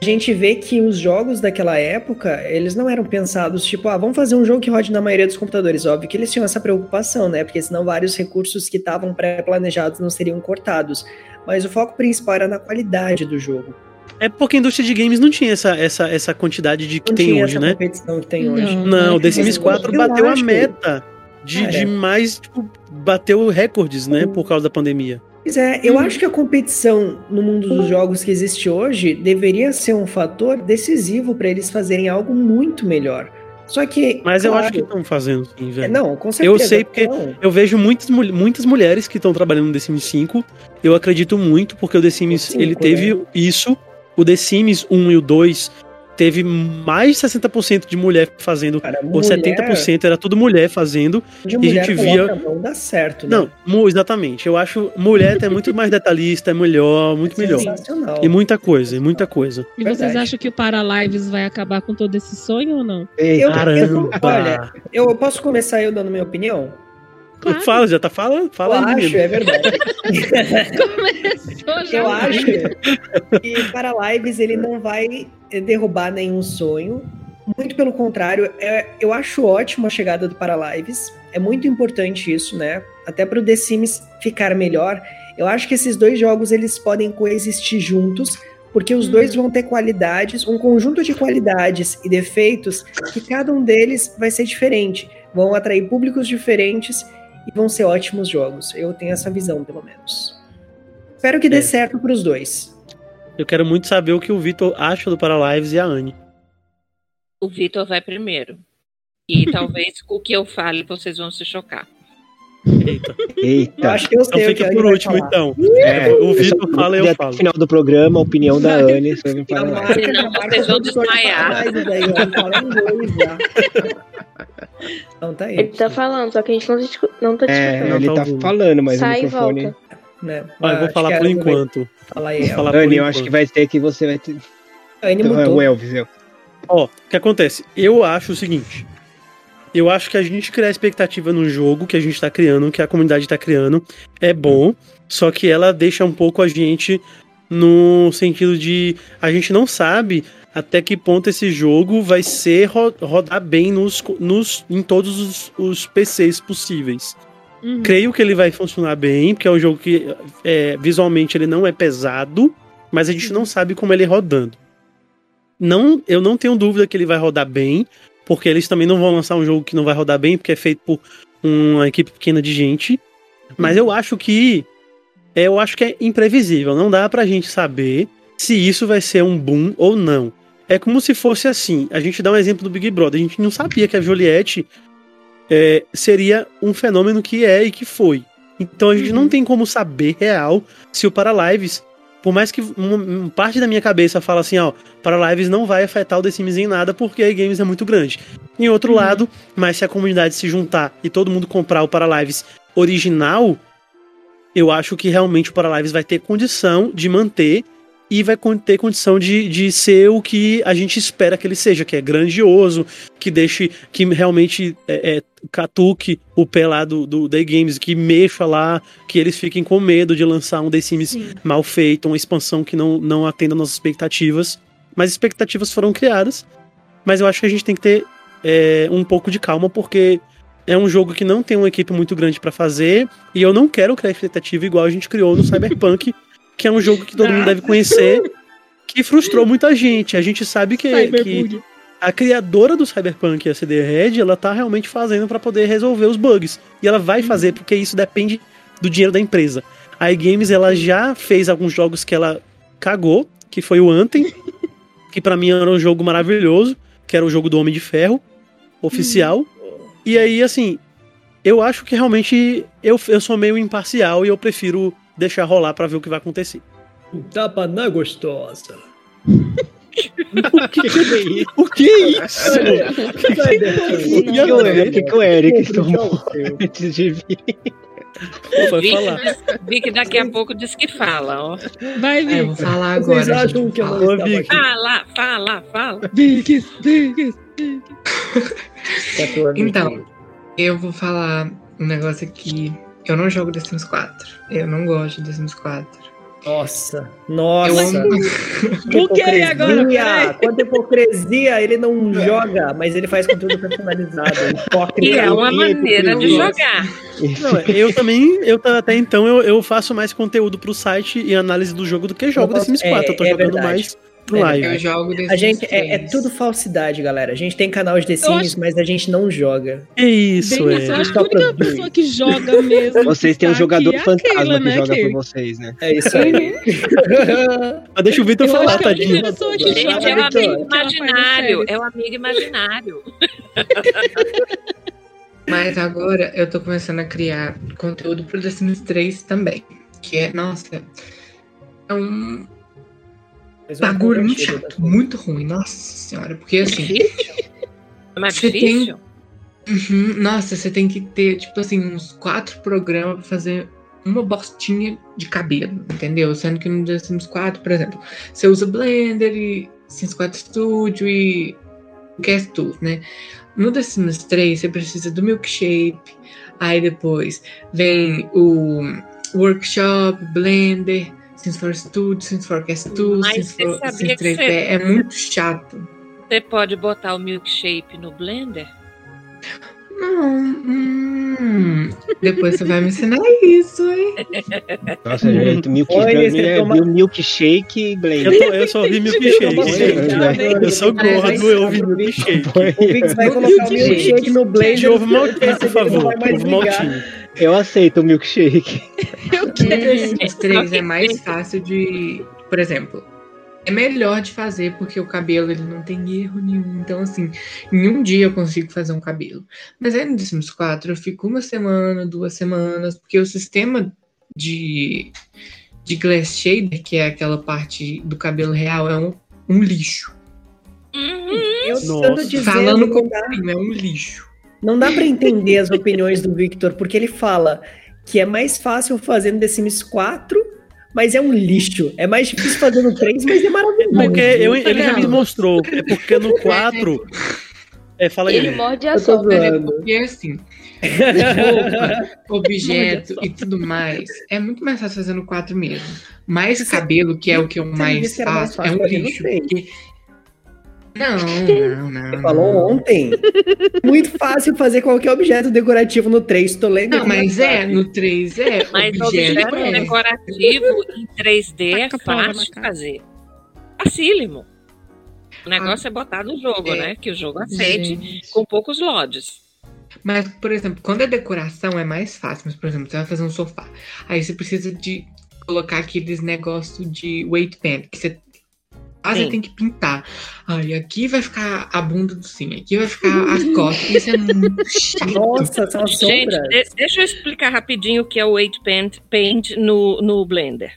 B: A gente vê que os jogos daquela época, eles não eram pensados, tipo, ah, vamos fazer um jogo que rode na maioria dos computadores. Óbvio que eles tinham essa preocupação, né? Porque senão vários recursos que estavam pré-planejados não seriam cortados. Mas o foco principal era na qualidade do jogo.
C: É porque a indústria de games não tinha essa, essa, essa quantidade de que
B: Não
C: tem
B: tinha
C: hoje,
B: essa
C: né?
B: competição que tem hoje.
A: Não.
C: Não, o The Sims
A: eu
C: 4
B: acho-
C: bateu a meta de,
B: Cara.
C: de mais, tipo, bateu recordes, né? Por causa da pandemia.
B: Pois é, eu
A: Uhum.
B: acho que a competição no mundo dos jogos que existe hoje deveria ser um fator decisivo para eles fazerem algo muito melhor. Só que.
C: Mas eu
B: claro,
C: acho que estão fazendo, sim,
B: é,
C: velho.
B: Não, com certeza.
C: Eu sei porque-
B: não.
C: Eu vejo muitas, muitas mulheres que estão trabalhando no The Sims 5. Eu acredito muito, porque o The Sims, ele teve
B: né?
C: isso. O The Sims 1 e o 2 teve mais de 60% de mulher fazendo,
B: Cara,
C: ou
B: mulher
C: 70% era tudo mulher fazendo.
B: de
C: a
B: mulher
C: gente
B: coloca
C: via-
B: a mão, dá certo, né?
C: Não, exatamente. Eu acho mulher é muito mais detalhista, é melhor, muito melhor.
B: Sensacional.
C: E muita coisa, e muita coisa.
A: E vocês
B: Verdade.
A: acham que o Paralives vai acabar com todo esse sonho ou não?
F: Ei,
B: Eu-
C: Caramba!
B: olha, Eu posso começar eu dando minha opinião?
A: Claro.
C: Fala, já tá falando? Fala
B: eu
C: aí,
B: acho,
C: menino.
B: é verdade.
A: Começou já.
B: Eu acho que para lives ele não vai derrubar nenhum sonho. Muito pelo contrário, é- eu acho ótimo a chegada do para lives. É muito importante isso, né? Até para o The Sims ficar melhor. Eu acho que esses dois jogos eles podem coexistir juntos, porque os dois vão ter qualidades, um conjunto de qualidades e defeitos que cada um deles vai ser diferente. Vão atrair públicos diferentes vão ser ótimos jogos. Eu tenho essa visão, pelo menos. Espero que dê
C: É.
B: certo para os dois.
C: Eu quero muito saber o que o Vitor acha do Paralives e a Anne.
D: O Vitor vai primeiro. E talvez com o que eu fale vocês vão se chocar.
C: Eita.
B: Eu
F: Eita.
B: acho que eu
C: Então
B: sei o que
C: fica por último, então.
F: É,
C: O Vitor
F: só
C: fala e eu falo.
F: final do programa, a opinião da Anne sobre o
B: marca-
D: Senão vocês vão desmaiar.
B: Então tá aí.
G: Ele tá falando, só que a gente não tá, não tá te
F: É,
G: escutando.
F: ele
C: tá ouvindo.
F: falando, mas
G: Sai
F: o
G: e
F: microfone.
G: volta.
B: Né?
C: Eu vou
B: Acho
C: falar
B: que a
C: por enquanto.
B: Fala aí,
C: por
F: eu acho
C: enquanto.
F: que vai ter que você vai ter.
B: A Anne
F: Então, é,
B: mutou.
F: o Elvis, eu.
C: Ó, o que acontece? Eu acho o seguinte. Eu acho que a gente criar expectativa no jogo que a gente tá criando, que a comunidade tá criando, é bom. Só que ela deixa um pouco a gente no sentido de a gente não sabe até que ponto esse jogo vai ser ro- rodar bem nos, nos, em todos os, os PCs possíveis.
A: Uhum.
C: Creio que ele vai funcionar bem, porque é um jogo que é, visualmente ele não é pesado, mas a gente não sabe como ele é rodando. Não, eu não tenho dúvida que ele vai rodar bem, porque eles também não vão lançar um jogo que não vai rodar bem, porque é feito por uma equipe pequena de gente. Mas eu acho que eu acho que é imprevisível. Não dá pra gente saber se isso vai ser um boom ou não. É como se fosse assim. A gente dá um exemplo do Big Brother. A gente não sabia que a Juliette é, seria um fenômeno que é e que foi. Então a gente não tem como saber real se o Paralives, por mais que uma, parte da minha cabeça fala assim, ó, Paralives não vai afetar o The Sims em nada porque a Games é muito grande. Em outro lado, mas se a comunidade se juntar e todo mundo comprar o Paralives original, eu acho que realmente o Paralives vai ter condição de manter e vai ter condição de, de ser o que a gente espera que ele seja, que é grandioso, que deixe, que realmente é, é, catuque o pé lá do, do The Games, que mexa lá, que eles fiquem com medo de lançar um The Sims
A: Sim.
C: mal feito, uma expansão que não, não atenda nossas expectativas. Mas expectativas foram criadas, mas eu acho que a gente tem que ter é, um pouco de calma, porque é um jogo que não tem uma equipe muito grande pra fazer, e eu não quero criar expectativa igual a gente criou no Cyberpunk, que é um jogo que todo mundo deve conhecer, que frustrou muita gente. A gente sabe que, que a criadora do Cyberpunk, a CD Red, ela tá realmente fazendo pra poder resolver os bugs. E ela vai fazer, porque isso depende do dinheiro da empresa. A iGames, ela já fez alguns jogos que ela cagou, que foi o Anthem, que pra mim era um jogo maravilhoso, que era o jogo do Homem de Ferro, oficial. E aí, assim, eu acho que realmente eu, eu sou meio imparcial e eu prefiro deixar rolar pra ver o que vai acontecer.
B: Um tapa na gostosa.
F: O que, que é isso?
C: O que é isso?
F: O que, que, o, o que, que o Eric tomou antes de vir?
C: Vai
D: Vi
C: falar.
D: que, vi que daqui a pouco diz que fala, ó.
A: Vai,
E: É, eu vou falar agora.
B: Vocês acham que eu
E: vou
B: não
E: falar.
C: Ô,
B: estava
C: Vicky.
B: aqui?
D: Fala, fala, fala.
A: Vix, Vix, Vix.
B: 14
E: Então. Eu vou falar um negócio aqui. Eu não jogo The Sims 4. Eu não gosto de The Sims 4.
B: Nossa,
E: Eu
B: nossa.
E: amo.
B: Que
A: O que é agora?
B: hipocrisia,
A: Peraí.
B: Quanta hipocrisia, ele não joga, mas ele faz conteúdo personalizado. Hipócrita.
D: E é uma
F: e
D: maneira de jogar.
C: Não, eu também, eu até então, eu, eu faço mais conteúdo pro site e análise do jogo do que jogo The Sims 4. eu tô
B: É- é
C: jogando
B: verdade.
C: mais pro
B: É
C: live.
E: Eu jogo The Sims
B: A gente é, é
E: 3.
B: tudo falsidade, galera. A gente tem canal de The Sims,
A: acho-
B: mas a gente não joga.
C: É isso,
A: Denis, eu
C: é.
A: acho que a única pessoa que joga mesmo.
F: Vocês têm um
A: tá
F: jogador
A: aqui é
F: fantasma
A: Keila,
F: que
A: né,
F: joga
A: Keila?
F: por vocês, né?
B: É isso aí.
C: Mas deixa o Vitor falar, tadinho.
D: Gente,
A: joga
D: é o
A: é
D: amigo imaginário. É o amigo imaginário.
E: Mas agora eu tô começando a criar conteúdo pro The Sims 3 também. Que é, nossa, é um bagulho muito
B: convertido,
E: chato,
B: tá?
E: muito ruim, nossa senhora. Porque assim,
D: Difícil? É mais
E: Você
D: difícil?
E: uhum, nossa, você tem que ter, tipo assim, uns quatro programas pra fazer uma bostinha de cabelo, entendeu? Sendo que no The Sims 4, por exemplo, você usa Blender e Sims 4 Studio e Cast Tools, né? No The Sims 3, você precisa do Milkshape, aí depois vem o Workshop, Blender, Sims 4 Studio, Sims 4 Cast Tools,
D: Mas
E: Sims
D: você
E: 4
D: sabia
E: Sims
D: que
E: 3D.
D: você-
E: É muito chato.
D: Você pode botar o milkshake no blender?
E: Não, hum, depois você vai me ensinar isso, hein?
F: Nossa, gente, milk,
B: Oi,
F: pra mim
B: você
F: é
B: toma-
F: milkshake e blender.
C: Eu, tô- eu só ouvi milkshake,
B: banho,
C: Eu sou gordo, eu ouvi milkshake.
B: O Vix vai colocar o
E: milkshake.
B: milkshake no blender.
C: De ovo maltinho, por favor. Ovo maltinho.
F: Eu aceito o milkshake.
A: Eu quero.
E: The Sims 3 é mais fácil de. Por exemplo, é melhor de fazer porque o cabelo ele não tem erro nenhum. Então, assim, em um dia eu consigo fazer um cabelo. Mas aí no Sims 4 eu fico uma semana, duas semanas, porque o sistema de, de Glass Shader, que é aquela parte do cabelo real, é um, um lixo.
D: Uhum.
B: Eu
C: Nossa.
B: dizendo,
E: Falando como
B: dá,
E: é um lixo.
B: Não dá pra entender as opiniões do Victor, porque ele fala que é mais fácil fazer no The Sims 4, mas é um lixo. É mais difícil fazer no 3, mas é maravilhoso.
C: Porque eu, ele já me mostrou. É porque no 4. É, fala aí.
G: Ele morde a sopa.
E: É porque assim, roupa, objeto e tudo mais, é muito mais fácil fazer no 4 mesmo. Mas cabelo, que é o que eu mais
B: mais
E: faço, é um lixo. Porque... Não, não, não.
B: Você falou ontem. Muito fácil fazer qualquer objeto decorativo no 3. Tô lendo
E: Não, mas é, no 3 é.
D: Mas
E: objeto
D: objeto
E: é.
D: decorativo em 3D é
A: Taca
D: fácil de fazer. Facílimo. O negócio é botar no jogo,
E: É.
D: né? Que o jogo aceite
E: Gente.
D: com poucos lodes.
E: Mas, por exemplo, quando é decoração é mais fácil. Mas, por exemplo, você vai fazer um sofá. Aí você precisa de colocar aqueles negócios de weight pen, que você quase
D: Sim.
E: tem que pintar. Ai, aqui vai ficar a bunda do sim, aqui vai ficar as costas. Isso é muito chato.
B: Nossa, são
D: Gente,
B: sombras.
D: de- deixa eu explicar rapidinho o que é o weight paint, paint no, no Blender.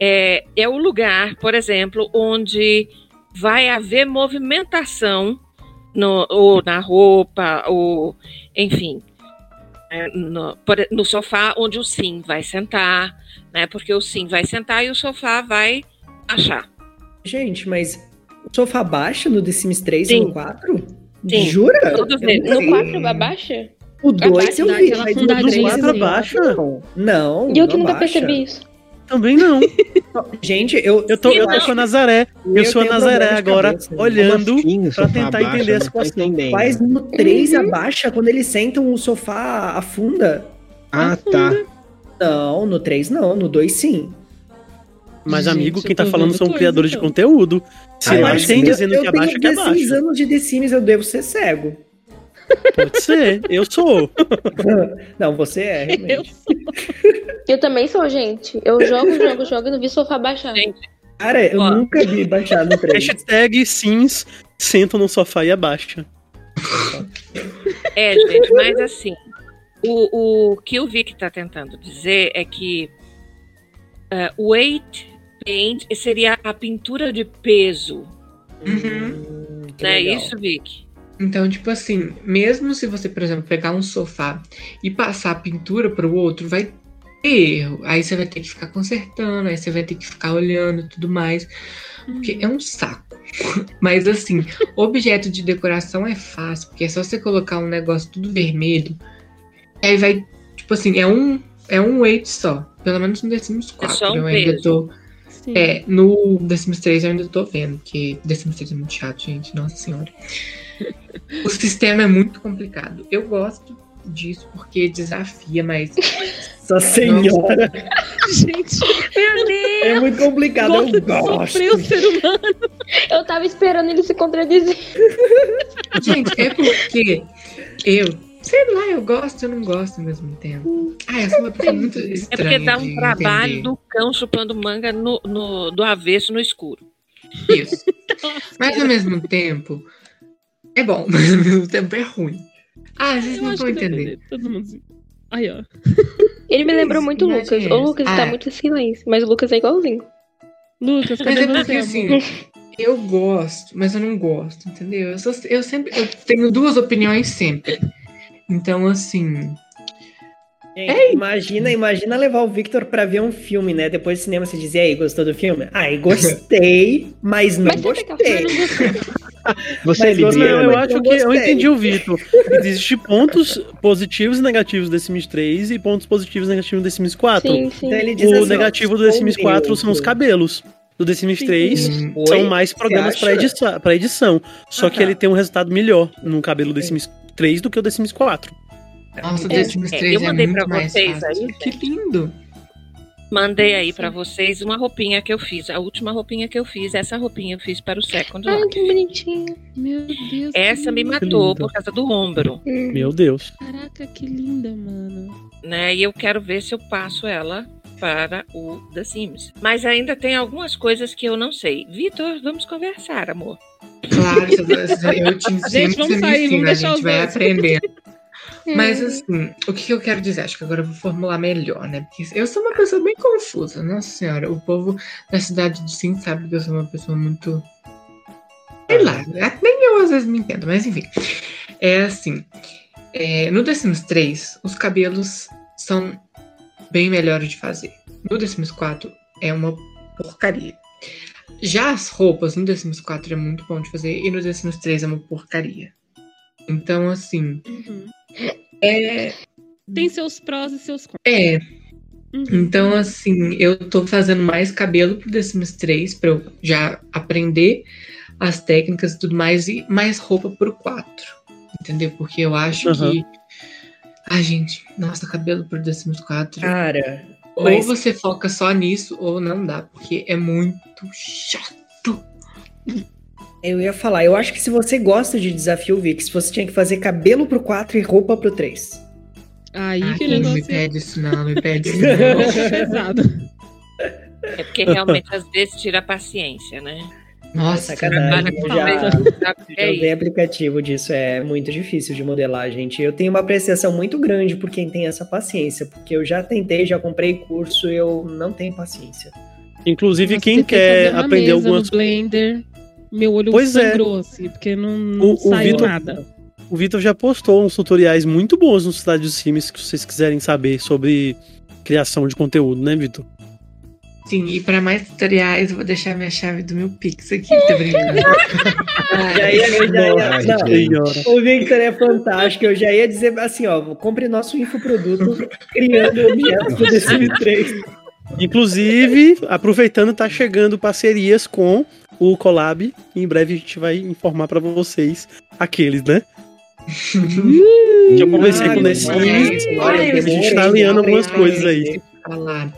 D: É, é o lugar, por exemplo, onde vai haver movimentação no, ou na roupa, ou enfim, é, no, por- no sofá onde o sim vai sentar, né? Porque o sim vai sentar e o sofá vai achar.
B: Gente, mas o sofá baixa no The Sims 3 e
D: Sim.
B: no 4?
D: Sim.
B: Jura?
D: Todos
B: Eu
D: eles.
B: não
G: No
B: sei.
G: 4 abaixa?
B: O 2 eu vi, mas o
A: fundadinha
B: 3
C: assim, abaixa?
B: Não, não.
G: E eu que nunca
B: abaixa.
G: percebi isso.
C: Também não.
B: Gente, eu,
C: Eu tô,
D: Sim,
C: eu tô
D: não.
C: com a Nazaré. Eu, sou a Nazaré agora,
B: cabeça.
C: olhando.
F: Assim,
C: pra tentar
F: abaixa?
C: entender a situação.
B: Mas no 3
G: Uhum.
B: abaixa, quando eles sentam, o sofá afunda.
F: Ah, tá.
B: Não, no 3 não, no 2 sim.
C: Mas,
A: Gente,
C: amigo,
A: eu
C: quem tá falando são criadores de
A: então.
C: conteúdo. Se
F: Ah, eu
C: lá
F: acho
C: tem
F: que-
C: dizendo
B: eu
C: que abaixa,
B: tenho
C: que
B: 16
C: abaixa.
B: anos de The Sims, eu devo ser cego.
C: Pode ser, eu sou.
B: não, você é,
A: Eu
B: realmente.
G: Eu também sou, gente. Eu jogo, jogo, jogo e não vi sofá baixar.
D: Gente,
B: Cara, eu
D: Ó.
B: nunca vi baixar no 3.
C: Hashtag Sims sentam no sofá e abaixa.
D: É, gente, mas assim, o, o que o Vic está tentando dizer é que eh, o weight paint seria a pintura de peso,
E: Uhum.
B: Hum,
D: não é isso, Vic?
E: Então, tipo assim, mesmo se você, por exemplo, pegar um sofá e passar a pintura para o outro, vai ter erro. Aí você vai ter que ficar consertando, aí você vai ter que ficar olhando e tudo mais. Porque é um saco. Mas assim, objeto de decoração é fácil, porque é só você colocar um negócio tudo vermelho. Aí vai, tipo assim, é um, é um weight só. Pelo menos no The Sims 4.
D: só um
E: eu ainda
D: peso.
E: tô.
A: Sim.
E: É, no The Sims 3 eu ainda tô vendo, que The Sims 3 é muito chato, gente. Nossa senhora. o sistema é muito complicado. Eu gosto disso porque desafia, mas.
B: Nossa senhora.
A: Gente, meu Deus!
B: É muito complicado,
A: Gosto
B: eu gosto.
A: sofrer o ser humano.
G: Eu tava esperando ele se contradizer.
E: Gente, é porque eu. Sei lá, eu gosto e eu não gosto ao mesmo tempo. Ah, eu sou uma pessoa muito
D: É
E: estranha.
D: porque dá um trabalho
E: entender.
D: do cão chupando manga no, no- do avesso no escuro.
E: Isso. Mas ao mesmo tempo. É bom, mas ao mesmo tempo é ruim. Ah, vocês
A: Eu
E: não vão entender.
A: todo mundo assim. Aí, ó.
G: Ele me lembrou muito o Lucas. O Lucas tá
E: Ah.
G: muito em silêncio, mas o Lucas é igualzinho.
A: Lucas,
E: Mas
A: cadê
E: é
A: você,
E: porque assim, eu gosto, mas eu não gosto, entendeu? Eu, sou- eu sempre eu tenho duas opiniões sempre. Então, assim.
B: Gente, imagina, imagina levar o Victor pra ver um filme, né? Depois do cinema você dizer, aí, gostou do filme? Ai, gostei, mas não
G: Mas tá
B: gostei.
F: Você
B: Mas
F: é
C: Não,
F: libriano?
C: eu acho
B: eu
C: que eu entendi o Vitor. Existem pontos positivos e negativos do The Sims 3 e pontos positivos e negativos do The Sims 4.
G: Sim, sim.
B: Então ele diz
C: O
B: assim,
C: negativo do The Sims
B: sou
C: 4 são os cabelos. Do The Sims
A: Sim.
C: 3
E: hum,
C: são mais programas
B: acha?
C: edição, pra edição. Só que
B: Aham.
C: ele tem um resultado melhor no cabelo do The Sims 3 do que o The Sims 4.
E: Nossa, o
D: É,
E: The Sims
D: é,
E: 3
D: eu
E: é
D: mandei
E: muito
D: pra
E: mais
D: vocês
E: fácil.
D: aí,
E: Que lindo.
D: Mandei aí pra vocês uma roupinha que eu fiz. A última roupinha que eu fiz, essa roupinha eu fiz para o Second
G: Ai,
D: Life.
G: que bonitinho.
A: Meu Deus.
D: Essa me
A: que
D: matou por causa do ombro,
G: Hum.
C: Meu Deus.
A: Caraca, que linda, mano.
D: né? E eu quero ver se eu passo ela para o The Sims. Mas ainda tem algumas coisas que eu não sei. Vitor, vamos conversar, amor.
E: Claro, eu te ensino,
A: Gente, vamos sair,
E: ensina,
A: vamos
E: a gente vai
A: dois.
E: aprendendo. Mas assim, o que que eu quero dizer? Acho que agora eu vou formular melhor, né? Porque eu sou uma pessoa bem confusa, nossa senhora. O povo da cidade de Sim sabe que eu sou uma pessoa muito. Sei lá, nem eu às vezes me entendo, mas enfim. É assim. é, no The Sims 3, os cabelos são bem melhores de fazer. No The Sims 4 é uma porcaria. Já as roupas no The Sims 4 é muito bom de fazer e no The Sims 3 é uma porcaria. Então, assim,
A: Uhum.
E: é,
A: Tem seus prós e seus contras.
E: é
A: Uhum.
E: Então, assim, eu tô fazendo mais cabelo pro The Sims 3 pra eu já aprender as técnicas e tudo mais, e mais roupa pro 4. Entendeu? Porque eu acho
C: Aham.
E: que. Ai, gente, nossa, cabelo pro The Sims 4.
B: Cara,
E: ou
B: mas-
E: você foca só nisso, ou não dá, porque é muito chato.
B: eu ia falar, eu acho que se você gosta de desafio Vix, você tinha que fazer cabelo pro 4 e roupa pro 3.
A: Aí
E: Ai,
A: que
E: não me
A: é
E: pede isso, não, me pede isso.
A: um
E: Não.
A: pouco pesado.
D: É porque realmente às vezes tira a paciência, né?
E: Nossa,
B: Sacanagem. Eu já,
D: É
B: usei aplicativo disso, é muito difícil de modelar, gente. Eu tenho uma apreciação muito grande por quem tem essa paciência, porque eu já tentei, já comprei curso, eu não tenho paciência.
C: Inclusive,
A: Nossa,
C: quem quer aprender algumas
A: Blender, meu olho
C: Pois é.
A: sangrou, assim, porque não, não
C: O- o
A: saiu
C: Vitor-
A: nada.
C: O Vitor já postou uns tutoriais muito bons no Cidade dos Sims que vocês quiserem saber sobre criação de conteúdo, né, Vitor?
E: Sim, e para mais tutoriais, eu vou deixar minha chave do meu Pix aqui, tá brincando?
B: Já ia, eu já ia, não, o Victor é fantástico, eu já ia dizer assim, ó, compre nosso infoproduto criando objetos do The Sims 3.
C: Inclusive, aproveitando, tá chegando parcerias com o Collab. E em breve a gente vai informar pra vocês aqueles, né? Que eu conversei com o.
E: Olha,
C: A gente tá alinhando algumas coisas aí.
E: Falar.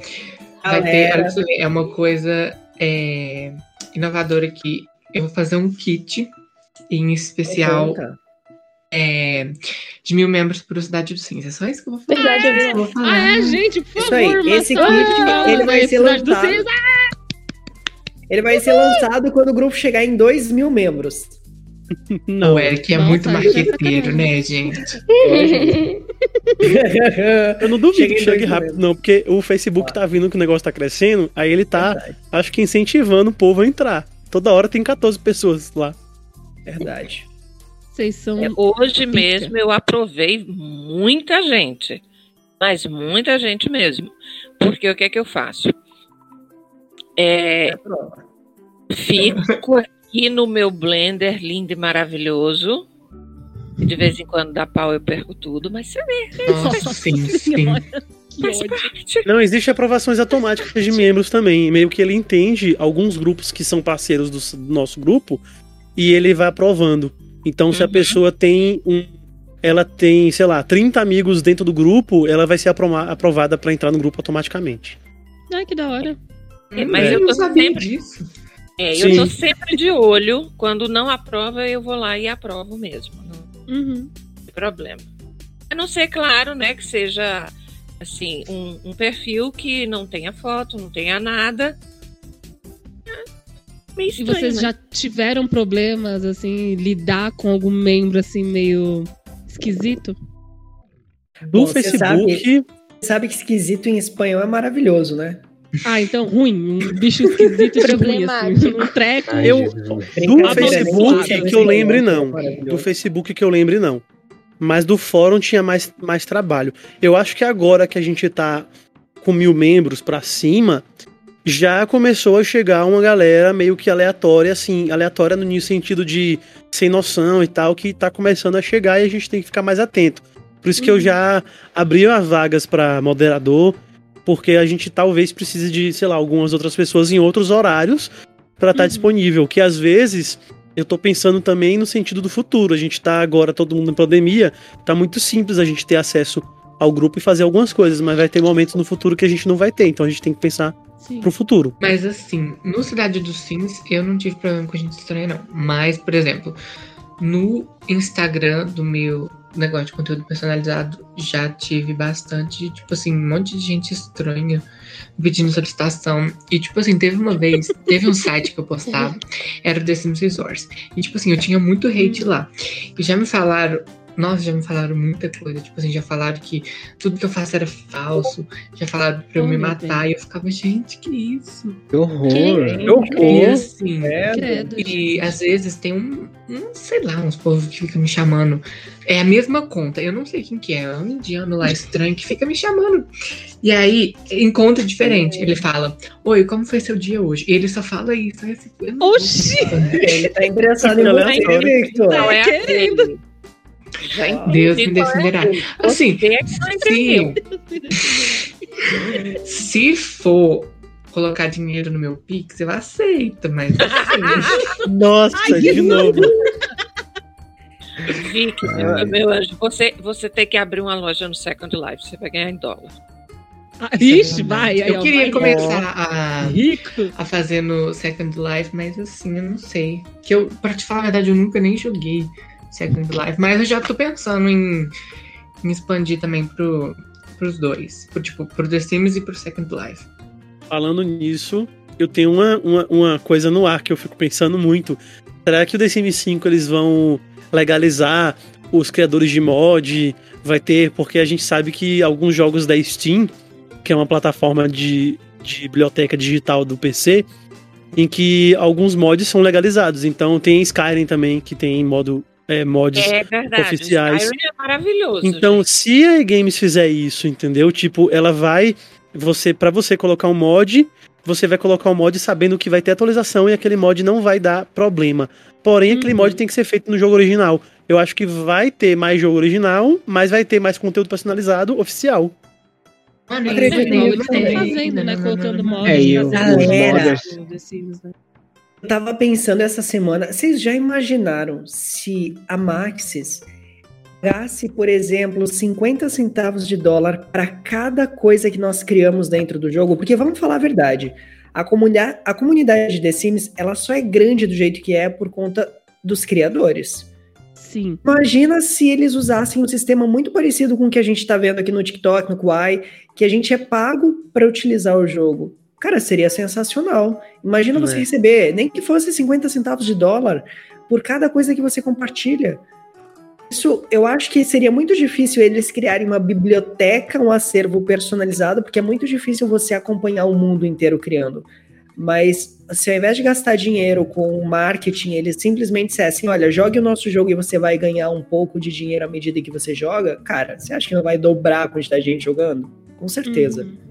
E: Vai ter, olha ver, é uma coisa é, inovadora aqui. Eu vou fazer um kit em especial é, de mil membros para o Cidade do Sims. É só isso que eu vou falar.
G: Verdade,
E: É eu vou falar.
A: Ah, é, gente, por
B: Isso
A: favor.
B: aí, esse kit,
A: Ah,
B: ele vai ser lançado.
A: Seis.
B: Ele vai ser lançado quando o grupo chegar em 2 mil membros.
C: Não.
E: O Eric é
A: Nossa,
E: muito marqueteiro, né, gente?
C: Eu não duvido que chegue rápido,
B: mesmo.
C: não, porque o Facebook tá vendo que o negócio tá crescendo, aí ele tá,
B: Verdade,
C: acho que incentivando o povo a entrar. Toda hora tem 14 pessoas lá.
B: verdade.
A: Vocês são.
D: É, Hoje mesmo eu aprovei muita gente, mas muita gente mesmo. Porque o que é que eu faço? É,
B: É
D: fico aqui no meu blender lindo e maravilhoso. E de vez em quando dá pau eu perco tudo, mas você vê,
E: Nossa, sim, sim.
C: Não, existe aprovações automáticas de membros também. Meio que ele entende alguns grupos que são parceiros do, nosso grupo e ele vai aprovando. Então, se a
E: Uhum.
C: pessoa tem um. Ela tem, sei lá, 30 amigos dentro do grupo, ela vai ser aprova- aprovada pra entrar no grupo automaticamente.
A: Ai, que da hora.
D: É, mas
E: eu
D: eu
E: não
D: tô
E: sabia
D: sempre-
E: disso.
D: É,
C: Sim.
D: eu tô sempre de olho. Quando não aprova, eu vou lá e aprovo mesmo. Não
A: Uhum.
D: tem problema. A não ser, claro, né, que seja assim, um, um perfil que não tenha foto, não tenha nada. É, meio
A: E
D: estranho,
A: vocês
D: né?
A: já tiveram problemas, assim, lidar com algum membro, assim, meio esquisito?
C: Do
B: Bom, você
C: Facebook,
B: Sabe, sabe que esquisito em espanhol é maravilhoso, né?
A: Ah, então ruim. Um bicho esquisito de ruim, assim. Um treco.
F: Ai,
C: Eu- do
B: Brincadeira,
C: Facebook que eu lembre, não. Do Facebook que eu lembre, não. Mas do fórum tinha mais, mais trabalho. Eu acho que agora que a gente tá com mil membros pra cima, já começou a chegar uma galera meio que aleatória, assim, aleatória no sentido de sem noção e tal, que tá começando a chegar e a gente tem que ficar mais atento. Por isso que eu já abri as vagas pra moderador, porque a gente talvez precise de, sei lá, algumas outras pessoas em outros horários pra estar
A: Uhum.
C: disponível, que às vezes eu tô pensando também no sentido do futuro. A gente tá agora todo mundo em pandemia, tá muito simples a gente ter acesso ao grupo e fazer algumas coisas, mas vai ter momentos no futuro que a gente não vai ter, então a gente tem que pensar
A: Sim.
C: pro futuro.
E: Mas assim, no Cidade dos Sims, eu não tive problema com gente estranha, não. Mas, por exemplo, no Instagram do meu negócio de conteúdo personalizado, já tive bastante, tipo assim, um monte de gente estranha pedindo solicitação. E, tipo assim, teve uma vez, teve um site que eu postava, era o The Sims Resource. E, tipo assim, eu tinha muito hate lá. E já me falaram. Nossa, já me falaram muita coisa. Tipo assim, já falaram que tudo que eu faço era falso. Já falaram pra eu
A: Oh,
E: me matar. E eu ficava, gente, que isso?
F: Que horror.
B: Que
E: E
C: horror.
E: assim,
A: Credo,
E: e
A: gente.
E: às vezes tem um, um, sei lá, uns povos que ficam me chamando. É a mesma conta, eu não sei quem que é, é um indiano lá estranho que fica me chamando. E aí, em conta diferente, ele fala: Oi, como foi seu dia hoje? E ele só fala isso. aí vou
A: Oxi!
E: responder.
B: Ele tá interessado em você. Victor.
D: Não é
A: querendo.
E: Deus me
D: aquele.
E: Assim,
D: é
E: se, se for colocar dinheiro no meu Pix, eu aceito, mas assim,
C: Nossa,
A: Ai,
C: de novo.
D: Vicky, meu, meu anjo, você, você tem que abrir uma loja no Second Life, você vai ganhar em dólar.
A: Ah, Ixi, vai. aí,
E: eu queria
A: vai.
E: começar a.
A: Rico.
E: a fazer no Second Life, mas assim, eu não sei. Que eu, pra te falar a verdade, eu nunca nem joguei Second Life, mas eu já tô pensando em, em expandir também pro, pros dois. Pro, tipo, pro The Sims e pro Second Life.
C: falando nisso, eu tenho uma, uma, uma coisa no ar que eu fico pensando muito. Será que o The Sims 5 eles vão legalizar os criadores de mod? Vai ter, porque a gente sabe que alguns jogos da Steam, que é uma plataforma de, de biblioteca digital do PC, em que alguns mods são legalizados. Então tem Skyrim também, que tem modo é, mods
D: É verdade.
C: oficiais.
D: Skyrim é maravilhoso.
C: Então,
D: gente.
C: se a Games fizer isso, entendeu? Tipo, ela vai você para você colocar um mod, você vai colocar um mod sabendo que vai ter atualização e aquele mod não vai dar problema. Porém, aquele
A: Uhum.
C: mod tem que ser feito no jogo original. Eu acho que vai ter mais jogo original, mas vai ter mais conteúdo personalizado oficial.
E: Mano,
B: Acredito,
E: é igual
A: Estão fazendo, né? Colocando mods.
F: É, e
B: os
F: modders-
B: Eu tava pensando essa semana, vocês já imaginaram se a Maxis pagasse, por exemplo, 50 centavos de dólar para cada coisa que nós criamos dentro do jogo? Porque vamos falar a verdade, a comunidade, a comunidade de The Sims, ela só é grande do jeito que é por conta dos criadores.
A: Sim.
B: Imagina se eles usassem um sistema muito parecido com o que a gente tá vendo aqui no TikTok, no Kwai, que a gente é pago para utilizar o jogo. Cara, seria sensacional. Imagina você
C: É.
B: receber, nem que fosse 50 centavos de dólar por cada coisa que você compartilha. Isso, eu acho que seria muito difícil eles criarem uma biblioteca, um acervo personalizado, porque é muito difícil você acompanhar o mundo inteiro criando. Mas se ao invés de gastar dinheiro com marketing, eles simplesmente dissessem, olha, jogue o nosso jogo e você vai ganhar um pouco de dinheiro à medida que você joga, cara, você acha que não vai dobrar a quantidade de gente jogando? Com certeza.
A: Uhum.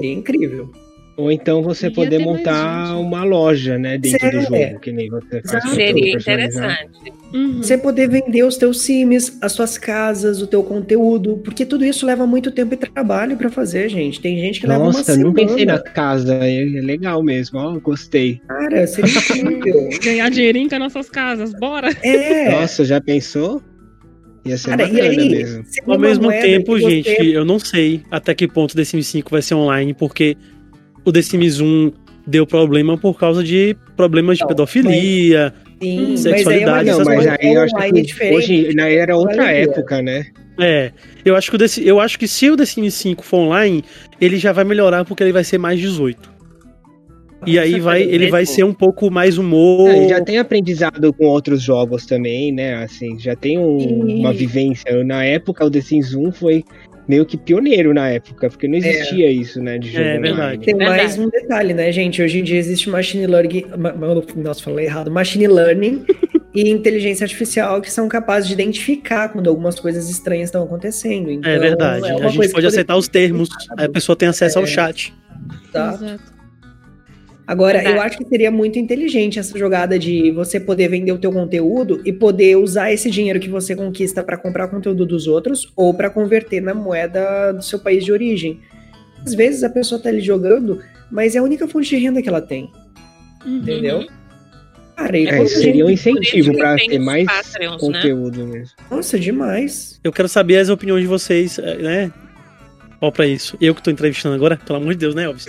B: É incrível.
F: Ou então você
A: Ia
F: poder montar
A: gente.
F: uma loja, né, dentro do
B: É.
F: jogo, que nem você faz.
D: Seria interessante.
A: Uhum.
B: Você poder vender os teus sims, as suas casas, o teu conteúdo, porque tudo isso leva muito tempo e trabalho pra fazer, gente. Tem gente que leva uma
F: Nossa, não pensei na
B: semana.
F: casa, é é legal mesmo, ó, gostei.
B: Cara, seria incrível.
A: Ganhar dinheirinho com as nossas casas, bora!
B: É.
F: Nossa, já pensou? Ia ser
B: Cara, e aí,
F: mesmo.
C: Ao mesmo tempo,
B: você-
C: gente, eu não sei até que ponto o The Sims 5 vai ser online, porque o The Sims 1 deu problema por causa de problemas de
B: Não,
C: pedofilia.
B: Sim,
A: Hum,
B: mas aí é
C: sexualidade,
F: Não,
C: essas
F: mas
C: coisas.
F: aí eu acho
B: online
F: que
B: diferente.
F: hoje na era outra
B: Valeria.
F: época, né?
C: É, eu acho que o The, eu acho que se o The Sims 5 for online, ele já vai melhorar porque ele vai ser mais 18. E aí vai, ele vai ser um pouco mais humor.
F: É, já tem aprendizado com outros jogos também, né? Assim, já tem um- uma vivência. Na época, o The Sims 1 foi meio que pioneiro na época, porque não existia isso, né? De jogo
C: É,
F: online.
C: verdade.
B: Tem
D: Verdade.
B: mais um detalhe, né, gente? Hoje em dia existe machine learning. ma- Nossa, falei errado. Machine learning e inteligência artificial que são capazes de identificar quando algumas coisas estranhas estão acontecendo. Então,
C: É verdade.
B: é
C: a gente pode aceitar os termos, aí a pessoa tem acesso ao
B: É.
C: chat.
B: tá?
A: Exato.
B: Agora, eu
D: Verdade.
B: acho que seria muito inteligente essa jogada de você poder vender o teu conteúdo e poder usar esse dinheiro que você conquista para comprar conteúdo dos outros ou para converter na moeda do seu país de origem. Às vezes a pessoa tá ali jogando, mas é a única fonte de renda que ela tem,
A: Uhum.
B: entendeu? Cara,
F: É, seria um incentivo para ter mais
D: Patreons, né?
F: conteúdo mesmo.
B: Nossa, demais.
C: Eu quero saber as opiniões de vocês, é, né? Ó, pra isso. Eu que tô entrevistando agora, pelo amor de Deus, né, Elvis?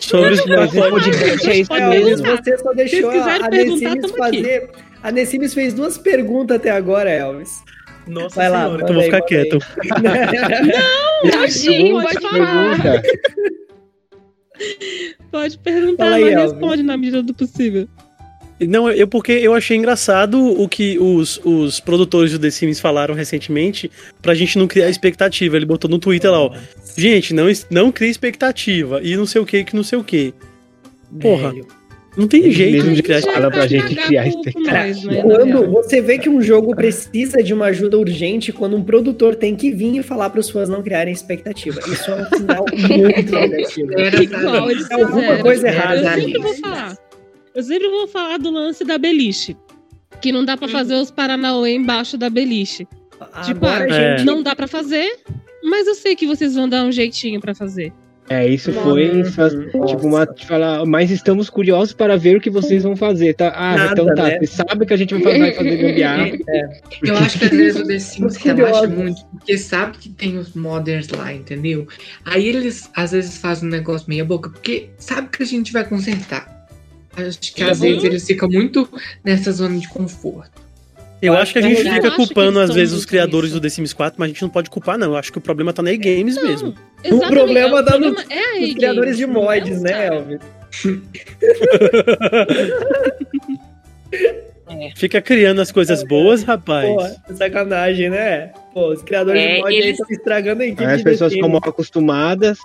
C: Sobre os
F: Mas esse podcast é isso mesmo.
B: você só deixou a
A: perguntar,
B: Nessimis
A: tamo aqui.
B: fazer. A Nessimis fez duas perguntas até agora, Elvis.
C: Nossa
B: Vai lá,
C: senhora,
B: manda
C: então eu vou
B: aí,
C: ficar quieto.
A: Tadinho,
F: Pergunta,
A: pode falar.
F: pergunta.
A: Pode perguntar,
B: Fala aí,
A: mas
B: Elvis.
A: responde na medida do possível.
C: Não, eu porque eu achei engraçado o que os, os produtores do The Sims falaram recentemente pra gente não criar expectativa. Ele botou no Twitter lá, ó. Gente, não, não cria expectativa. E não sei o que, que não sei o que. Porra.
B: Velho.
C: Não tem
F: Eles
C: jeito
F: mesmos
C: de criar
F: fala pra gente criar expectativa.
A: nós, né,
B: Quando você vê que um jogo precisa de uma ajuda urgente, quando um produtor tem que vir e falar para os fãs não criarem expectativa. Isso é um sinal muito negativo. É alguma coisa errada
A: Eu
B: ali.
A: Eu sempre vou falar do lance da beliche. Que não dá pra fazer os Paranauê embaixo da beliche. Tipo,
B: Agora,
A: ah,
C: É.
B: gente,
A: Não dá pra fazer, mas eu sei que vocês vão dar um jeitinho pra fazer.
F: É, isso foi
B: Uhum.
F: tipo uma te falar, mas estamos curiosos para ver o que vocês vão fazer, tá? Ah,
B: Nada,
F: então tá,
B: né?
F: você sabe que a gente vai fazer, gambiarra.
E: Eu acho que às vezes o The Sims relaxa muito, porque sabe que tem os modders lá, entendeu? Aí eles às vezes fazem um negócio meia boca, porque sabe que a gente vai consertar. Acho que às
A: Uhum.
E: vezes eles ficam muito nessa zona de conforto.
C: Eu acho que a gente fica culpando às vezes os criadores
A: isso.
C: do The Sims 4, mas a gente não pode culpar, não. Eu acho que o problema tá na E-Games
A: Não,
C: mesmo.
A: exatamente,
B: problema
A: o
B: tá no-
A: problema é a
B: Os
A: E-Games,
B: criadores de mods,
A: é os
B: né. Elvis?
C: Fica criando as coisas boas, rapaz.
B: Pô, sacanagem, né? Pô, os criadores
D: É,
B: de mods aí
D: eles-
B: estão estragando a equipe
F: as pessoas ficam mal acostumadas.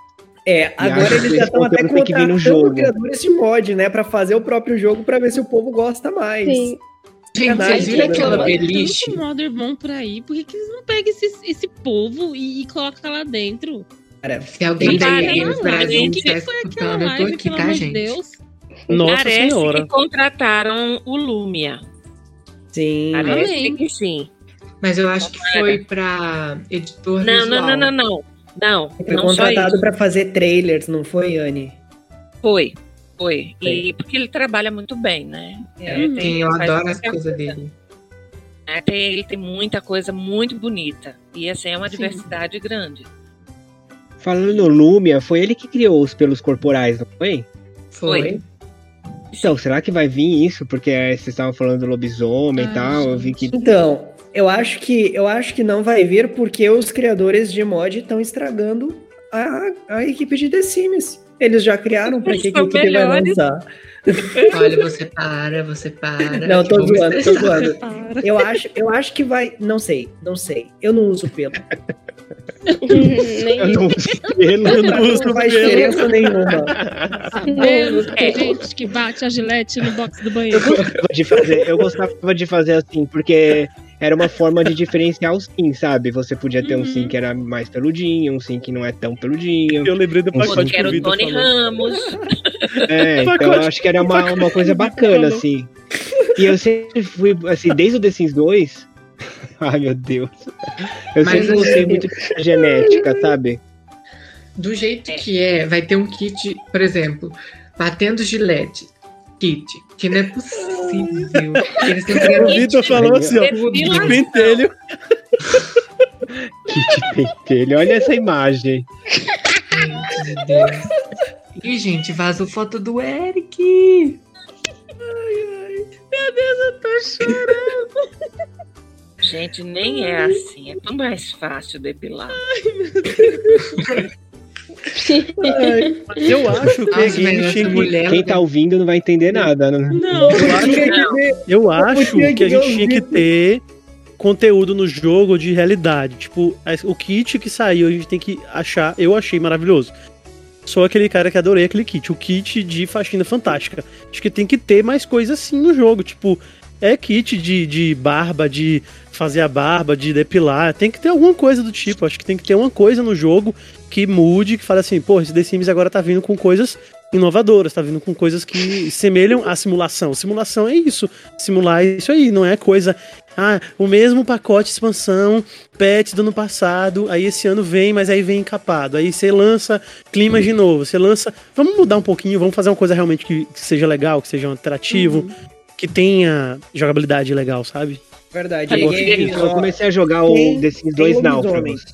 B: É, agora eles já estão até
F: tem no
B: contratando
F: jogo.
B: criadores de mod, né? Pra fazer o próprio jogo pra ver se o povo gosta mais.
G: Sim.
E: Gente, vocês viram
B: né,
E: aquela beliche?
A: Tanto modder bom por aí, por que, que eles não pegam esse, esse povo e, e colocam lá dentro?
B: Cara,
E: Se alguém da
D: Cara,
E: Games
A: Aquela
E: Brasil
A: aquela
E: escutando, eu tô aqui, tá, gente?
A: Deus?
C: Nossa
D: Parece
C: senhora.
D: que contrataram o Lumia.
B: sim.
D: Parece
A: Amém.
D: que sim.
E: Mas eu acho que foi pra editor
D: Não,
E: visual.
D: não, não, não, não. Não,
B: Foi
D: não
B: contratado pra fazer trailers, não foi, Anne?
D: Foi, foi.
B: Foi.
D: E porque ele trabalha muito bem, né?
B: É.
D: Ele
E: Sim, eu adoro as coisas
D: coisa.
E: dele.
D: É, tem- ele tem muita coisa muito bonita. E assim, é uma
A: Sim.
D: diversidade grande.
F: Falando no Lumia, foi ele que criou os pelos corporais, não foi?
E: Foi.
F: Então, será que vai vir isso? Porque é, vocês estavam falando do lobisomem
A: Ai,
F: e tal. Eu vi que.
B: Então, eu acho que eu acho que não vai vir porque os criadores de mod estão estragando a, a equipe de The Sims. Eles já criaram
D: Eles
B: que, a equipe vai
D: melhores.
B: lançar.
E: Olha, você para, você para.
B: Não, tô zoando, tô zoando.
A: Para.
B: Eu acho, eu acho que vai. Não sei, não sei. Eu não uso pelo.
G: Nem
F: Eu não uso pelo.
C: Eu não uso
B: Não faz
C: pelo.
B: diferença nenhuma.
A: Menos
D: É.
A: gente que bate a gilete no box do
F: Eu
A: banheiro.
F: gostava de fazer, eu gostava de fazer assim, porque era uma forma de diferenciar os sim, sabe? Você podia ter um sim que era mais peludinho, um sim que não é tão peludinho.
C: Eu lembrei do
F: Um
C: pacote que
D: era
C: o
D: o Tony
C: falou.
D: Ramos.
F: É, então eu
C: Pacote-
F: acho que era uma,
C: pacote
F: uma coisa
C: o
F: bacana, assim. E eu sempre fui, assim, desde o The Sims 2. Ai, meu Deus. Eu
E: Mas,
F: sempre gostei muito da genética, sabe?
E: Do jeito que é, vai ter um kit, por exemplo, batendo gilete. Kit, que não é possível. Eles têm que
C: O Vitor falou assim, ó. De pentelho.
F: Kit pentelho. Olha essa imagem.
E: Gente de Deus. Ih, gente, vazou foto do Eric.
D: Gente, nem é assim. É tão mais fácil depilar.
C: Eu acho que a
E: Nossa, essa
C: que
E: mulher.
F: Quem tá ouvindo não vai entender nada, né?
A: Não,
C: Eu acho,
D: Não.
C: eu acho que a
B: que
C: gente tinha que ter conteúdo no jogo de realidade. Tipo, o kit que saiu, a gente tem que achar. Eu achei maravilhoso. Sou aquele cara que adorei aquele kit. O kit de faxina fantástica. Acho que tem que ter mais coisa assim no jogo. Tipo, é kit de, de barba, de fazer a barba, de depilar. Tem que ter alguma coisa do tipo. Acho que tem que ter uma coisa no jogo que mude, que fale assim, pô, esse The Sims agora tá vindo com coisas inovadoras, tá vindo com coisas que semelham à simulação. Simulação é isso. Simular é isso aí, não é coisa. Ah, o mesmo pacote expansão, pet do ano passado, aí esse ano vem, mas aí vem encapado. Aí você lança climas de novo, você lança. Vamos mudar um pouquinho, vamos fazer uma coisa realmente que, que seja legal, que seja atrativo, que tenha jogabilidade legal, sabe?
B: Verdade.
D: Aí,
B: ninguém-
F: Eu comecei a jogar
B: Tem-
F: o The Sims
B: tem
F: 2
B: lobisomem.
F: Náufragos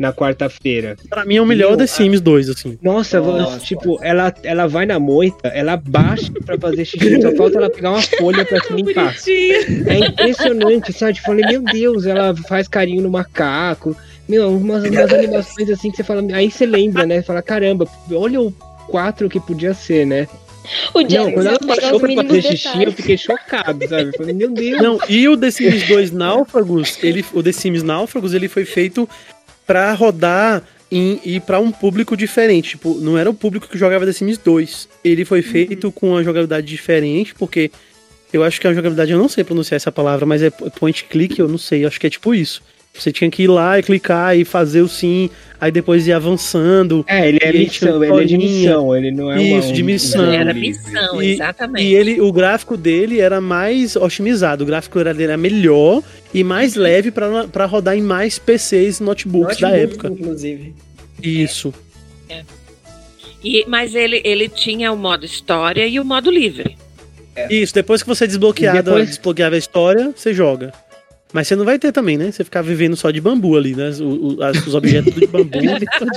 F: na quarta-feira.
C: Pra mim é o melhor
F: Meu,
C: The Sims 2, assim.
F: Nossa,
B: Nossa.
F: tipo, ela, ela vai na moita, ela baixa pra fazer xixi, só falta ela pegar uma folha pra se limpar. É impressionante, sabe? Tipo, falei, meu Deus, ela faz carinho no macaco. Meu, umas, umas animações assim que você fala. Aí você lembra, né? Fala, caramba, olha o 4 que podia ser, né?
G: O
F: Não,
G: Jack
F: quando ela baixou pra fazer xixi, eu fiquei chocado, sabe? Eu falei, meu Deus.
C: Não, e o The Sims 2 Náufragos, ele, o The Sims Náufragos, ele foi feito pra rodar em, e pra um público diferente. Tipo, não era o público que jogava The Sims 2. Ele foi feito com uma jogabilidade diferente, porque eu acho que a jogabilidade, eu não sei pronunciar essa palavra, mas é point click, eu não sei, eu acho que é tipo isso. Você tinha que ir lá e clicar e fazer o sim, aí depois ir avançando.
F: É, ele é missão, ele é de missão, ele não é uma,
C: Isso, de
F: um-
C: missão.
F: um
D: Era missão,
C: E-
D: exatamente.
C: E ele, o gráfico dele era mais otimizado, o gráfico dele era melhor e mais leve pra pra rodar em mais PCs e notebooks da
B: Notebook,
C: época.
B: Inclusive.
C: Isso.
D: E, mas ele, ele tinha o modo história e o modo livre.
C: Isso, depois que você desbloquear,
F: E depois-
C: desbloquear a história, você joga. Mas você não vai ter também, né? Você ficar vivendo só de bambu ali, né? O- o- as- os objetos de bambu.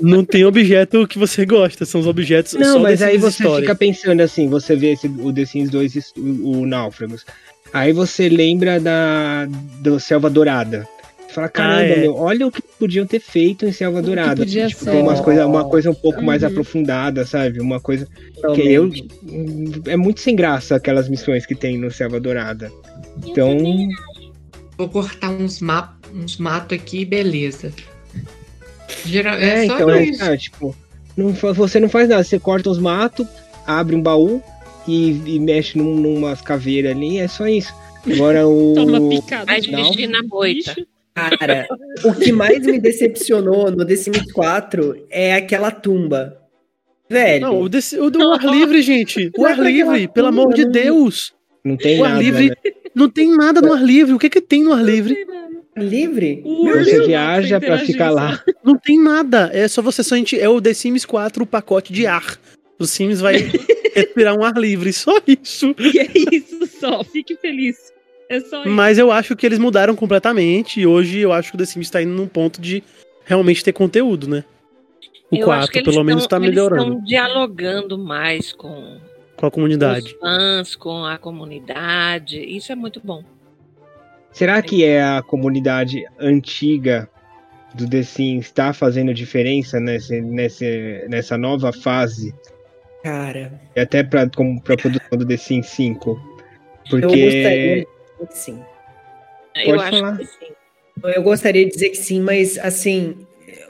C: não tem objeto que você gosta, são os objetos
F: Não,
C: só
F: mas aí você
C: Story.
F: fica pensando assim, você vê esse, o The Sims 2, esse- o, o Náufragos. Aí você lembra da do Selva Dourada. Fala, caramba,
C: Ah, é.
F: meu, olha o que podiam ter feito em Selva Dourada.
E: podia
F: Tipo,
E: ser.
F: tem umas coisa, uma coisa um pouco mais
E: Uhum.
F: aprofundada, sabe? Uma coisa que eu é muito sem graça aquelas missões que tem no Selva Dourada. Então,
H: Vou cortar uns, ma uns matos aqui, beleza. Geral,
F: é,
H: é, só
F: então, é,
H: isso.
F: cara, tipo, não, você não faz nada, você corta os matos, abre um baú e, e mexe num, numas caveiras ali, é só isso. Agora o
A: Toma picada.
D: Vai dirigir na moita.
B: Cara, o que mais me decepcionou no The Sims 4 é aquela tumba. Velho,
C: Não, o, desse- o do ar livre, gente. O
B: Vai
C: ar livre, pelo amor de Deus.
F: não tem
C: O ar
F: nada,
C: livre
F: né?
C: não tem nada no ar livre. O que que tem no ar livre?
B: livre?
A: O
B: Meu
F: Você
B: Deus.
F: viaja pra
A: interagir
F: ficar
A: só.
F: lá.
C: Não tem nada. É só você sente. É o The Sims 4 o pacote de ar. O Sims vai respirar um ar livre. Só isso.
A: E é isso só. Fique feliz. É só isso.
C: Mas eu acho que eles mudaram completamente. E hoje eu acho que o The Sims tá indo num ponto de realmente ter conteúdo, né? O
D: Eu acho que
C: 4,
D: eles
C: pelo menos, tá
D: Eles
C: melhorando
D: estão dialogando mais com
C: com a comunidade.
D: os fãs, com a comunidade. Isso é muito bom.
F: Será que é a comunidade antiga do The Sims está fazendo diferença nesse, nesse, nessa nova fase?
B: Cara,
F: E até para a produção do The Sims 5?
B: eu gostaria
F: Porque
B: dizer que sim.
D: eu
F: Pode
D: acho
F: falar.
D: que sim.
B: Eu gostaria de dizer que sim, mas assim,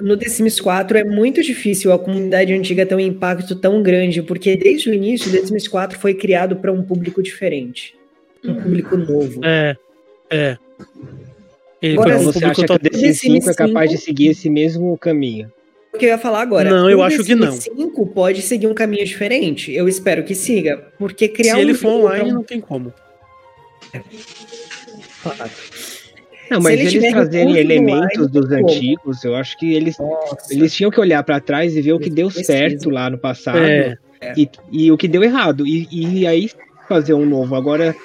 B: no The Sims 4 é muito difícil a comunidade antiga ter um impacto tão grande, porque desde o início o The Sims 4 foi criado para um público diferente. Um público novo.
C: É. É. Ele
B: Agora,
C: foi pro
F: você
C: público
F: acha que o The
C: total-
F: Sims
B: The Sims
F: 5 é capaz de
B: 5?
F: seguir esse mesmo caminho?
B: O que eu ia falar agora?
C: Não, eu
B: o
C: acho que não.
B: Sims 5 pode seguir um caminho diferente. Eu espero que siga, porque criar
C: Se
B: um
C: ele for online,
B: pra um-
C: não tem como.
B: Claro.
F: Não, mas
B: ele
F: eles
B: tiver
F: trazerem elementos dos
B: como?
F: antigos, eu acho que eles,
B: Nossa.
F: eles tinham que olhar para trás e ver o que deu
B: Precisa.
F: certo lá no passado
C: É.
F: e, e o que deu errado. E, e aí fazer um novo. Agora,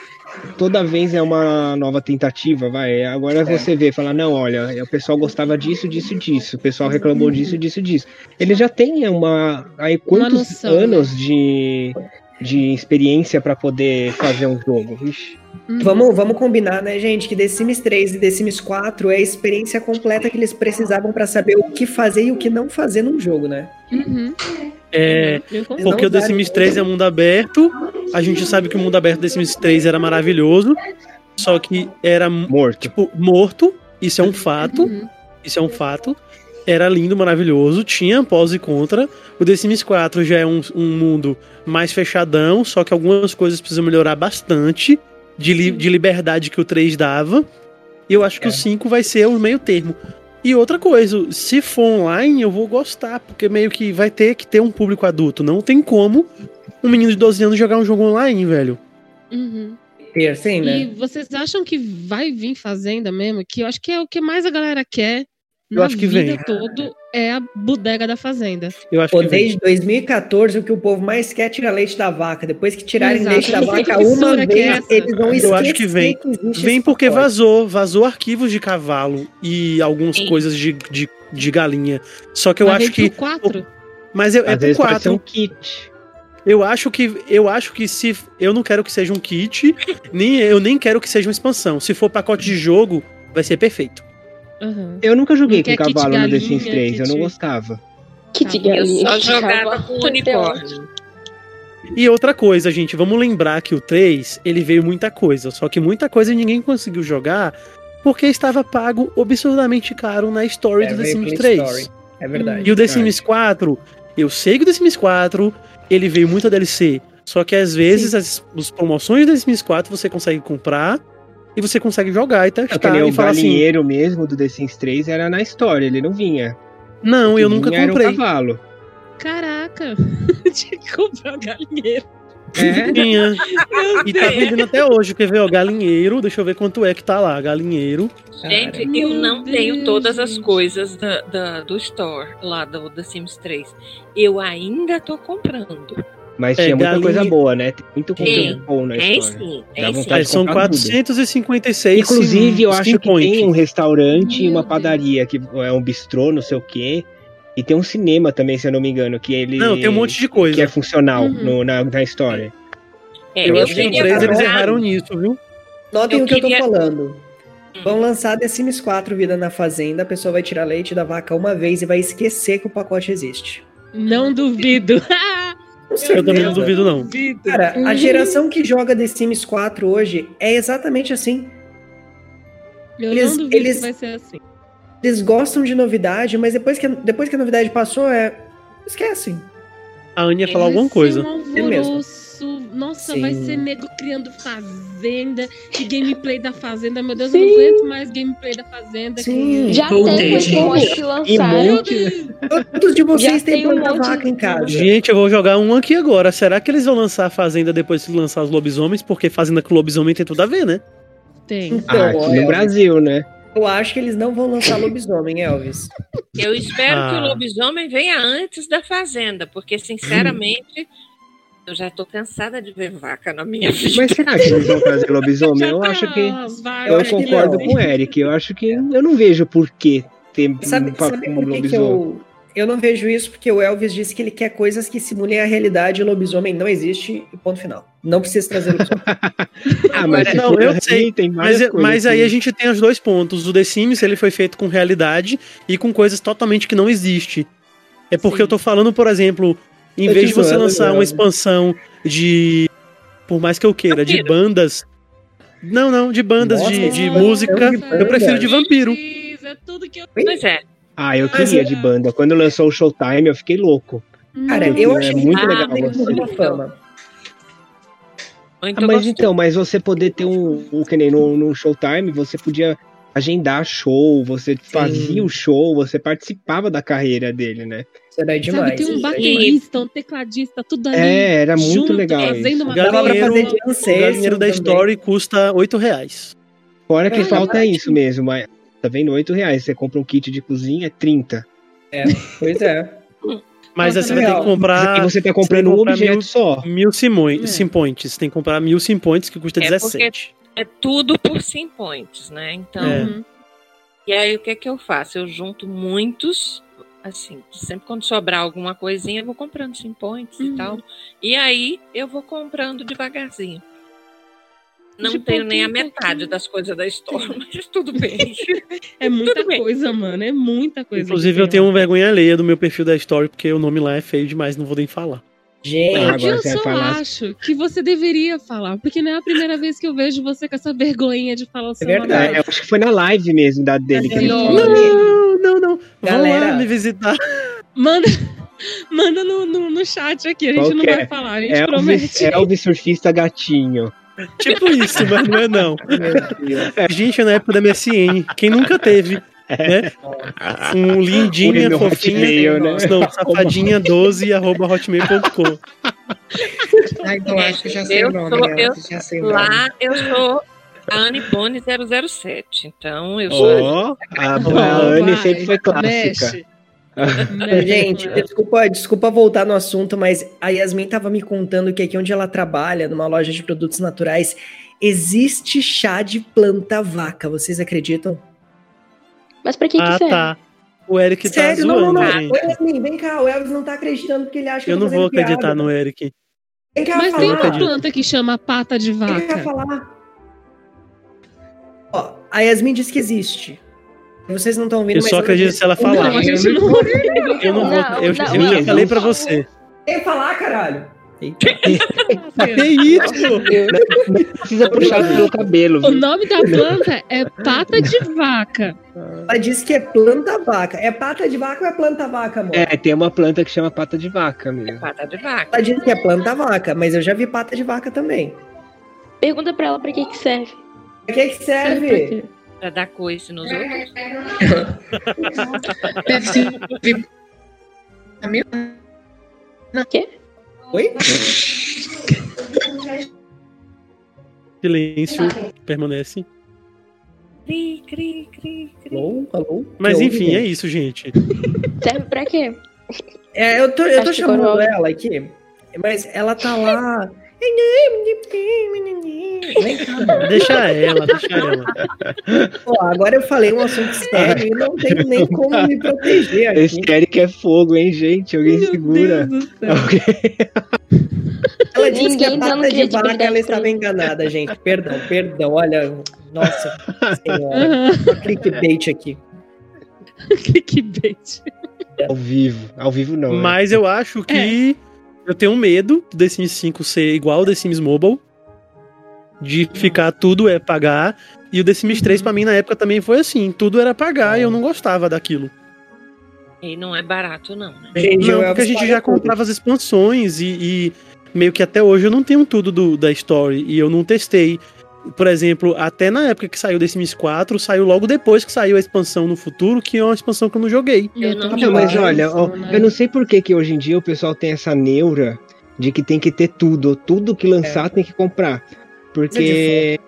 F: toda vez é uma nova tentativa, vai. Agora você vê, fala, não, olha, o pessoal gostava disso, disso, disso. O pessoal reclamou disso, disso, disso. Ele já tem uma. Aí quantos
A: noção, né?
F: anos de, de experiência para poder fazer um jogo? Ixi.
A: Uhum.
B: Vamos, vamos combinar, né, gente, que The Sims 3 e The Sims 4 é a experiência completa que eles precisavam pra saber o que fazer e o que não fazer num jogo, né?
A: Uhum.
C: É. Porque o The Sims
B: nem-
C: 3 é mundo aberto. A gente sabe que o mundo aberto do The Sims 3 era maravilhoso. Só que era,
F: Morto.
C: tipo, morto. Isso é um fato.
A: Uhum.
C: Isso é um fato. Era lindo, maravilhoso. Tinha pós e contra. O The Sims 4 já é um, um mundo mais fechadão. Só que algumas coisas precisam melhorar bastante. De, li- de liberdade que o 3 dava. E eu acho que
B: É.
C: o 5 vai ser o meio termo. E outra coisa, se for online, eu vou gostar, porque meio que vai ter que ter um público adulto. Não tem como um menino de 12 anos jogar um jogo online, velho.
A: Uhum.
B: Ter, sim, né?
A: E vocês acham que vai vir Fazenda mesmo? Que eu acho que é o que mais a galera quer
C: Eu
A: na
C: acho que
A: vida
C: vem.
A: todo é a bodega da Fazenda.
C: Eu acho
B: Pô,
C: que vem.
B: desde 2014, o que o povo mais quer é tirar leite da vaca. Depois que tirarem
A: Exato.
B: leite da vaca
A: Que
B: uma
A: que é
B: vez,
A: essa?
B: eles vão
C: Eu acho que
B: esquecer
C: vem.
B: existe
C: Vem porque
B: pacote.
C: vazou, vazou arquivos de cavalo e algumas
D: Sim.
C: coisas de, de, de galinha. Só que eu
A: Vai
C: acho que.
A: 4?
C: Mas eu, é
F: Às
C: 4.
F: um kit.
C: Eu acho que eu acho que se eu não quero que seja um kit, nem eu nem quero que seja uma expansão. Se for pacote de jogo, vai ser perfeito.
A: Uhum.
F: Eu nunca joguei com
A: kit
F: cavalo no The Sims
A: galinha,
F: 3, eu não
A: kit-
F: gostava.
G: Que de
A: Eu
D: só
G: que
D: jogava com unicórnio.
C: E outra coisa, gente, vamos lembrar que o 3, ele veio muita coisa, só que muita coisa ninguém conseguiu jogar porque estava pago absurdamente caro na story
B: É,
C: do The Sims
B: Play
C: 3.
B: Story. É verdade.
C: E o The. Sims 4, eu sei que o The Sims 4, ele veio muita DLC, só que às vezes as, as promoções do The Sims 4 você consegue comprar e você consegue jogar e
F: É,
C: testar
F: nem
C: e
F: o
C: falar assim,
F: galinheiro mesmo do The Sims 3 era na história, ele não vinha.
C: não, eu nunca
F: vinha era
C: comprei.
F: um cavalo.
A: Caraca! Tinha que comprar o galinheiro.
F: É,
C: Tinha. E tá
A: Deus.
C: vendendo até hoje, quer ver, ó, galinheiro, deixa eu ver quanto é que tá lá, galinheiro.
D: Gente,
A: Meu
D: eu não tenho
A: Deus,
D: todas as
A: gente.
D: coisas da, da- do store lá do The Sims 3. Eu ainda tô comprando.
F: Mas
C: É,
F: tinha muita
C: galinha-
F: coisa boa, né? Tem muito conteúdo bom na
D: Tem
F: história.
D: sim, tem sim.
C: É, são
F: comprar tudo.
C: 456
F: Inclusive, eu acho que tem um restaurante e uma padaria, que é um bistrô, não sei o quê. E tem um cinema também, se eu não me engano, que ele.
C: Não, tem um monte de coisa.
F: Que é funcional
A: Uhum.
F: no- na, na história.
D: É,
C: Eu,
D: eu
C: acho que
D: teria
C: 3 eles erraram nisso, viu?
B: Notem
D: Eu
B: o que eu
D: queria-
B: tô falando. Vão lançar The Sims 4 Vida na Fazenda, a pessoa vai tirar leite da vaca uma vez e vai esquecer que o pacote existe.
A: Não duvido.
B: Com
C: Eu também não duvido, não.
B: Cara, a geração que joga The Sims 4 hoje é exatamente assim.
A: Eu
B: eles-
A: não duvido
B: eles-
A: que vai ser assim.
B: Eles gostam de novidade, mas depois que, depois que a novidade passou, é. Esquecem.
C: A Anne ia falar
A: Vai
C: alguma coisa.
B: Ele mesmo.
A: Alvoroço. Nossa,
B: Sim.
A: vai ser nego criando fazenda e gameplay da fazenda. Meu Deus,
G: Sim.
A: eu não aguento mais gameplay da fazenda.
B: Sim.
A: que-
G: Já tem mods que lançaram.
B: Todos de vocês têm
G: tem um monte
B: vaca
G: de-
B: em casa.
C: Gente, eu vou jogar um aqui agora. Será que eles vão lançar a Fazenda depois de lançar os lobisomens? Porque Fazenda com lobisomem tem tudo a ver, né?
A: Tem.
B: Então,
F: Ah, aqui no Brasil, né?
B: eu acho que eles não vão lançar lobisomem, Elvis.
D: Eu espero que
C: Ah.
D: o lobisomem venha antes da fazenda, porque, sinceramente, eu já tô cansada de ver vaca na minha vida.
F: Mas será que eles vão trazer lobisomem? Eu acho
A: tá
F: que.
A: vagas
F: Eu concordo com o Eric. Eu acho que eu não vejo por que ter
B: Sabe,
F: um,
B: sabe
F: um
B: por que,
F: lobisomem.
B: eu. Eu não vejo isso porque o Elvis disse que ele quer coisas que simulem a realidade e o lobisomem não existe e ponto final. Não precisa trazer lobisomem.
F: Ah, mas
C: Não, eu
F: assim,
C: sei,
F: tem
C: Mas, mas aí a gente tem os dois pontos. O The Sims, ele foi feito com realidade e com coisas totalmente que não existe. É porque
A: Sim.
C: eu tô falando, por exemplo, em
F: Eu
C: vez de você lançar uma
F: Elvis.
C: expansão de. Por mais que eu queira, de
D: Vampiro.
C: bandas. Não, não, de bandas
B: Nossa,
C: de, de música.
B: de
C: Eu prefiro de vampiro.
A: É tudo que eu.
D: Pois é.
F: Ah, eu queria
B: é-
F: de banda. Quando lançou o Showtime, eu fiquei louco.
B: Cara,
F: Porque
B: eu
F: é
B: achei
F: muito
B: que
F: legal
B: tem muita fama.
D: Muito
F: Ah, mas então, mas você poder ter um, um que nem no, no Showtime, você podia agendar show, você fazia o show, você participava da carreira dele, né?
B: Isso era
A: Sabe,
B: demais.
A: tem um baterista, um tecladista, tudo ali.
F: É, era muito
A: junto,
F: legal
A: fazendo uma
B: Dava pra fazer
C: Galinheiro-
B: Jan
C: O
B: Session
C: galinheiro da
B: também.
C: Story custa 8 reais.
F: Fora que
B: É,
F: falta
B: baratinho.
F: isso mesmo, mas tá vendo? 8 reais. Você compra um kit de cozinha, é 30.
B: Pois é.
C: Mas aí
A: Nossa,
C: você vai ter que comprar
F: e você tá comprando
C: tem que
F: um
C: comprar
F: objeto
C: mil-
F: só.
C: mil simões,
A: É.
C: simpoints. Tem que comprar mil simpoints que custa
D: É
C: 17.
D: É tudo por sim points, né? Então.
C: É.
A: Uhum.
D: E aí o que que eu faço? Eu junto muitos, assim, sempre quando sobrar alguma coisinha, eu vou comprando sim points
A: Uhum.
D: e tal. E aí eu vou comprando devagarzinho. Não
A: De
D: tenho nem a metade das coisas da história, mas tudo bem.
A: É muita
D: bem.
A: coisa, mano. É muita coisa.
C: Inclusive, eu tenho uma vergonha alheia do meu perfil da Story, porque o nome lá é feio demais, não vou nem falar.
B: Gente,
A: eu só
F: falar.
A: acho que você deveria falar, porque não é a primeira vez que eu vejo você com essa vergonha de falar o seu
B: verdade.
A: nome.
F: É, eu acho que foi na live mesmo da dele que ele
A: Não,
F: falou.
C: Não, não, não. Vão
B: Galera.
C: lá me visitar.
A: Manda, manda no, no, no chat aqui, a gente
F: Qual
A: não vai
F: é?
A: falar, a gente
F: Elvis,
A: promete.
F: Elvis Surfista Gatinho.
C: Tipo isso, mas não é não. gente é na época da MSN. Quem nunca teve, né? Um lindinha, fofinha.
F: Hotmail, né?
C: Não, safadinha12 arroba hotmail.com.
H: Ai, eu acho que já sei
D: Eu
H: o nome
D: sou-
H: dela.
D: eu-
H: já sei o nome.
D: Lá eu sou a Anne Boni 007. Então eu sou.
F: Ó, a, a Anne sempre foi clássica.
A: Mexe.
B: Gente, desculpa, desculpa voltar no assunto, mas a Yasmin tava me contando que aqui onde ela trabalha, numa loja de produtos naturais, existe chá de planta vaca. Vocês acreditam?
G: Mas pra que que
C: Ah,
G: serve?
C: tá. O Eric tá
B: Sério? Não, não,
C: zoando,
B: não.
C: gente.
B: Ô, Yasmin, vem cá, o Elvis não tá acreditando porque ele acha que
C: Eu
B: tô
C: não vou acreditar
B: piada.
C: no Eric.
B: Vem cá
A: Mas
B: falar.
A: tem uma
C: acredito.
A: planta que chama pata de
B: Vem cá
A: vaca.
B: falar. Ó, a Yasmin diz que existe. Vocês não estão ouvindo,
C: Eu
B: mas
C: só acredito se ela
A: Não,
C: falar.
A: a gente não.
C: Eu não vou.
G: Não,
C: Eu,
G: não,
C: eu já
F: não.
C: falei pra você.
B: Quem falar, caralho?
C: Que isso?
F: Não precisa puxar pelo cabelo.
A: O
F: viu?
A: nome da planta é pata de vaca.
B: Ela disse que é planta vaca. É pata de vaca ou é planta vaca, amor?
F: É, tem uma planta que chama pata de vaca mesmo.
D: Pata de vaca.
B: Ela disse que é planta vaca, mas eu já vi pata de vaca também.
G: Pergunta pra ela pra que que serve.
B: Pra que, que
A: Serve pra
B: serve?
A: quê?
D: Pra dar coice nos outros.
H: Deve ser vitamina.
B: Oi?
C: Silêncio permanece.
D: Cri, cri, cri, cri.
B: Alô? Alô?
C: Mas
B: Que
C: enfim,
B: ouve,
C: é isso, gente.
G: Serve pra quê?
B: É, eu tô, eu tô chamando ela aqui, mas ela tá lá. Vem cá.
C: Deixa ela, deixa ela.
B: Pô, agora eu falei um assunto sério e não tenho nem como me proteger aqui.
F: Esse Eric é fogo, hein, gente? Alguém
A: Meu
F: segura.
A: Deus do céu.
F: Alguém-
B: Ela disse que
G: Ninguém
B: a pata de vaca ela estava enganada, gente. Perdão, perdão. Olha, nossa senhora. Clickbait aqui.
A: Clickbait.
F: Ao vivo. Ao vivo não. né?
C: Mas eu acho que eu tenho medo do The Sims 5 ser igual ao The Sims Mobile. De ficar tudo é pagar. E o The Sims 3 pra mim na época também foi assim. Tudo era pagar e eu não gostava daquilo.
D: E não é barato, não. Né?
B: Gente,
C: Não, porque a gente já comprava as expansões e, e meio que até hoje eu não tenho tudo do, da story e eu não testei. Por exemplo, até na época que saiu The Sims 4, saiu logo depois que saiu a expansão no futuro, que é uma expansão que eu não joguei.
D: Eu não
F: Não, mas olha, ó,
A: né?
F: eu não sei por que, que hoje em dia o pessoal tem essa neura de que tem que ter tudo, tudo que lançar tem que comprar. Porque.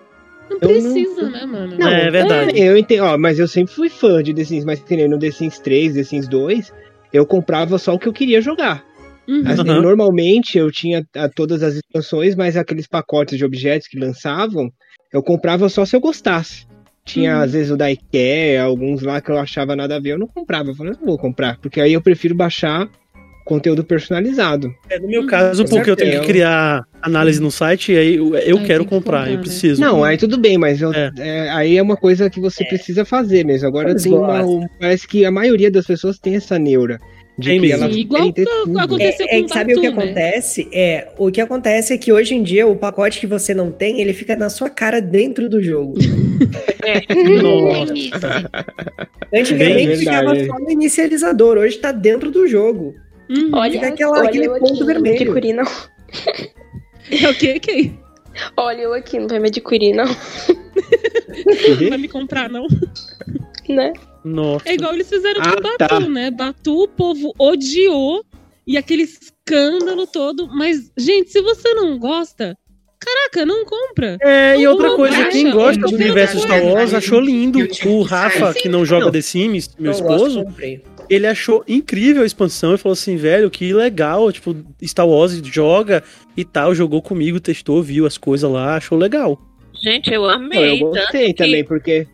A: Não
F: Eu não-
A: precisa, né, mano?
F: Não,
C: é verdade.
F: Eu entendo, ó, mas eu sempre fui fã de The Sims, mas que nem no The Sims 3, The Sims 2, eu comprava só o que eu queria jogar.
A: Uhum.
F: Assim. Normalmente eu tinha a, todas as expansões, mas aqueles pacotes de objetos que lançavam, eu comprava só se eu gostasse. Tinha,
A: Uhum.
F: às vezes, o da IKEA, alguns lá que eu achava nada a ver, eu não comprava. Eu falei, não vou comprar, porque aí eu prefiro baixar conteúdo personalizado.
C: É, no meu
A: Uhum.
C: caso, porque eu tenho que criar análise no site, e aí eu, eu
A: Aí
C: quero comprar,
A: comprar,
C: eu
A: né?
C: preciso.
F: Não, aí tudo bem, mas eu-
C: É.
F: é, aí é uma coisa que você precisa fazer mesmo. Agora tem uma, um- parece que a maioria das pessoas tem essa neura de
C: Tem
F: que
A: Sim, igual tá-
F: tudo.
A: aconteceu
B: É, é
A: com
B: que sabe o que
A: né?
B: acontece? É, o que acontece é que hoje em dia o pacote que você não tem, ele fica na sua cara dentro do jogo.
C: Nossa.
B: Antigamente ficava só no inicializador, hoje tá dentro do jogo.
A: Uhum.
G: Olha,
B: Fica aquela-
G: olha
B: aquele
G: eu
B: ponto
G: aqui,
B: vermelho.
G: Não adquiri, não.
A: É o que, que?
G: Olha eu aqui, não vai me adquirir, não.
A: Não vai me comprar, não.
G: Né?
C: Nossa.
A: É igual eles fizeram
F: Ah,
A: com o
F: tá.
A: Batu, né? Batu, o povo odiou e aquele escândalo todo. Mas, gente, se você não gosta, caraca, não compra.
C: É, e outra
A: Não
C: coisa,
A: baixa,
C: quem gosta
A: não
C: do universo Star. Wars achou lindo. O Rafa, que não joga
F: Não.
C: The Sims, meu
B: Não gosto,
C: esposo, ele achou incrível a expansão e falou assim, velho, que legal, tipo, Star Wars joga e tal, jogou comigo, testou, viu as coisas lá, achou legal.
D: Gente, eu
F: Não,
D: amei.
F: eu gostei
D: tanto, que,
F: também, porque.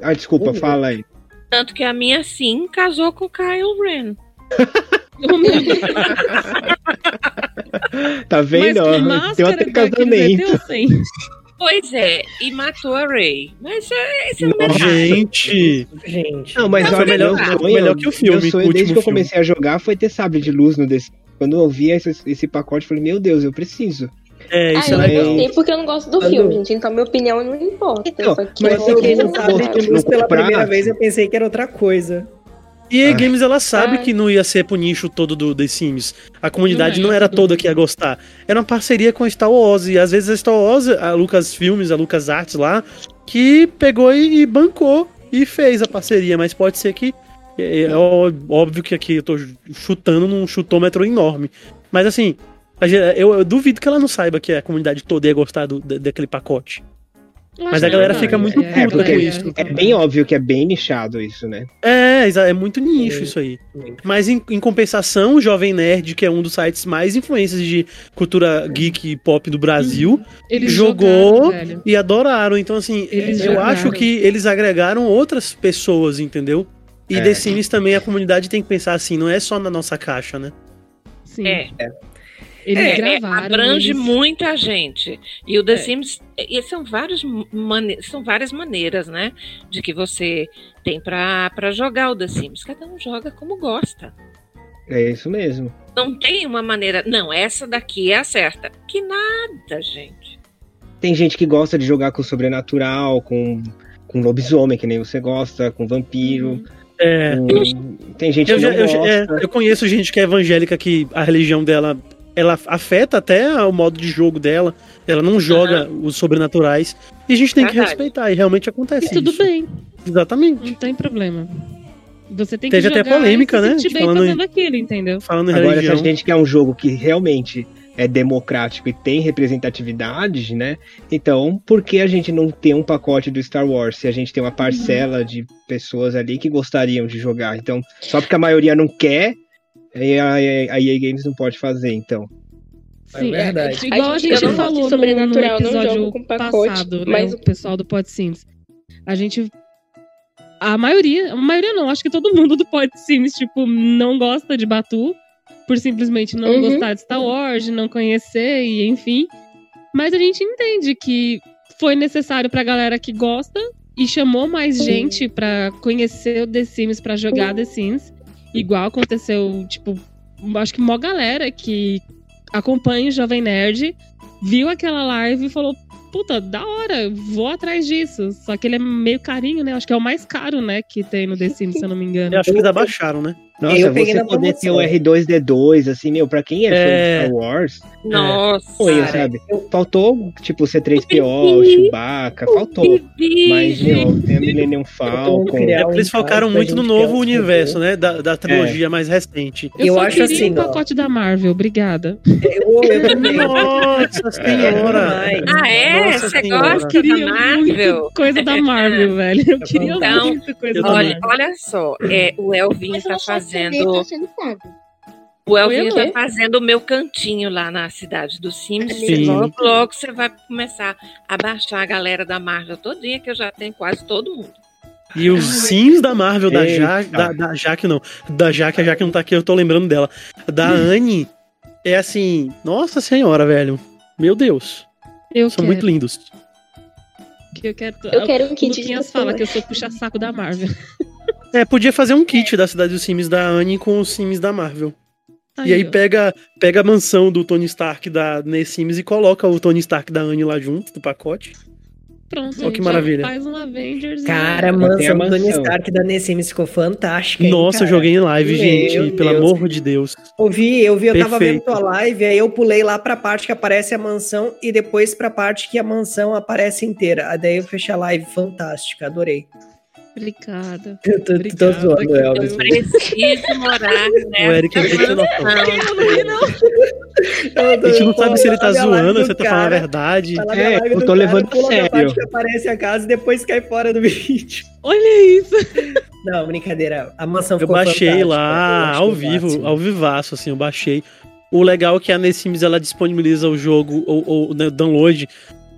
F: Ah, desculpa,
B: Uhum.
F: fala aí.
D: Tanto que a minha sim casou com o Kyle Ren.
A: Meu Deus.
F: Tá
A: Mas
F: vendo?
A: com
F: ó? Tem até casamento.
D: Pois é, e matou a Ray. Mas é, esse é o
F: Nossa.
C: Gente,
B: Gente.
F: Não, mas
D: Mas
F: olha,
D: foi melhor-
F: sonho,
C: melhor que o filme,
F: Meu sonho,
C: o
F: desde que eu comecei a jogar, foi ter sabre de luz no desse. Quando eu vi esse, esse pacote, eu falei, meu Deus, eu preciso.
C: É, isso
G: ah,
C: é
G: eu
C: legal.
G: não gostei porque eu não gosto do
B: Quando-
G: filme, gente. Então minha opinião não importa.
F: Então,
G: Só que
F: mas
G: eu
F: eu
B: Eu
F: não
B: de luz pela
F: comprar.
B: primeira vez, eu pensei que era outra coisa.
C: E a
F: Ah.
C: Games, ela sabe
G: Ah.
C: que não ia ser pro nicho todo do The Sims. A comunidade
A: Não
C: não,
A: é,
C: era toda que ia gostar. Era uma parceria com a Star Wars. E às vezes a Star Wars, a Lucas Filmes, a Lucas Arts lá, que pegou e, e bancou e fez a parceria. Mas pode ser que. É, é ó- óbvio que aqui eu tô chutando num chutômetro enorme. Mas assim, eu, eu duvido que ela não saiba que a comunidade toda ia gostar do- da- daquele pacote. Mas a galera
A: não,
C: fica muito
F: É,
C: puta
F: porque
C: com isso.
F: é bem óbvio que é bem nichado isso, né?
C: É, é muito nicho
B: Sim.
C: isso aí. Mas em, em compensação, o Jovem Nerd, que é um dos sites mais influentes de cultura geek e pop do Brasil,
A: Eles
C: jogou
A: jogaram,
C: e adoraram. Então, assim,
A: Eles
C: eu
A: jogaram.
C: acho que eles agregaram outras pessoas, entendeu? E
F: É.
C: The Sims também, a comunidade tem que pensar assim, não é só na nossa caixa, né?
A: Sim.
D: É,
A: Eles
D: é,
A: gravaram.
D: abrange
A: eles-
D: muita gente. E o The
B: É.
D: Sims, e são, vários mane são várias maneiras, né? De que você tem pra pra jogar o The Sims. Cada um joga como gosta.
F: É isso mesmo.
D: Não tem uma maneira. Não, essa daqui é a certa. Que nada, gente.
F: Tem gente que gosta de jogar com sobrenatural, com, com lobisomem, que nem você gosta, com vampiro.
C: É.
F: com- Tem gente
C: Eu,
F: que
C: já-
F: não
C: eu já-
F: gosta.
C: é, eu conheço gente que é evangélica que a religião dela ela afeta até o modo de jogo dela. Ela não joga os sobrenaturais. E a gente tem que respeitar. E realmente acontece
A: E tudo
C: isso.
A: bem,
C: Exatamente.
A: não tem problema. Você tem
C: Teve
A: que
C: até
A: jogar
C: polêmica,
A: e se
C: né,
A: sentir bem
C: falando em-
A: fazendo aquilo, entendeu?
C: Falando
F: Agora,
C: religião.
F: se a gente quer um jogo que realmente é democrático e tem representatividade, né? Então, por que a gente não tem um pacote do Star Wars? Se a gente tem uma parcela de pessoas ali que gostariam de jogar. Então, só porque a maioria não quer, a, a EA Games não pode fazer, então.
A: Sim,
B: É verdade.
A: é, igual a
G: A
A: gente,
G: gente- gosto de
A: falou no, no
G: sobrenatural, não
A: episódio
G: jogo com pacote,
A: passado, né,
G: mas-
A: o pessoal do Pod Sims. A gente... A maioria, a maioria não, acho que todo mundo do Pod Sims, tipo, não gosta de Batu. por simplesmente não
G: Uhum.
A: gostar de Star Wars, não conhecer e enfim. Mas a gente entende que foi necessário pra galera que gosta e chamou mais gente pra conhecer o The Sims, pra jogar The Sims. Igual aconteceu, tipo, acho que mó galera que acompanha o Jovem Nerd viu aquela live e falou: Puta, da hora, vou atrás disso. Só que ele é meio carinho, né? Acho que é o mais caro, né? Que tem no The Sims, se eu não me engano.
C: Eu acho que eles abaixaram, né?
F: Nossa,
B: Eu peguei
F: você poder ter o R2D2, assim, meu, pra quem é, fã
C: É.
F: de Star Wars,
D: Nossa.
F: foi,
B: Cara,
F: sabe? Faltou, tipo, C3PO, o Chewbacca, faltou. Mas, meu, tem a Millennium Falcon.
C: É eles focaram muito no novo universo, né? Da, da trilogia mais recente.
A: Eu,
B: Eu
A: só
B: acho
A: queria
B: assim,
A: um
B: ó.
A: pacote da Marvel, obrigada.
B: Eu, eu.
C: Nossa senhora!
D: Ah, é?
C: Nossa
D: Você
C: Senhora.
D: gosta
A: queria
D: da Marvel?
A: muito coisa da Marvel, velho. Eu queria
D: Então,
A: muito coisa
C: eu
A: da. Marvel.
D: Olha, olha só, é, o Elvin
G: eu
D: tá
G: ele
D: fazendo.
G: tá sendo.
D: O Elvin
A: Oi,
D: tá fazendo o meu cantinho lá na cidade do Sims.
C: Sim.
D: Logo, logo você vai começar a baixar a galera da Marvel todinha, que eu já tenho quase todo mundo.
C: E os sims da Marvel, da, ja, da, da Jaque não. Da Jaque, a Jaque não tá aqui, eu tô lembrando dela. Da Anne, é assim, nossa senhora, velho. Meu Deus.
A: Eu
C: São
A: quero,
C: muito lindos.
A: eu quero.
G: Eu quero um
A: O
G: kit de
A: Luquinhas fala
G: pessoa.
A: que eu sou puxa-saco da Marvel.
C: É, podia fazer um kit da cidade dos Sims da Anne com os Sims da Marvel. e aí pega, pega a mansão do Tony Stark da The Sims e coloca o Tony Stark da Anne lá junto do pacote.
A: Pronto,
C: Ó, que
A: gente,
C: maravilha.
A: Faz um Avengers.
B: Cara, a
F: Tem a
B: mansão do Tony
F: mansão.
B: Stark da Nessimis ficou fantástica. hein,
C: Nossa, eu
B: cara?
C: joguei em live,
B: Meu
C: gente. Pelo
B: Deus.
C: amor de Deus.
B: Ouvi, eu vi, eu tava vendo
C: Perfeito.
B: tua live, aí eu pulei lá pra parte que aparece a mansão e depois pra parte que a mansão aparece inteira. Aí Daí eu fechei a live, fantástica, adorei.
A: Obrigada.
B: Eu tô, tô
A: Obrigada,
B: zoando,
A: que
B: Elvis.
D: Eu preciso morar
C: O Eric não tem noção. A gente não sabe se ele tá zoando,
B: do
C: se você tá falando a verdade.
F: É, eu tô levando
B: na
F: sério.
B: parte que aparece a casa e depois cai fora do vídeo.
A: Olha isso.
B: Não, brincadeira. A mansão
C: Eu
B: ficou
C: baixei
B: eu
C: lá
B: achei
C: ao
B: o
C: vivo, ao vivaço, assim, eu baixei. O legal é que a Nessims ela disponibiliza o jogo, ou, né, download,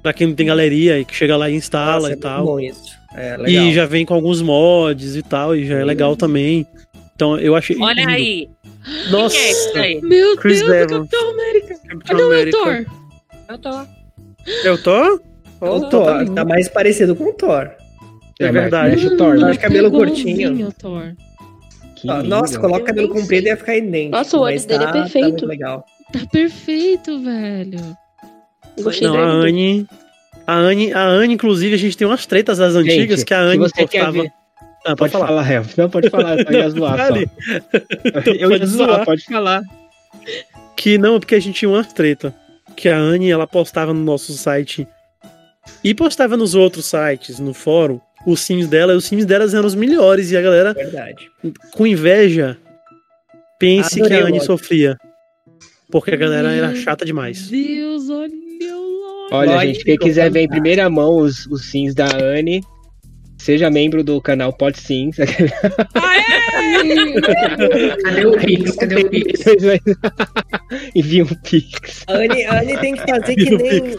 C: pra quem não tem galeria e que chega lá e instala
B: Nossa,
C: e
B: é muito
C: tal.
B: bom isso. É, legal.
C: E já vem com alguns mods e tal, e já é legal também. Então eu achei.
D: Olha
C: lindo.
D: aí.
C: Nossa!
D: Quem é aí?
A: Meu
C: Chris
A: Deus, o
C: Evans.
A: Capitão América.
C: Capitão
A: Cadê o meu
C: América.
A: Thor?
D: Eu tô.
C: Eu tô?
B: O
C: Oh,
B: Thor,
C: tá
B: tá mais parecido com o Thor.
C: É verdade.
F: Mexe o Thor,
B: Tá
F: né?
B: de cabelo curtinho.
A: o Thor.
B: Nossa, coloca cabelo comprido e ia ficar idêntico.
G: Nossa, o olho
B: mas
G: dele é
B: tá-
G: perfeito.
B: Tá legal.
A: Tá perfeito, velho.
G: Gostei
C: Não, a. Anne. A Anne, a Anne, inclusive, a gente tem umas tretas das antigas
F: Gente,
C: que a Anne
F: você quer
C: postava.
F: ver-
C: Ah,
F: Pode falar, Real. Não, pode falar, eu ia zoar só.
C: Fale.
F: Eu ia
C: Pode
F: zoar,
C: zoar.
F: pode falar.
C: Que não, porque a gente tinha uma treta. Que a Anne, ela postava no nosso site. E postava nos outros sites, no fórum, os sims dela. E os sims delas eram os melhores. E a galera,
B: Verdade.
C: com inveja, pense
B: Adorei
C: que a Anne sofria. Porque a galera era
A: Meu
C: chata demais.
A: Deus, olha
F: Olha,
B: Lorde
F: gente, quem quiser ver em primeira mão os, os sims da Anne, seja membro do canal Pod Sims.
H: Cadê o Pix? Cadê o Pix?
F: Envia um pix.
B: A Anne, a Anne tem que fazer que nem.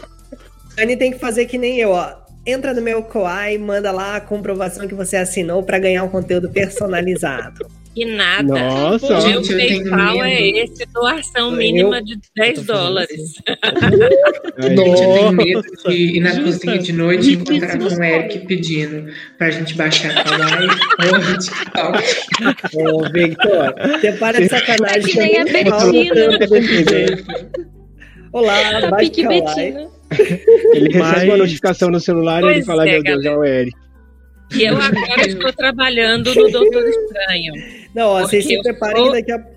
B: A Anne tem que fazer que nem eu, ó. Entra no meu Koai, manda lá a comprovação que você assinou pra ganhar um conteúdo personalizado.
D: Que nada.
F: Nossa,
D: O meu
H: Gente,
D: PayPal é esse, doação
B: Eu-
D: mínima de
B: eu
D: 10
B: tô fazendo
D: dólares.
H: Gente, eu tenho medo de ir na
A: Justa.
H: cozinha de noite e encontrar com o Eric pedindo pra gente baixar a Kawaii ou o TikTok.
B: Ô, Victor, você para de sacanagem.
G: É que nem a Betina.
B: Olá,
G: Tá
B: baixa
G: pique
B: Kawaii.
F: Ele recebe
C: Mas-
F: uma notificação no celular e ele
D: Pois
F: fala:
D: é,
F: Meu Deus, é o Eric.
D: E eu agora estou trabalhando no Doutor Estranho.
B: Não, ó, vocês se
D: eu
B: preparem
D: sou-
B: que daqui a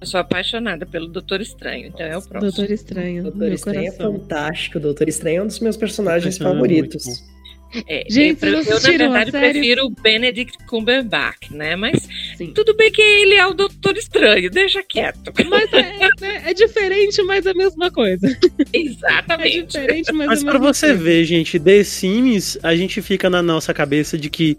D: Eu sou apaixonada pelo Doutor Estranho, então é o próximo.
A: Doutor Estranho,
B: Doutor
A: meu
B: Estranho é
A: coração.
B: fantástico. O Doutor Estranho é um dos meus personagens
C: é muito
B: favoritos.
D: É,
A: Gente,
D: eu, eu, na verdade,
A: série?
D: prefiro o Benedict Cumberbatch, né? Mas
A: Sim.
D: tudo bem que ele é o Doutor Estranho, deixa quieto.
A: Mas é, é- é diferente, mas é a mesma coisa. É
D: Exatamente.
A: diferente, mas,
C: Mas
A: é
C: pra você
A: coisa.
C: ver, gente, The Sims, a gente fica na nossa cabeça de que.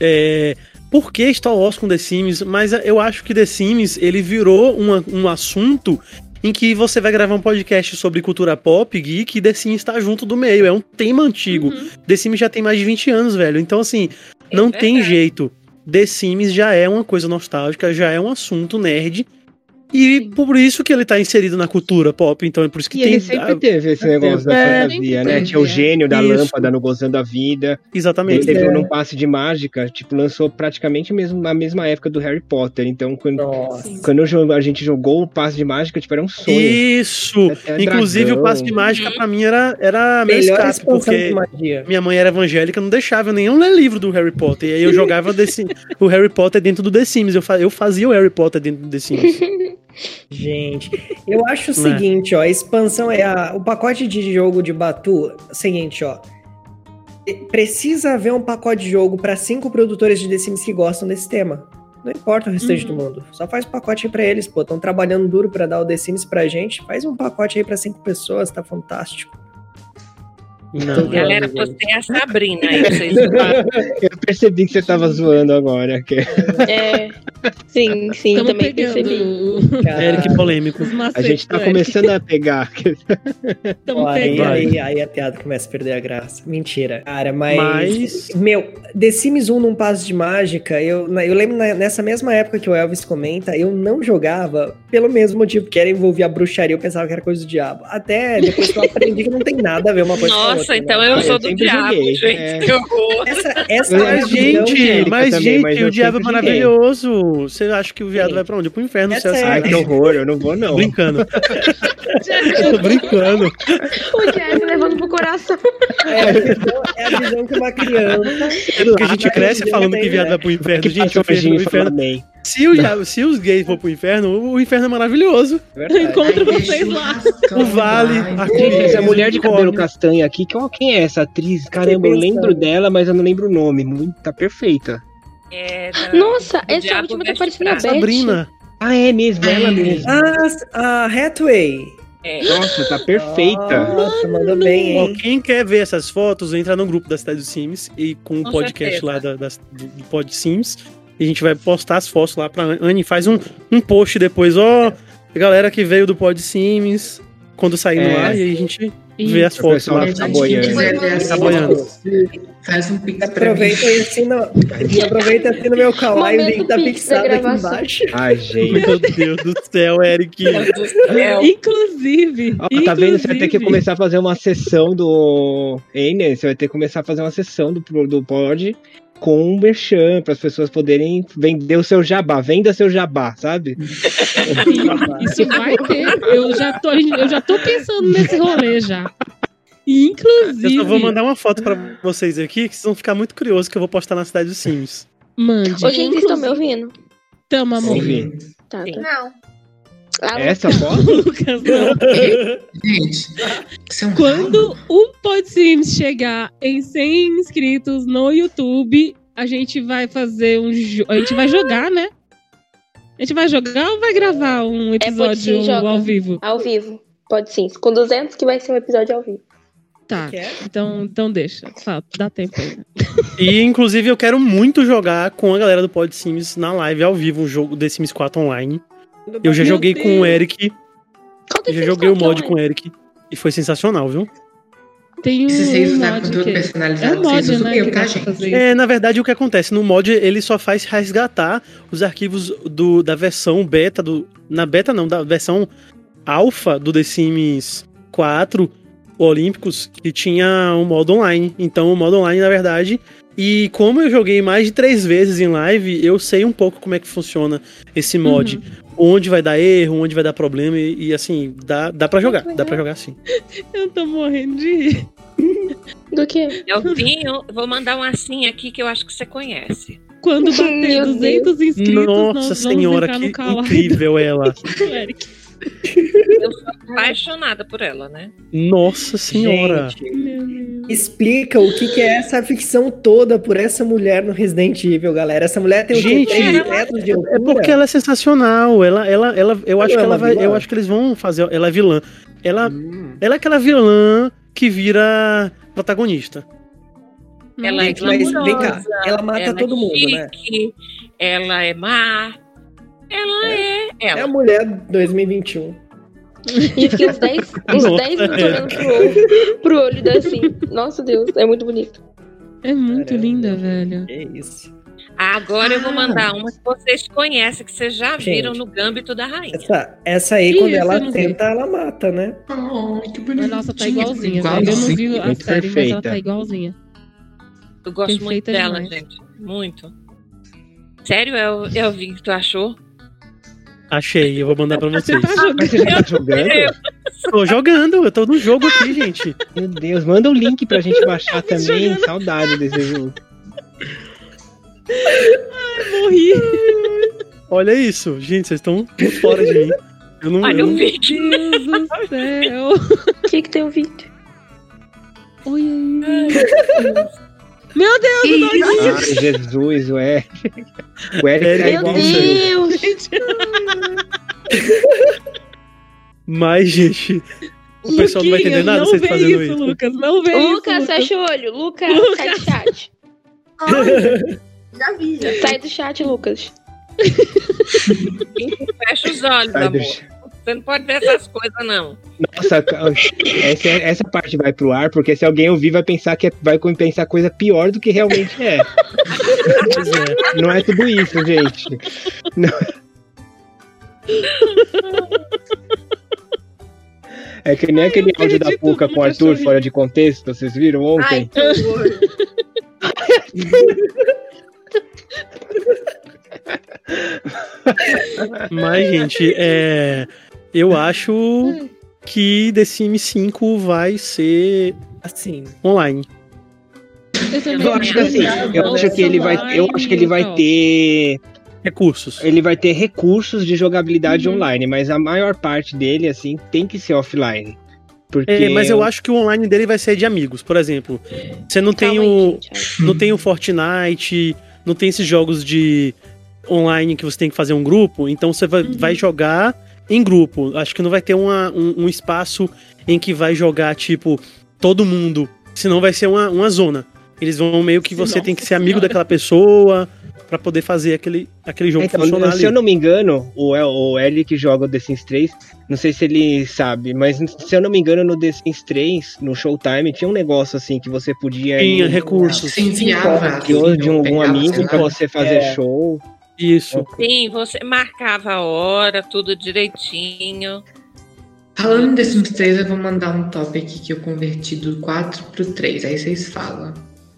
C: É, por que Star Wars com The Sims? Mas eu acho que The Sims ele virou uma- um assunto em que você vai gravar um podcast sobre cultura pop, geek, e The Sims está junto do meio. É um tema antigo.
A: Uhum.
C: The Sims já tem mais de 20 anos, velho. Então, assim, não tem
D: verdade.
C: jeito. The Sims já é uma coisa nostálgica, já é um assunto nerd. E por isso que ele tá inserido na cultura pop, então é por isso que
F: E
C: tem.
F: ele sempre teve esse negócio da
C: É,
F: fantasia, né? Tinha o
A: é.
F: gênio da
C: Isso.
F: lâmpada no Gozando a Vida. Ele
C: Exatamente.
F: teve
B: É.
F: um num passe de mágica, tipo, lançou praticamente mesmo na mesma época do Harry Potter. Então, quando,
B: Nossa.
F: quando eu a gente jogou o passe de mágica, tipo, era um sonho.
C: Isso!
F: Até
C: Inclusive,
F: dragão.
C: o passe de mágica pra mim era, era meu
B: Melhor
C: escape, porque minha mãe era evangélica, não deixava eu nenhum ler livro do Harry Potter. E aí eu jogava The Sim- o Harry Potter dentro do The Sims. Eu, fa- eu fazia o Harry Potter dentro do The Sims.
B: Gente, eu acho o
C: Né?
B: seguinte, ó, a expansão é a, o pacote de jogo de Batu, seguinte, ó. Precisa haver um pacote de jogo para cinco produtores de The Sims que gostam desse tema. Não importa o restante
A: Uhum.
B: do mundo. Só faz pacote aí pra eles, pô. Estão trabalhando duro pra dar o The Sims pra gente. Faz um pacote aí pra cinco pessoas, tá fantástico.
C: Não.
D: Galera, você é a Sabrina aí, vocês
F: Eu percebi que você tava zoando agora. Que
G: É. Sim, sim,
A: Estamos
G: também percebi.
B: Cara,
C: Eric polêmico.
A: os
F: a gente tá
A: Eric.
F: começando a pegar.
B: Ó, aí,
A: pegando.
B: aí, aí a piada começa a perder a graça. Mentira. Cara, mas.
C: Mas-
B: Meu, The Sims 1 num passo de mágica, eu, eu lembro nessa mesma época que o Elvis comenta, eu não jogava pelo mesmo motivo, que era envolver a bruxaria, eu pensava que era coisa do diabo. Até depois que eu aprendi que não tem nada a ver uma coisa com a outra.
D: Nossa,
B: né?
D: então eu sou
F: eu
D: do diabo,
F: joguei,
D: gente.
F: é.
D: Que horror.
B: Essa, essa
F: Eu-
B: é a
C: gente, mas,
F: também,
C: gente,
F: mas eu
C: o diabo é maravilhoso. Você acha que o viado
B: Sim.
C: vai pra onde? Pro inferno,
B: Essa
C: você
B: é-
F: Ai, que horror, eu não vou, não.
C: Tô brincando. Tô brincando.
G: O Jeff levando pro coração.
B: é, a visão, é a visão que uma criança.
C: É porque a gente cresce falando que viado
B: né?
C: vai pro inferno. Gente, o
F: passou
C: inferno, o
F: Flamengo.
C: se, o diabo- se os gays for pro inferno, o inferno é maravilhoso.
B: Verdade.
A: Encontro
H: Ai,
A: vocês lá.
C: O vale, a-
F: Gente, essa mulher de cabelo castanho aqui, quem é essa atriz? Caramba, eu lembro dela, mas eu não lembro o nome. Muito, tá perfeita.
D: É, da-
G: Nossa,
D: o
G: essa
D: diabo
G: última tá parecendo a. Beth.
C: Sabrina.
F: Ah, é mesmo, ela mesmo.
B: Ah, a Hathaway.
D: É.
F: Nossa, tá perfeita.
B: Nossa, mandou bem, hein?
C: quem quer ver essas fotos, entra no grupo da Cidade dos Sims e com o
D: Com
C: podcast
D: certeza.
C: lá da, das- do, do Pod Sims. E a gente vai postar as fotos lá pra Anne. Faz um, um post depois, ó. galera que veio do Pod Sims, quando sair no
F: É.
C: ar, e aí a gente Vê as
F: O
C: fotos lá.
H: Gente,
F: tá boiando.
H: ver
C: Tá boiando.
H: fotos, faz um pix pra mim.
B: Aproveita e assina, e aproveita e assina meu kawaii, o
G: Momento
B: link tá fixado aqui embaixo.
F: Ai, gente.
C: Meu Deus do céu, Eric.
A: Inclusive,
F: Ó, tá vendo? Você vai ter que
A: inclusive,
F: começar a fazer uma sessão do. Né? Você vai ter que começar a fazer uma sessão do, do pod com um merchan, para as pessoas poderem vender o seu jabá. Venda seu jabá, sabe?
A: Isso vai ter. Eu já tô, eu já tô pensando nesse rolê já. E, Inclusive.
C: Eu só vou mandar uma foto pra vocês aqui, que vocês vão ficar muito curiosos, que eu vou postar na Cidade dos Sims.
A: Mande.
G: Ô, gente, vocês estão me ouvindo?
A: Tamo, amor.
G: Tá,
D: Sim.
G: tá.
E: Não.
G: Ah,
F: Essa foto?
A: Lucas, não.
H: Gente, é um
A: Quando o PodSims chegar em 100 inscritos no YouTube, a gente vai fazer um. jo- A gente vai jogar, né? A gente vai jogar ou vai gravar um episódio
G: PodSims joga.
A: ao vivo?
G: Ao vivo. Pode sim. Com 200 que vai ser um episódio ao vivo.
A: Tá.
B: Quer?
A: Então, então deixa. Dá tempo aí.
C: E, inclusive, eu quero muito jogar com a galera do Pod Sims na live ao vivo, um jogo The Sims 4 online. Eu já
A: Meu
C: joguei com o
A: Deus.
C: Eric,
G: Qual
C: eu já
G: vocês
C: joguei o mod
G: aqui
C: com o Eric. E foi sensacional, viu?
A: Tem um,
H: Se vocês
A: um
H: usarem
A: mod
H: conteúdo
A: que... É
H: personalizado,
A: um
H: vocês
A: mod,
H: usam
A: né?
H: eu, tá, gente?
C: É, na verdade, o que acontece? No mod, ele só faz resgatar os arquivos do, da versão beta, do, na beta não, da versão alfa do The Sims 4 Olímpicos, que tinha um modo online. Então, o modo online, na verdade... E como eu joguei mais de três vezes em live, eu sei um pouco como é que funciona esse mod. Onde vai dar erro, onde vai dar problema, e, e, assim, dá, dá pra jogar. Dá pra jogar sim.
A: Eu tô morrendo de rir.
G: Do que?
D: Elvinho, vou mandar um assim aqui que eu acho que você conhece.
A: Quando bater
G: Meu
A: 200 inscritos,
C: Nossa
A: nós vamos
C: senhora,
A: entrar
C: que incrível ela.
A: Eric.
D: Eu sou apaixonada por ela, né?
C: Nossa senhora.
B: Gente, explica o que, que é essa ficção toda por essa mulher no Resident Evil, galera. Essa mulher tem?
C: Gente,
D: ela-
B: metros de
C: É
B: altura?
C: porque ela é sensacional. Ela, ela, ela, eu acho
B: Ela
C: que
B: é
C: ela vai,
B: vilã?
C: eu acho que eles vão fazer. Ela é vilã. Ela,
B: Hum.
C: ela é aquela vilã que vira protagonista.
D: Ela é
B: Gente, mas vem cá, ela mata
D: ela
B: todo
D: é
B: mundo, né?
D: Ela é má. Ela é.
B: É
D: Ela.
B: a mulher 2021.
G: E fiquei uns 10, uns
C: Nossa,
G: 10 minutos
C: é.
G: olhando pro olho, pro olho da assim. Nossa Deus, é muito bonito.
A: É muito
B: Caramba.
A: linda, velho.
B: Que isso.
D: Agora eu vou
E: Ah.
D: mandar uma que vocês conhecem, que vocês já
B: Gente.
D: viram no Gâmbito da Rainha.
B: Essa, essa aí,
A: Ih,
B: quando
A: essa
B: ela
A: não vi.
B: tenta, ela mata, né?
E: Ai, que
A: Mas
E: bonitinho.
A: nossa, tá igualzinha, velho. Eu não vi a
F: Muito
A: série, mas ela
F: perfeita.
A: tá igualzinha.
D: Eu gosto muito
A: Perfeita
D: dela,
A: demais.
D: gente. Muito. Sério, El- Elvin, que tu achou?
C: Achei, eu vou mandar pra
A: Você
C: vocês.
A: tá jogando.
F: Mas você já tá jogando?
C: Tô jogando, eu tô no jogo aqui, gente.
F: Meu Deus, manda o link pra gente baixar também. Saudade desse jogo.
A: Morri.
C: Olha isso, gente, vocês estão fora de mim. Eu não,
D: Olha
C: eu
D: o
C: não-
D: vídeo.
A: Deus do céu.
G: O que que tem o vídeo?
A: Oi, oi. Meu Deus,
E: Que isso?
F: Ai, Jesus, o Eric. O Eric tá
G: Meu
F: igual
G: Deus!
C: Mas, gente, o pessoal não vai entender
A: Luquinha,
C: nada
A: não
C: vocês
A: vê
C: fazendo
A: isso,
C: isso.
A: Lucas. Não vê isso.
G: Lucas, fecha o olho. Lucas,
A: Lucas.
G: sai do chat.
I: Já vi, já.
G: Sai do chat, Lucas.
D: Fecha os olhos,
F: Sai
D: amor. Você não pode ver essas coisas, não.
F: Nossa, essa, essa parte vai pro ar, porque se alguém ouvir vai pensar que é- vai pensar coisa pior do que realmente é.
C: Pois é.
F: Não é tudo isso, gente. Não. É que nem aquele áudio da Puca com o Arthur fora de contexto, vocês viram
I: Ai,
F: ontem?
I: horror.
C: Mas, gente, é, eu acho que The Sims 5 vai ser
B: Assim.
C: online.
F: Eu acho que assim, eu acho que ele vai, eu acho que ele vai ter,
C: Recursos.
F: ele vai ter recursos de jogabilidade
A: Uhum.
F: online, mas a maior parte dele assim tem que ser offline. Porque
C: É, mas eu acho que o online dele vai ser de amigos. Por exemplo, você não tem
G: Calma
C: o. Não tem o Fortnite, não tem esses jogos de online que você tem que fazer um grupo, então você vai, vai jogar em grupo. Acho que não vai ter uma- um, um espaço em que vai jogar, tipo, todo mundo. Senão vai ser uma, uma zona. Eles vão meio que você tem que ser amigo daquela pessoa pra poder fazer aquele, aquele jogo
F: Então,
C: funcionar
F: se
C: ali.
F: eu não me engano, o, El, o Eli que joga o The Sims 3, não sei se ele sabe, mas se eu não me engano, no The Sims 3, no Showtime, tinha um negócio assim que você podia
C: Tinha
F: ir
C: recursos.
E: Você enviava.
F: de, um- de um,
E: pegava,
F: um amigo
E: lá.
F: você fazer
B: É.
F: show.
C: Isso.
D: Sim, você marcava a hora, tudo direitinho.
E: Falando desses três, eu vou mandar um top aqui que eu converti do 4 pro 3. Aí vocês falam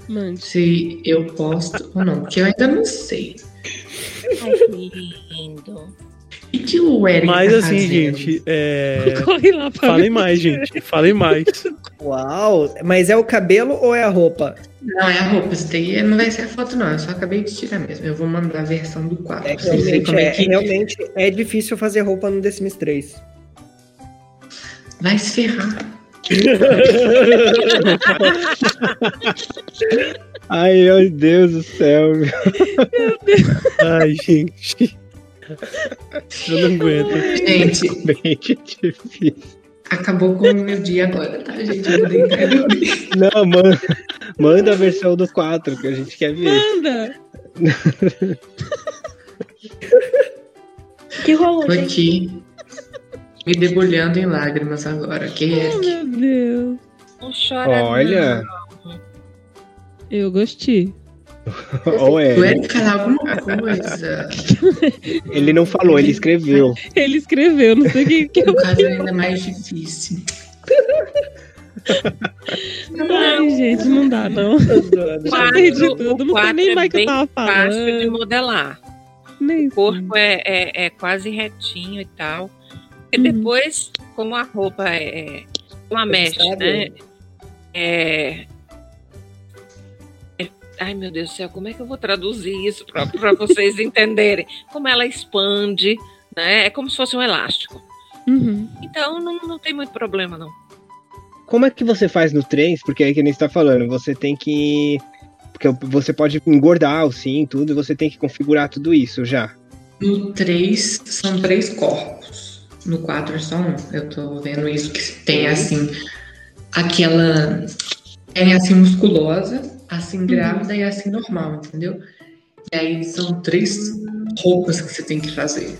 A: Mande.
E: se eu posto ou não, porque eu ainda não sei.
D: Ai, que lindo.
E: E que o Eric
C: Mas
E: tá
C: assim,
E: fazendo?
C: gente, é...
A: Corre lá pra
C: falem mais, gente. Falem mais.
B: Uau! Mas é o cabelo ou é a roupa?
E: Não, é a roupa. Isso daí não vai ser a foto, não. Eu só acabei de tirar mesmo. Eu vou mandar a versão do 4.
B: É,
E: pra vocês verem
B: realmente,
E: como
B: é,
E: é que
B: realmente é difícil fazer roupa no The Sims 3.
E: vai se ferrar.
F: Ai, meu Deus do céu.
C: Ai, gente. Eu não aguento.
E: Gente,
F: Bem difícil.
E: Acabou com o meu dia agora, tá, gente? Eu vou deitar dormir.
F: Não, manda, manda a versão do 4 que a gente quer ver.
A: Manda.
G: que rolou,
E: Tô aqui me debulhando em lágrimas agora. Que é
A: Oh, meu Deus.
D: Não chora.
F: Olha,
A: Eu gostei.
F: Ou
E: O
F: é.
E: Eric falar alguma coisa.
F: Ele não falou, ele escreveu.
A: Ele escreveu, não sei o que, que eu.
E: No caso, é ainda mais difícil.
A: Ai, gente, não dá, não.
D: não.
A: Já perdi tudo, não sei
D: o
A: nem
D: é
A: mais o que eu tava
D: Fácil de
A: falando.
D: modelar.
A: Nem
D: O corpo é, é, é quase retinho e tal. E
A: Uhum.
D: depois, como a roupa é uma mesh, né? É... é- Ai, meu Deus do céu, como é que eu vou traduzir isso para vocês entenderem? Como ela expande, né? É como se fosse um elástico.
A: Uhum.
D: Então, não, não tem muito problema, não.
F: Como é que você faz no 3? Porque aí que nem está falando, você tem que. Porque você pode engordar o sim, tudo, você tem que configurar tudo isso já.
E: No 3 são três corpos. No 4 é só um. Eu tô vendo isso que tem assim. Aquela. É assim musculosa, assim grávida e assim normal, entendeu? E aí são três roupas que você tem que fazer.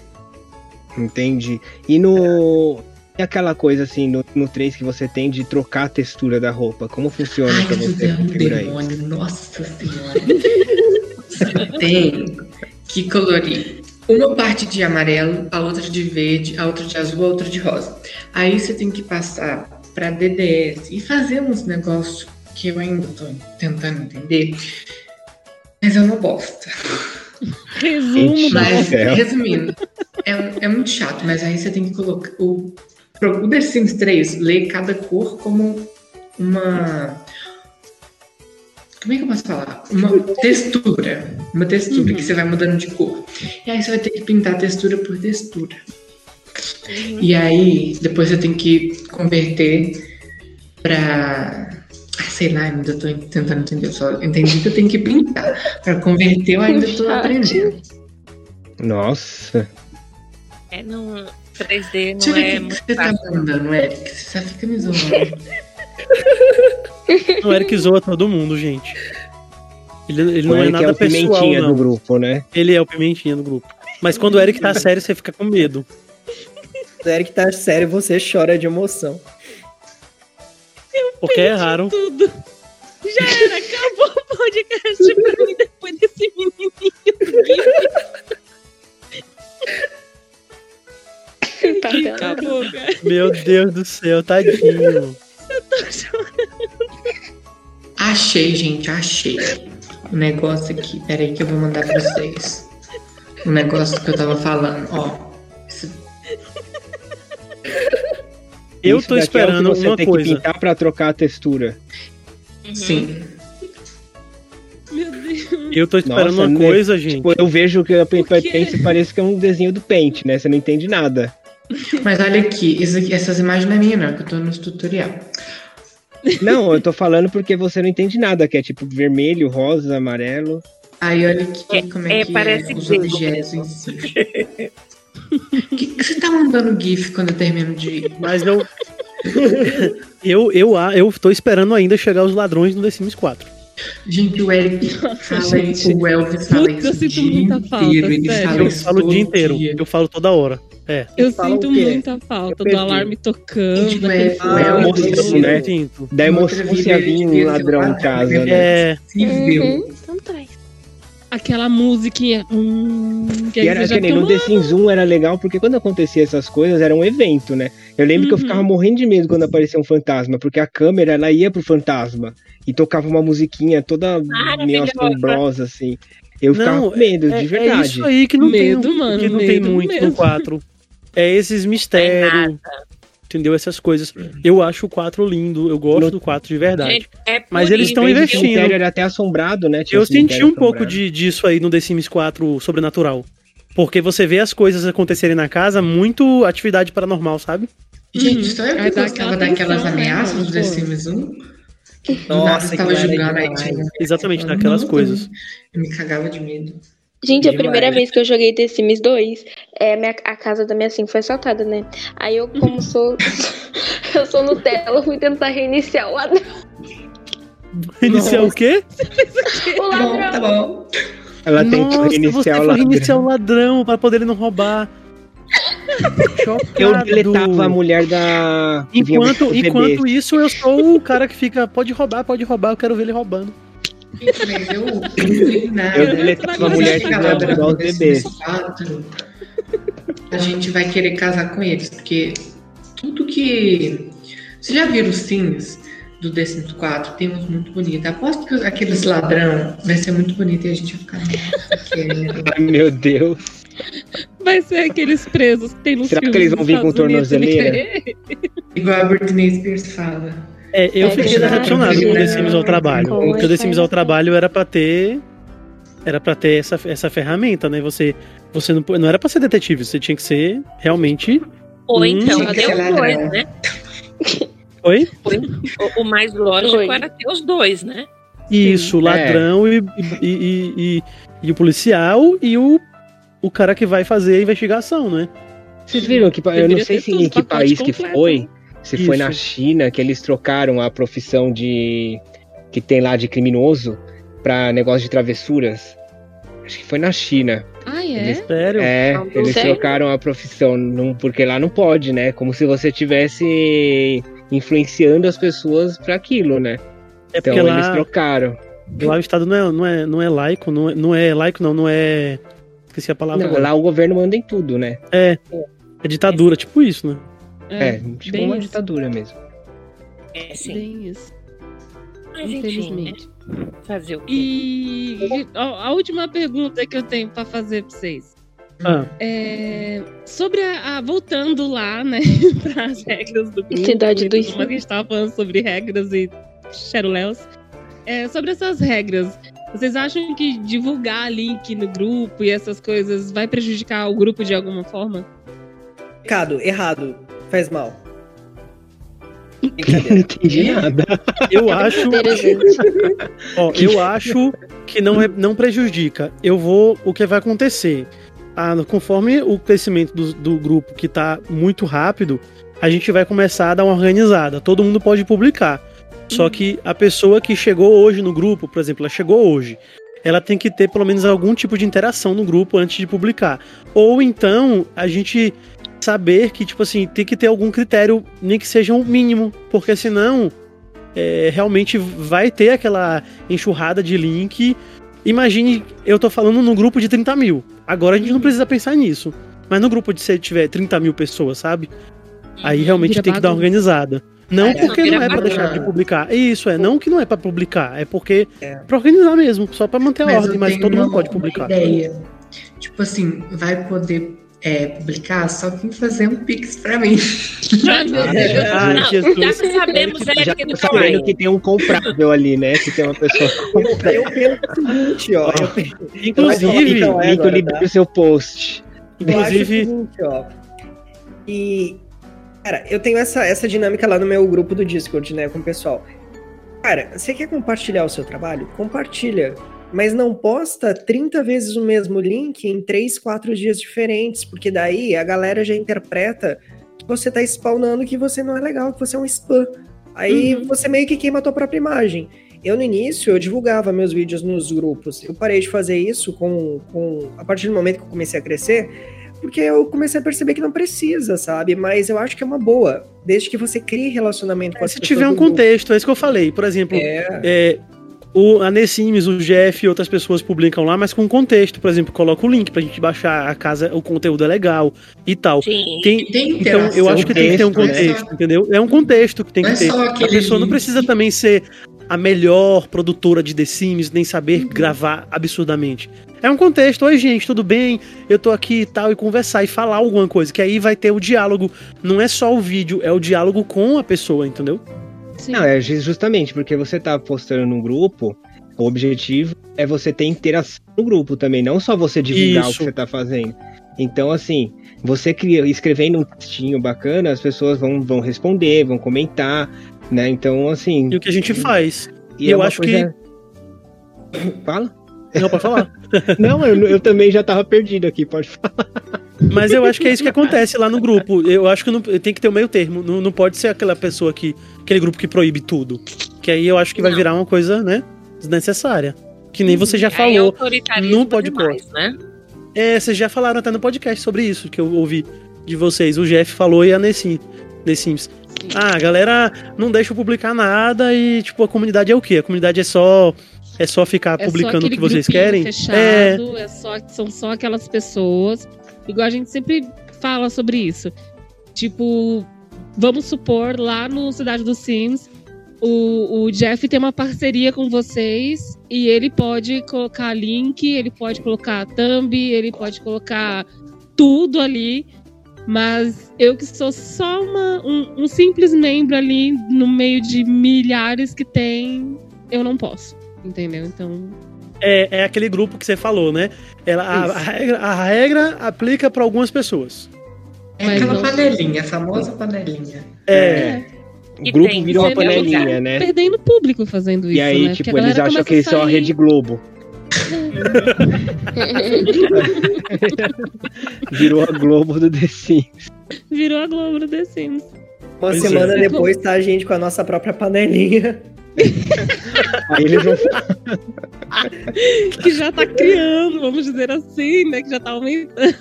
F: Entendi. E no. E aquela coisa assim, no, no 3 que você tem de trocar a textura da roupa, como funciona
E: Ai,
F: pra você
E: é um
F: configurar isso?
E: demônio, nossa senhora. Você tem que colorir uma parte de amarelo, a outra de verde, a outra de azul, a outra de rosa. Aí você tem que passar para DDS e fazer uns negócios que eu ainda tô tentando entender, mas eu não gosto.
A: Resumo
E: Mas, resumindo, é, é muito chato, mas aí você tem que colocar. O, o The Sims 3 lê cada cor como uma. Como é que eu posso falar? Uma textura. Uma textura que você vai mudando de cor. E aí você vai ter que pintar textura por textura. E aí, depois você tem que converter pra. Sei lá, ainda tô tentando entender. Só entendi que eu tenho que pintar. Pra converter, eu ainda tô
G: Chat.
E: aprendendo.
F: Nossa.
D: É, não, 3D
E: Deixa eu
D: não
E: ver
D: é
E: o que
D: muito
E: você tá
D: fácil.
E: mandando, Eric. Você só fica me zoando.
C: O Eric zoa todo mundo, gente. Ele, ele não é nada
F: é o
C: pessoal,
F: pimentinha
C: não.
F: do grupo, né?
C: Ele é o pimentinha do grupo. Mas quando o Eric tá sério, você fica com medo.
B: O Eric tá sério, você chora de emoção.
C: Porque é raro.
A: tudo. Já era, acabou o podcast pra mim depois desse menininho.
G: Tá
A: que acabou, cara.
C: Meu Deus do céu, tadinho.
E: Achei, gente, achei. O negócio aqui. Pera aí que eu vou mandar pra vocês. O negócio que eu tava falando, ó. Esse-
C: Eu
F: Isso
C: tô
F: daqui
C: esperando
F: é você
C: uma
F: tem
C: coisa.
F: que pintar pra trocar a textura.
E: Sim.
A: Meu Deus.
C: Eu tô esperando
F: Nossa,
C: uma
F: né?
C: coisa, gente.
F: Tipo, eu vejo que a Paint parece que é um desenho do Paint, né? Você não entende nada.
E: Mas olha aqui, isso aqui, essas imagens não é minha, não, que eu tô no tutorial.
F: Não, eu tô falando porque você não entende nada, que é tipo vermelho, rosa, amarelo.
E: Aí olha aqui como é,
D: é,
E: que
D: parece
E: é os objetos em si. O que, que você tá mandando GIF quando eu termino de.
C: Mas eu. eu, eu, eu tô esperando ainda chegar os ladrões no The Sims 4.
E: Gente, o Eric fala isso, o Elvis fala
A: Puta, eu
E: isso o
A: sinto
E: dia
A: muita falta,
C: Eu falo o dia inteiro.
E: dia.
C: Eu falo toda hora. É.
A: Eu sinto muita falta
F: Eu
A: do alarme tocando.
E: Gente, é,
A: fundo.
E: o Elvis,
F: isso,
C: eu
F: né? Da emoção se havia
E: ele
F: um ladrão em casa,
E: né?
F: né?
C: É.
G: Uhum, então traz.
A: Aquela musiquinha. Hum, que
F: E era que nem no The Sims 1 era legal, porque quando acontecia essas coisas, era um evento, né? Eu lembro que eu
A: Uhum.
F: ficava morrendo de medo quando aparecia um fantasma, porque a câmera, ela ia pro fantasma e tocava uma musiquinha toda meio
D: Maravilhosa.
F: assombrosa, assim. Eu ficava
C: Não,
F: com medo,
C: É,
F: de
C: é
F: verdade.
C: isso aí que não
A: Medo,
C: tem,
A: mano,
C: que não tem
A: medo
C: muito
A: mesmo.
C: no 4. É esses mistérios, entendeu? Essas coisas. Eu acho o 4 lindo, eu gosto
F: No-
C: do 4 de verdade.
D: Gente, é
C: Mas eles estão
D: que
F: Fez o
C: investindo.
F: cemitério era até assombrado, né? Tinha
C: eu senti um pouco
F: assombrado.
C: de, disso aí no The Sims 4 sobrenatural. Porque você vê as coisas acontecerem na casa, muito atividade paranormal, sabe?
E: Gente,
A: Uhum.
E: só eu
A: Aí
E: que
A: dá
E: gostava
A: aquela
E: daquelas
A: né,
E: ameaças do The. Sims 1. Que do
B: Nossa,
E: nada você tava jogando aí, tinha-
C: Exatamente,
E: Nossa,
C: daquelas coisas.
E: Eu me cagava de medo.
G: Gente, a
B: Demais.
G: primeira vez que eu joguei The Sims 2, é, minha, a casa da minha sim foi assaltada, né? Aí eu, como sou. eu sou Nutella, fui tentar reiniciar o ladrão.
C: Iniciar o quê?
G: O
E: bom,
G: ladrão.
E: tá bom.
F: Ela tentou
C: Nossa, você
F: reiniciar o
C: foi
F: ladrão.
C: reiniciar o ladrão pra poder ele não roubar. Chocado.
F: Eu deletava a mulher da.
C: Enquanto, enquanto isso, eu sou o cara que fica, pode roubar, pode roubar, eu quero ver ele roubando.
E: Mas eu não vi nada.
F: Eu deletava
A: a mulher que
F: buscar
E: pra
F: os bebês.
E: 4, A gente vai querer casar com eles, porque tudo que. Vocês já viram os Sims do The Sims 4? Tem uns muito bonitos. Aposto que aqueles ladrão vai ser muito bonito e a gente vai ficar.
F: Ai, meu Deus.
A: Vai ser aqueles presos que tem nos
F: Será que eles vão vir com tornozeleira?
A: ele-
E: Igual a Britney Spears fala.
C: É, eu
G: É
C: fiquei decepcionado com o The Sims ao trabalho. Porque o The Sims ao trabalho era pra ter. Era pra ter essa, essa ferramenta, né? Você, você não, não era pra ser detetive, você tinha que ser realmente.
D: Ou
C: Hum,
D: então
E: que ladrão.
D: dois, né?
C: Oi?
D: O, o mais lógico
G: Oi.
D: era ter os dois, né?
C: Isso, o
F: É.
C: ladrão e, e, e, e- e o policial e o, o cara que vai fazer a investigação, né?
F: Vocês viram que. Eu não sei se em que país que
A: completo.
F: foi. Se foi na
C: Isso.
F: China que eles trocaram a profissão de. que tem lá de criminoso pra negócio de travessuras. Acho que foi na China.
A: Ah, é?
F: Eles-
C: Sério?
F: É,
D: Não,
F: eles
G: sério?
F: trocaram a profissão, não, porque lá não pode, né? Como se você tivesse influenciando as pessoas pra aquilo, né?
C: É
F: Então
C: porque
F: eles
C: lá,
F: trocaram.
C: Lá o Estado não é, não é, não é laico, não é, não é laico, não, não é. Esqueci a palavra.
F: Não, lá o governo manda em tudo, né?
C: É. É ditadura, tipo isso, né?
F: É, tipo
A: bem
F: uma
A: isso.
F: ditadura mesmo.
D: É, sim.
A: Bem isso.
D: Mas enfim,
A: Infelizmente.
D: né? Fazer o quê?
A: E a, última pergunta que eu tenho pra fazer pra vocês.
C: Ah,
A: É, sobre a, a- voltando lá, né, para as regras do grupo.
G: Cidade do
A: que a gente tava falando sobre regras e cheruléus. É, sobre essas regras, vocês acham que divulgar link no grupo e essas coisas vai prejudicar o grupo de alguma forma?
B: Recado, errado. Faz mal.
F: Não
B: Brincadeira.
F: entendi nada.
C: eu acho.
G: Interessante.
C: Ó, eu acho que não, é, não prejudica. Eu vou. O que vai acontecer? Ah, conforme o crescimento do, do grupo que tá muito rápido, a gente vai começar a dar uma organizada. Todo mundo pode publicar. Só que a pessoa que chegou hoje no grupo, por exemplo, ela chegou hoje, ela tem que ter pelo menos algum tipo de interação no grupo antes de publicar. Ou então a gente saber que, tipo assim, tem que ter algum critério, nem que seja um mínimo, porque senão é, realmente vai ter aquela enxurrada de link. Imagine, eu tô falando num grupo de 30 mil. Agora a gente não precisa pensar nisso. Mas no grupo de se tiver 30 mil pessoas, sabe? Aí realmente
A: Vira
C: tem que dar uma
A: bagunça.
C: organizada. Não
B: É,
C: porque não é pra
D: bagunça.
C: deixar de publicar. Isso, é. Não que não é pra publicar. É porque
B: É.
C: pra organizar mesmo. Só pra manter a
H: Mas
C: ordem. Mas todo
H: uma,
C: mundo pode publicar.
H: ideia. Tipo assim, vai poder é, publicar só quem fazer um pix pra mim.
A: Ai,
D: não,
C: Jesus.
D: já que sabemos,
F: Já
D: Eric
F: tô
D: do
F: sabendo que tem um comprável ali, né? Que tem uma pessoa.
B: Eu, eu penso o seguinte, ó. Eu,
C: Inclusive,
B: Então, é agora, tá?
F: o seu post.
B: eu
C: inclusive,
B: seguinte, ó. E. Cara, eu tenho essa, essa dinâmica lá no meu grupo do Discord, né, com o pessoal. Cara, você quer compartilhar o seu trabalho? Compartilha. Mas não posta 30 vezes o mesmo link em 3, 4 dias diferentes, porque daí a galera já interpreta que você tá spawnando que você não é legal, que você é um spam. Aí
A: Uhum.
B: você meio que queima a tua própria imagem. Eu, no início, eu divulgava meus vídeos nos grupos. Eu parei de fazer isso com, com a partir do momento que eu comecei a crescer, porque eu comecei a perceber que não precisa, sabe? Mas eu acho que é uma boa, desde que você crie relacionamento com as
C: se
B: pessoas
C: tiver um contexto, é isso que eu falei. Por exemplo,
B: É,
C: É, o, a Nessimes, o Jeff e outras pessoas publicam lá, mas com contexto. Por exemplo, coloca o link pra gente baixar a casa, o conteúdo é legal e tal.
D: Sim.
C: Tem,
H: Tem
C: então, eu acho que tem que ter um
F: né?
C: contexto, entendeu? É um contexto que tem que
H: é
C: ter.
H: só
C: A pessoa não precisa também ser a melhor produtora de The Sims, nem saber
H: Uhum.
C: gravar absurdamente. É um contexto, oi gente, tudo bem? Eu tô aqui e tal, e conversar e falar alguma coisa, que aí vai ter o diálogo. Não é só o vídeo, é o diálogo com a pessoa, entendeu?
A: Sim.
F: Não, é ju- justamente porque você tá postando num grupo, o objetivo é você ter interação no grupo também, não só você divulgar o
C: Isso.
F: que você tá fazendo. Então, assim, você cria, escrevendo um textinho bacana, as pessoas vão, vão responder, vão comentar, né? Então, assim.
C: E o que a gente faz.
F: e
C: eu
F: uma
C: acho
F: coisa- Fala?
C: Não, pode falar.
F: Não, eu, eu também já tava perdido aqui, pode falar.
C: Mas eu acho que é isso que acontece lá no grupo. Eu acho que não, tem que ter o meio termo. Não, não pode ser aquela pessoa que. aquele grupo que proíbe tudo. Que aí eu acho que vai
D: Não.
C: virar uma coisa, né? Desnecessária. Que nem você já
D: é
C: falou.
D: autoritarismo
C: no podcast.
D: demais, né?
C: É, vocês já falaram até no podcast sobre isso que eu ouvi de vocês. O Jeff falou e a Nessim. Nessims. Ah, a galera não deixa eu publicar nada e, tipo, a comunidade é o quê? A comunidade é só. É só ficar
A: É só
C: publicando o
A: aquele
C: que vocês querem?
A: Fechado,
C: É.
A: é. só, são só aquelas pessoas. Igual a gente sempre fala sobre isso. Tipo, vamos supor, lá no Cidade dos Sims, o, o Jeff tem uma parceria com vocês e ele pode colocar link, ele pode colocar thumb, ele pode colocar tudo ali. Mas eu que sou só uma, um, um simples membro ali no meio de milhares que tem, eu não posso. Entendeu? Então,
C: É, é aquele grupo que você falou, né? Ela, a, a regra, a regra aplica para algumas pessoas.
H: É
A: Mas
H: aquela
A: não-
H: panelinha, a famosa panelinha.
C: É.
F: O
D: E
F: grupo
D: tem
F: virou uma panelinha, né?
A: perdendo público fazendo isso,
F: E aí,
A: né?
F: Tipo,
A: a
F: eles acham que eles são a Rede Globo. Virou a Globo do The Sims.
A: Virou a Globo do The Sims.
B: Uma
C: Pois
B: semana
A: é.
B: depois tá a gente com a nossa própria panelinha.
F: Aí eles vão
A: Que já tá criando, vamos dizer assim, né? Que já tá aumentando.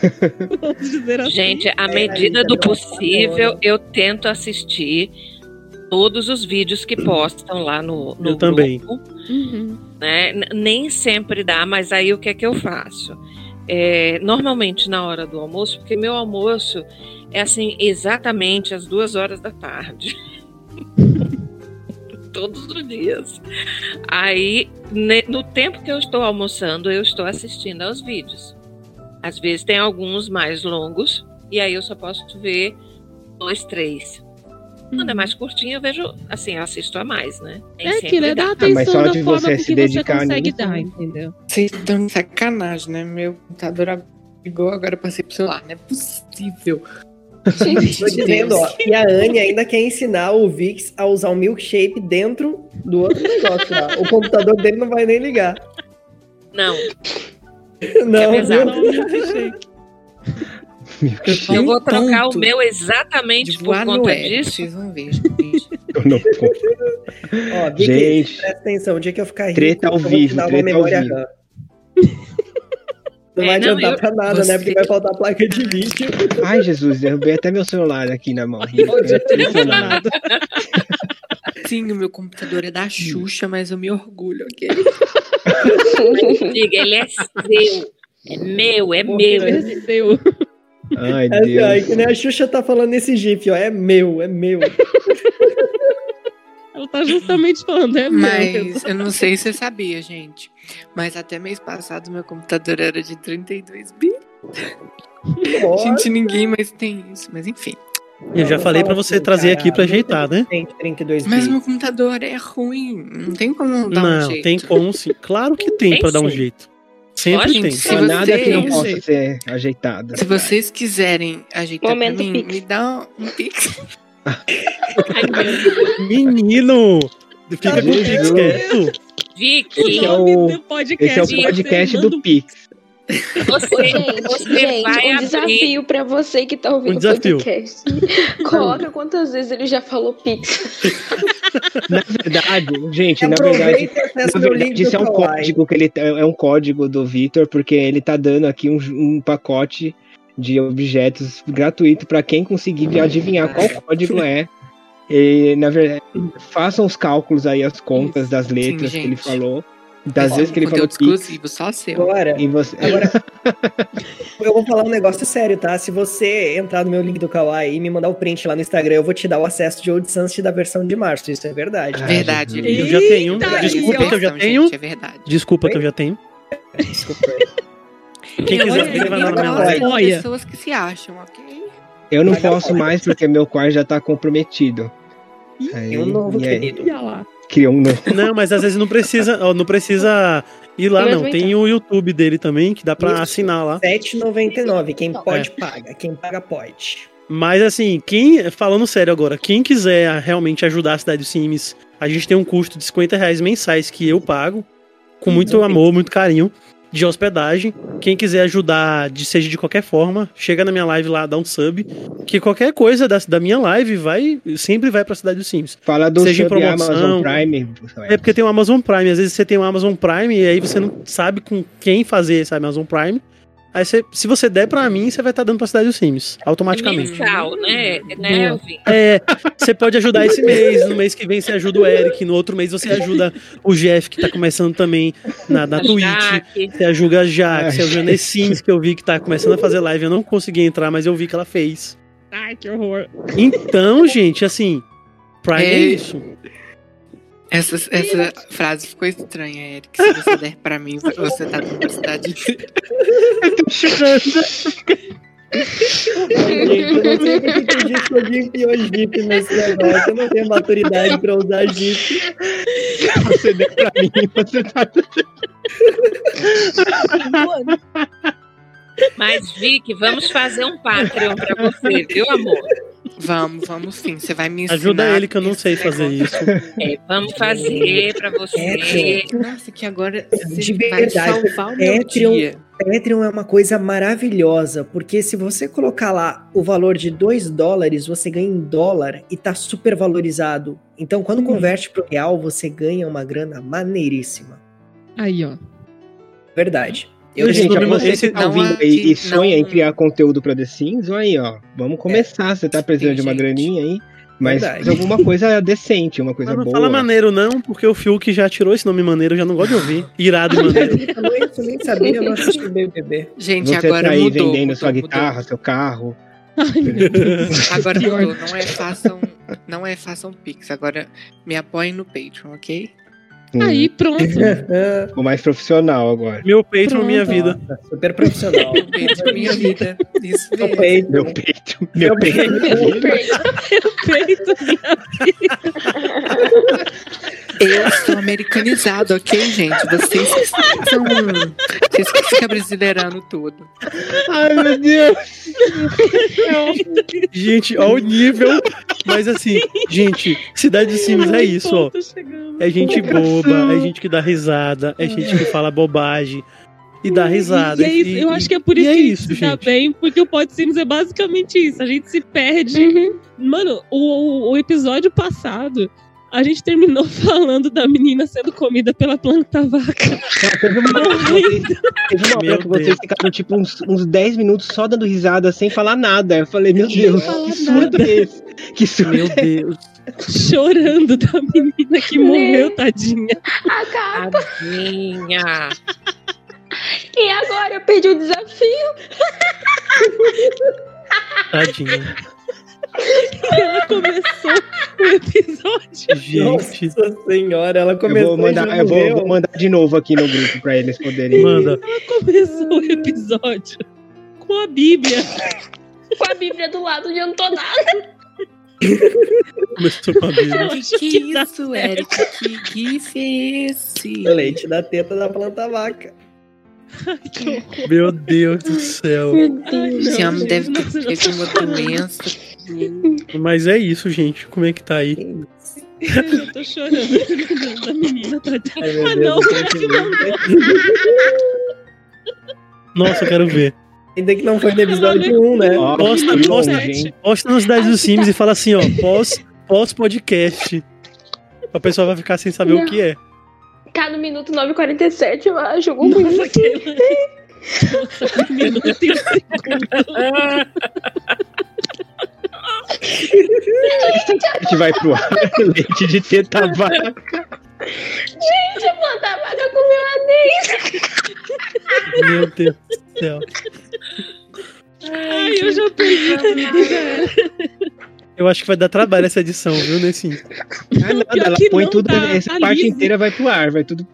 A: vamos dizer assim.
D: Gente, à
B: É,
D: medida do
B: também
D: possível, eu tento assistir todos os vídeos que postam lá no, no
C: Eu também.
D: grupo,
A: Uhum.
D: né? Nem sempre dá, mas aí o que é que eu faço? É, normalmente na hora do almoço, porque meu almoço é assim exatamente às duas horas da tarde. Todos os dias. Aí, no tempo que eu estou almoçando, eu estou assistindo aos vídeos. Às vezes tem alguns mais longos, e aí eu só posso ver dois, três. Quando é mais curtinho, eu vejo, assim, eu assisto a mais, né? Nem
A: É aquilo, é
D: dá.
A: dar
F: Ah, mas
A: atenção
F: só
A: da
F: de
A: forma
F: você se
A: que você
F: dedicar
A: consegue
F: nisso,
A: dar,
F: né?
A: entendeu?
E: Vocês estão de sacanagem, né? Meu computador ligou, agora eu passei pro celular. Não é possível. Gente
B: dizendo, ó. E a Anne ainda quer ensinar o Vix a usar o milkshake dentro do outro negócio lá. O computador dele não vai nem ligar.
D: Não,
B: Não,
D: pesado.
B: não.
E: tô
D: eu vou trocar o meu exatamente
E: de
D: por conta disso.
E: Vão ver, gente.
F: Eu não-
B: Ó, Vix,
F: Gente,
B: presta atenção. O dia que eu ficar rico,
F: Treta ao
B: eu vou te
F: vivo,
B: dar uma
F: treta ao
B: memória
F: vivo.
B: RAM. Não
D: É,
B: vai
D: não,
B: adiantar
D: eu-
B: pra nada,
E: você-
B: né? Porque vai faltar placa de vídeo.
F: ai Jesus, derrubei até meu celular aqui na mão.
E: Sim, o meu computador é da Xuxa, mas eu me orgulho, ok?
D: Diga, ele é seu. É meu, é meu.
A: Perdeu.
F: Ai,
B: É assim, ó, é
F: Deus.
B: que nem a Xuxa tá falando nesse gif, ó. É meu, é meu.
A: Ela tá justamente falando, é meu.
E: Mas eu não sei se você sabia, gente. Mas até mês passado meu computador era de 32 bits. Gente, ninguém mais tem isso. Mas enfim.
C: Eu já
B: não
C: falei pra você
B: assim,
C: trazer
B: cara.
C: aqui pra
B: Nunca
C: ajeitar, né?
B: Tem 32
E: Mas meu computador é ruim. Não tem como dar um
C: Não,
E: jeito.
C: tem como sim. Claro que tem
D: Tem
C: pra dar um jeito. Sempre
D: Lógico
C: tem.
E: Se
F: Não há nada que não
E: vocês-
F: possa ser ajeitado.
E: Se vocês quiserem ajeitar
G: Momento
E: pra mim,
G: Pix.
E: me dá um pix.
C: Menino! Fica com o Pix quieto.
D: Vicky,
F: Esse é
A: nome
F: o-
A: do podcast.
F: Esse é o podcast do
A: um-
F: Pix.
D: você,
G: Gente,
D: você
G: gente,
D: vai
G: um desafio pra você que tá ouvindo
C: Um
G: o podcast. Coloca quantas vezes ele já falou Pix.
F: Na verdade, gente, na verdade, Na verdade, isso é um código que ele tá- é um código do Vitor, porque ele tá dando aqui um, um pacote de objetos gratuito para quem conseguir adivinhar qual código é. E, na verdade, façam os cálculos aí, as contas das letras que ele falou, das vezes que ele falou
E: exclusivo, só seu.
B: Agora,
F: e você...
B: agora eu vou falar um negócio sério, tá? Se você entrar no meu link do Kawaii e me mandar o print lá no Instagram, eu vou te dar o acesso de Old Sunset da versão de março. Isso é verdade.
F: Ah,
E: Verdade.
C: Eu já tenho.
A: Eita,
C: Desculpa que eu já tenho.
E: gente, é verdade.
C: Desculpa que
B: Oi?
C: eu já tenho.
B: Desculpa.
C: Quem quiser vai lá.
E: São
A: Olha.
E: pessoas que se acham, ok?
F: Eu não posso mais porque meu quarto já tá comprometido. Aí,
B: Tem um novo,
F: e aí,
B: querido.
A: Olha lá.
F: criou um novo.
C: Não, mas às vezes não precisa, ó, não precisa ir lá, não. Tem o YouTube dele também, que dá pra
B: Isso.
C: assinar lá.
B: R$7,99. Quem pode,
C: É.
B: paga. Quem paga, pode.
C: Mas assim, quem, falando sério agora, quem quiser realmente ajudar a cidade dos Sims, a gente tem um custo de 50 reais mensais que eu pago, com muito amor, muito carinho, de hospedagem. Quem quiser ajudar, de, seja de qualquer forma, chega na minha live lá, dá um sub, que qualquer coisa da, da minha live vai sempre vai pra cidade dos Sims.
F: Fala do
C: Seja
F: sub
C: promoção.
F: Amazon Prime.
C: É porque tem o Amazon Prime. Às vezes você tem o Amazon Prime e aí você não sabe com quem fazer esse Amazon Prime. Aí você, se você der pra mim, você vai estar dando pra cidade dos Sims, automaticamente.
D: Mensal, né? né Elvin?
C: É, você pode ajudar esse mês, no mês que vem você ajuda o Eric, no outro mês você ajuda o Jeff, que tá começando também na, na Twitch. Você ajuda a Jaque,
F: Ai.
C: você ajuda a Sims, que eu vi que tá começando a fazer live. Eu não consegui entrar, mas eu vi que ela fez.
A: Ai, que horror.
C: Então, gente, assim, Prime é,
E: É.
C: isso.
E: Essa, essa frase ficou estranha, Eric. Se você der pra mim, você tá pra cidade inteira.
B: Gente, eu não sei porque que eu enfiou GIF nesse negócio. Eu não tenho maturidade pra usar GIF.
F: Você deu pra mim, você tá.
D: Mas, Vicky, vamos fazer um Patreon pra você, viu, amor?
E: Vamos, vamos sim. Você vai me ensinar.
C: Ajuda ele que eu não sei fazer isso.
D: É, vamos fazer pra você.
E: Nossa, que agora
B: De
E: você vai
B: verdade,
E: salvar o meu
B: Patreon-
E: dia.
B: Patreon é uma coisa maravilhosa, porque se você colocar lá o valor de 2 dólares, você ganha em dólar e tá super valorizado. Então, quando converte pro real, você ganha uma grana maneiríssima.
A: Aí, ó.
B: Verdade. Eu
C: Esse,
F: gente, você
C: esse-
F: que tá
E: não
F: ouvindo aí e sonha
E: não-
F: em criar conteúdo pra The Sims, olha aí, ó. Vamos começar. Você tá precisando
E: Sim,
F: de uma
E: gente.
F: graninha aí? Mas alguma coisa decente, uma coisa
C: Mas não
F: boa.
C: fala maneiro não, porque o Fiuk já tirou esse nome maneiro, eu já não gosto de ouvir. Irado e maneiro.
B: Eu nem, eu nem sabia, eu não assisti BBB.
E: Gente,
F: Você
E: agora
F: tá aí
E: mudou.
F: vendendo
E: mudou,
F: sua
E: mudou.
F: guitarra, seu carro.
A: Ai.
E: Agora mudou, não é façam, não é façam pix, agora me apoiem no Patreon, ok?
F: Hum,
A: Aí, pronto.
F: O mais profissional agora.
C: Meu minha
A: Pronto.
C: vida.
B: Super profissional.
E: No Patreon, minha vida. Isso
B: Meu
E: mesmo.
B: peito.
F: Meu peito. Meu peito.
A: Feito.
E: Eu sou americanizado, ok, gente? Vocês que são. Vocês que ficam brasileirando tudo.
F: Ai, meu Deus.
C: Gente, ó o nível. Mas assim, gente, Cidade dos Sims é isso, ó. É gente boba, é gente que dá risada, é gente que fala bobagem e dá risada.
A: E é isso,
C: E-
A: eu acho que é por isso
C: é
A: que a gente
C: isso, gente.
A: bem, porque o Pod Sims é basicamente isso. A gente se perde.
G: Uhum.
A: Mano, o, o episódio passado, a gente terminou falando da menina sendo comida pela planta vaca.
F: Teve uma hora que vocês, teve uma hora que vocês ficaram tipo uns, uns 10 minutos só dando risada sem falar nada. Eu falei, meu Deus, que surto é esse? Que surto
C: Meu
F: é
C: Deus.
A: Chorando da menina que morreu, tadinha.
G: Acaba.
D: Tadinha.
G: E agora eu perdi o desafio.
C: Tadinha.
A: Ela começou o episódio.
C: Gente,
B: Nossa senhora, ela
F: Eu
B: começou
F: vou
B: e já
F: mandar, eu vou, vou mandar de novo aqui no grupo pra eles poderem.
C: manda.
A: Começou o episódio com a Bíblia.
G: Com a Bíblia do lado, não adiantou
C: a.
A: Acho
E: Que
A: que
E: isso, Eric? Que gif é esse?
B: Leite da teta da planta vaca.
A: Horror.
C: Meu Deus do céu.
G: Meu Deus.
E: Esse homem deve ter pego uma doença.
C: Mas é isso, gente. Como é que tá aí?
A: Eu tô chorando da menina, tadinha.
B: Ai, meu
A: Ah,
B: Deus,
A: não, não.
C: Nossa, eu quero ver.
B: Ainda que não foi no episódio 1, né?
F: Ó,
C: Posta,
F: fui
C: posta,
F: longe, hein?
C: posta na Cidade dos Sims e fala assim, ó, pós, pós podcast. A pessoa vai ficar sem saber o que é.
G: Tá no minuto 9h47, eu acho. Alguma coisa
A: Nossa,
G: assim.
A: Nossa, que minuto e.
F: A gente vai pro ar. Leite de teta vaca.
G: Gente, a planta vaca comeu a
C: Meu Deus do céu. Acho que vai dar trabalho essa edição, viu, Nessim?
F: Ah, nada,
A: Pior
F: ela
A: que
F: põe
A: não,
F: tudo.
A: tá-
F: essa
A: tá
F: parte
A: liso.
F: inteira vai pro ar, vai tudo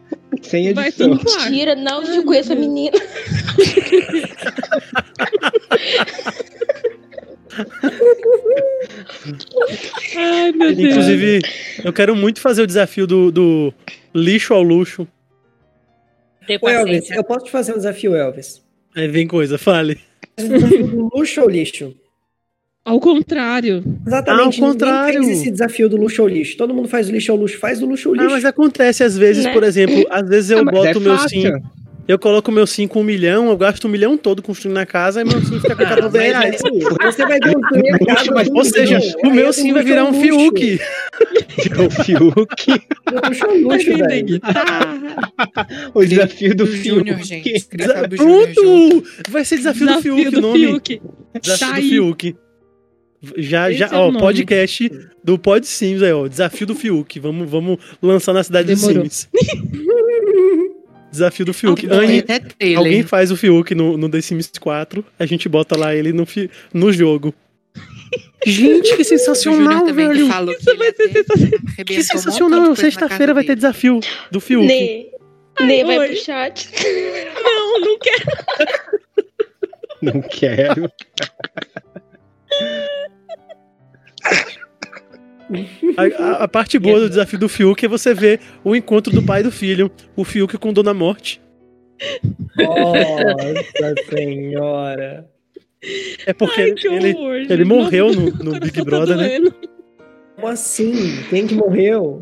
F: sem
A: Vai
F: edição.
A: tudo pro ar.
G: Mentira, não, eu conheço a menina.
A: Ai, meu Deus.
C: Inclusive, eu quero muito fazer o desafio do, do lixo ao luxo.
B: Ô, Elvis, eu posso te fazer um desafio, Elvis?
C: Aí vem coisa, fale.
B: Um desafio do luxo ou lixo?
A: Ao contrário.
B: Exatamente.
C: Ah, ao contrário.
B: Ninguém fez esse desafio do luxo ou lixo. Todo mundo faz o lixo ou luxo. Faz do luxo ou
C: Ah,
B: lixo.
C: mas acontece às vezes,
G: Né?
C: por exemplo, às vezes eu
F: Ah,
C: boto
F: é
C: o meu sim. Eu coloco o meu sim com um milhão, eu gasto um milhão todo construindo na casa e meu sim fica com 14
B: Mas
C: reais.
B: aí, Você vai construir a casa.
F: Mas,
B: do
C: Ou seja, o meu
B: é do
C: sim vai virar
B: ao
C: um
B: luxo.
C: Fiuk.
F: O Fiuk.
B: Do luxo ao
A: guitarra.
F: O desafio do
E: Do Júnior,
F: Fiuk.
E: gente. O junto.
C: Pronto! Vai ser desafio, do
A: Desafio
C: Fiuk o
A: do
C: nome.
A: Fiuk.
C: Desafio
A: Tá
C: do. Fiuk. Já,
A: Esse
C: já,
A: é o
C: ó,
A: nome.
C: podcast do Pod Sims aí, ó. Desafio do Fiuk. Vamos, vamos lançar na cidade
A: Demorou.
C: dos Sims. Desafio do Fiuk. Anne,
E: até trailer.
C: alguém faz o Fiuk no, no The Sims 4, a gente bota lá ele no, fi- no jogo. Gente, que sensacional, velho!
E: falou que
A: Isso vai ser sensacional.
C: Que sensacional! Sexta-feira vai ter desafio do Fiuk.
G: Nê. Nê, vai
A: oi.
G: pro chat.
A: Não, não quero.
F: Não quero.
C: A, a- a parte boa do desafio do Fiuk é você ver o encontro do pai e do filho, o Fiuk com Dona Morte.
B: Nossa senhora.
C: É porque
A: Ai,
C: ele,
A: horror,
C: ele morreu no, no Big
A: tá
C: Brother, né?
B: Como assim? Quem que morreu?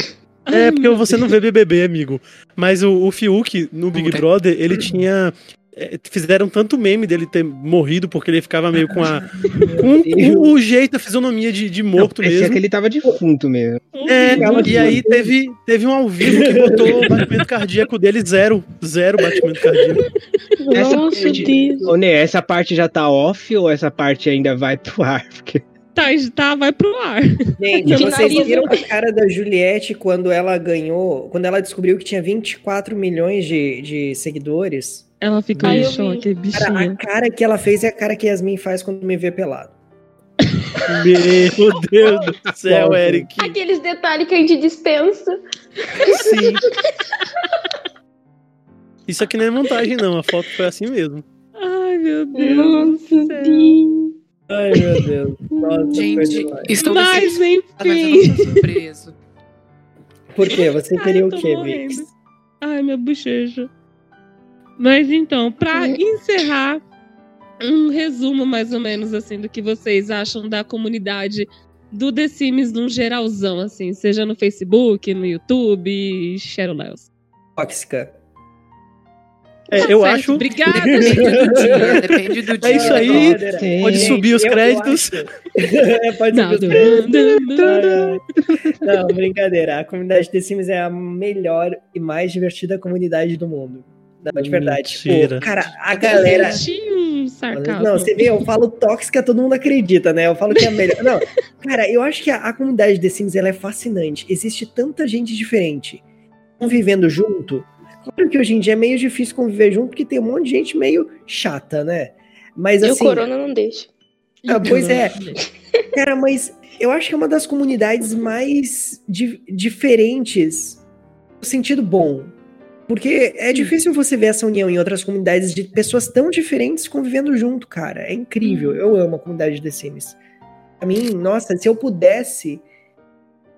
C: É, porque você não vê BBB, amigo. Mas o, o Fiuk, no Big
E: Puta.
C: Brother, ele tinha. É, Fizeram tanto meme dele ter morrido, porque ele ficava meio com a. Com, com o jeito, a fisionomia de, de
F: Não,
C: morto
F: parecia
C: mesmo.
F: que ele tava defunto mesmo.
C: É, e aí teve, teve um ao vivo que botou o batimento cardíaco dele zero. Zero batimento cardíaco.
F: Essa
G: Nossa,
F: parte-
G: Deus.
F: Ô, Nê, essa parte já tá off ou essa parte ainda vai pro ar? Porque
A: tá, tá, vai pro ar.
B: Gente, vocês viram a cara da Juliette quando ela ganhou, quando ela descobriu que tinha 24 milhões de, de seguidores?
A: Ela ficou
G: Ai,
A: em choque,
B: Cara, a cara que ela fez é a cara que Yasmin faz quando me vê pelado.
C: Meu Deus do céu. Eric.
G: Aqueles detalhes que a gente dispensa.
C: Sim. Isso aqui não é montagem, não. A foto foi assim mesmo.
A: Ai, meu Deus.
G: Nossa,
A: do céu.
G: Deus.
B: Ai, meu Deus. Nossa,
E: Gente, estou
A: Mas,
E: decepcionada, mas eu
A: enfim.
E: não tô surpreso.
B: Por quê? Você
A: Ai,
B: queria
A: eu
B: o quê. Vix?
A: Ai, minha bochecha. Mas então, pra encerrar, um resumo mais ou menos assim do que vocês acham da comunidade do The Sims num geralzão, assim, seja no Facebook, no YouTube, Shadows.
B: Tóxica.
C: É, eu acho.
A: Obrigada,
E: Depende
A: gente.
E: do dia, depende do dia.
C: É isso aí.
F: Sim.
C: Pode subir os
B: eu-
C: créditos.
B: é, pode
A: Não,
B: subir os créditos. Não, brincadeira. A comunidade The Sims é a melhor e mais divertida comunidade do mundo. Não, de verdade. Pô, cara, a galera.
A: Um sarcasmo.
B: Não, você vê, eu falo tóxica, todo mundo acredita, né? Eu falo que é a melhor. Não, cara, eu acho que a, a comunidade The Sims ela é fascinante. Existe tanta gente diferente convivendo junto. Claro que hoje em dia é meio difícil conviver junto, porque tem um monte de gente meio chata, né? Mas
G: E o
B: assim.
G: corona não deixa.
B: Ah, pois é. Cara, mas eu acho que é uma das comunidades mais di- diferentes no sentido bom. Porque é difícil você ver essa união em outras comunidades de pessoas tão diferentes convivendo junto, cara. É incrível. Eu amo a comunidade de The Sims. Pra mim, nossa, se eu pudesse,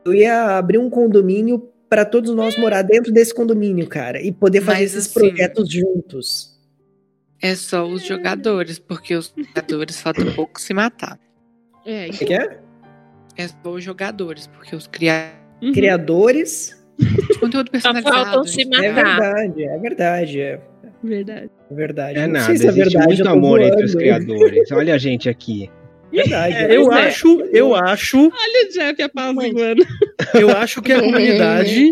B: eu ia abrir um condomínio pra todos nós morar dentro desse condomínio, cara, e poder fazer
E: Mas,
B: esses
E: assim,
B: projetos juntos.
E: É só os jogadores, porque os jogadores faltam pouco se matar.
A: É,
B: O que que é?
E: É só os jogadores, porque os criadores
A: uhum.
B: Criadores.
E: De conteúdo personalizado.
D: faltam se
E: em geral,
B: É
D: matar.
B: verdade, é verdade, é
A: Verdade.
B: é verdade.
F: É
B: Não
F: nada,
B: sei se é
F: existe
B: verdade,
F: muito amor entre os
B: voando.
F: criadores. Olha a gente aqui.
B: Verdade.
C: É, eu
B: é.
C: acho, eu acho,
A: Olha o Jeff apaziguando.
C: eu acho que a comunidade,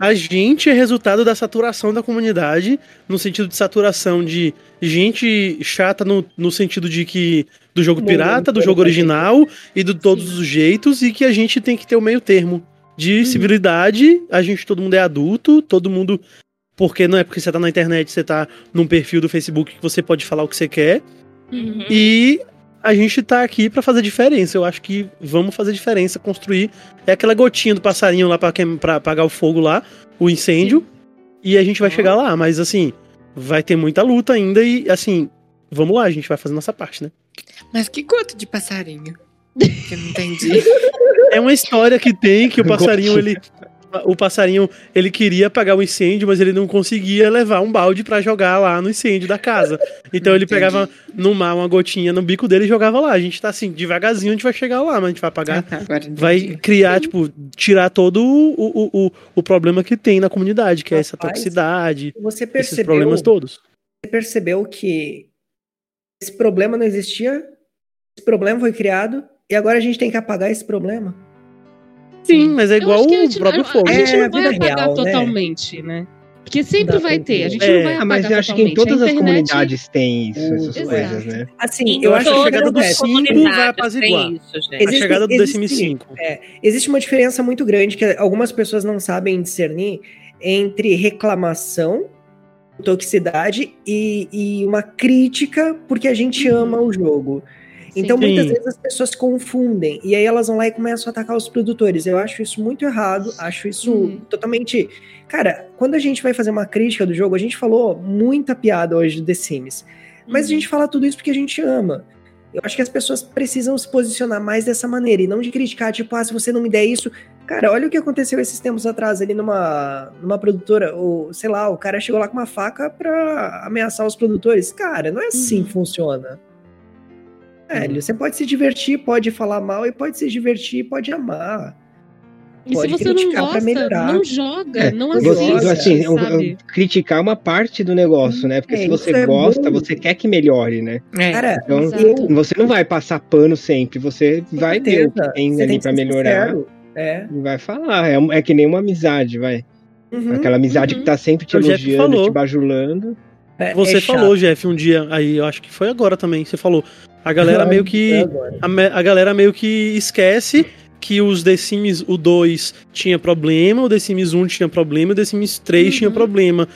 C: a gente é resultado da saturação da comunidade, no sentido de saturação de gente chata no, no sentido de que do jogo pirata, do jogo original e de todos os jeitos e que a gente tem que ter o meio termo de civilidade, a gente todo mundo é adulto, todo mundo porque não é porque você tá na internet, você tá num perfil do Facebook que você pode falar o que você quer.
D: Uhum.
C: E a gente tá aqui pra fazer diferença. Eu acho que vamos fazer diferença, construir. É aquela gotinha do passarinho lá pra apagar o fogo lá, o incêndio. E a gente vai chegar lá, mas assim, vai ter muita luta ainda e assim, vamos lá, a gente vai fazer nossa parte, né?
E: Mas que gota de passarinho? Que eu não entendi.
C: É uma história que tem que o passarinho, ele. O passarinho, ele queria apagar o incêndio, mas ele não conseguia levar um balde pra jogar lá no incêndio da casa. Então ele
E: Entendi.
C: pegava no mar uma gotinha no bico dele e jogava lá. A gente tá assim, devagarzinho a gente vai chegar lá, mas a gente vai apagar
E: Ah, tá,
C: vai criar, tipo, tirar todo o, o, o, o problema que tem na comunidade, que é essa toxicidade,
B: Você
C: esses
B: percebeu,
C: problemas todos.
B: você percebeu que esse problema não existia, esse problema foi criado, e agora a gente tem que apagar esse problema?
C: Sim, mas é
A: Eu
C: igual o próprio
A: a-
C: fogo.
A: A gente
B: É,
A: não
B: a
A: vai apagar
B: real, né?
A: totalmente, né? Porque sempre
B: Dá
A: vai ter. A gente
C: É.
A: não vai
F: Ah,
A: apagar
F: mas eu acho que em
A: totalmente.
F: todas
A: a
F: as
A: internet...
F: comunidades tem isso, essas
B: Exato.
F: coisas, né?
B: Assim,
A: Em
B: eu acho que
C: a chegada
B: não
C: do
D: as
B: é.
C: 5 vai apaziguar.
D: isso, gente.
C: A
B: Existe-
C: chegada do The
B: existe-
C: Sims 5.
B: Existe uma diferença muito grande que algumas pessoas não sabem discernir entre reclamação, toxicidade e, e uma crítica porque a gente ama o jogo. Então,
C: Sim.
B: muitas vezes as pessoas confundem e aí elas vão lá e começam a atacar os produtores. Eu acho isso muito errado, acho isso
A: Uhum.
B: totalmente. Cara, quando a gente vai fazer uma crítica do jogo, a gente falou muita piada hoje do The Sims, mas a gente fala tudo isso porque a gente ama. Eu acho que as pessoas precisam se posicionar mais dessa maneira e não de criticar, tipo, ah, se você não me der isso. Cara, olha o que aconteceu esses tempos atrás ali numa, numa produtora, ou sei lá, o cara chegou lá com uma faca pra ameaçar os produtores. Cara, não é assim
A: Uhum.
B: que funciona. Velho, você pode se divertir, pode falar mal e pode se divertir, pode amar.
A: E se
B: pode
A: você não
B: criticar pra
A: gosta,
B: melhorar.
A: não joga,
F: É,
A: não
B: você-
A: assiste,
F: assim, eu- eu-
A: sabe?
F: criticar é uma parte do negócio, né? Porque
B: É,
F: se você
B: é
F: gosta,
B: bom.
F: você quer que melhore, né?
E: É.
B: Cara,
F: Então,
A: Exato.
F: você não vai passar pano sempre, você
B: com
F: vai ver o que
B: certeza,
F: tem
B: você
F: ali
B: que
F: pra melhorar.
B: É.
F: e vai falar. É, é que nem uma amizade, vai.
B: Uhum.
F: Aquela amizade
A: uhum.
F: que tá sempre te elogiando, te bajulando.
B: É-
C: Você
B: é
C: falou, Jeff, um dia, aí eu acho que foi agora também, você falou, A galera meio que.
B: É.
C: A, a galera meio que esquece que os The Sims, o 2 tinha problema, o The Sims 1 tinha problema, o The Sims 3 tinha
A: Uhum.
C: problema.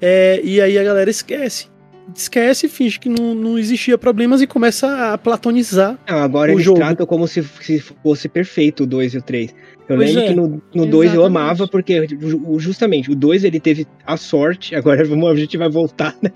C: É, e aí a galera esquece. Esquece, finge que não, não existia problemas e começa a platonizar.
F: Não, agora
C: O
F: eles
C: jogo.
F: tratam como se, se fosse perfeito o 2 e o 3. Eu
C: Pois
F: lembro
C: é.
F: que no, no 2 eu amava, porque justamente o 2 ele teve a sorte, agora vamos, a gente vai voltar, né?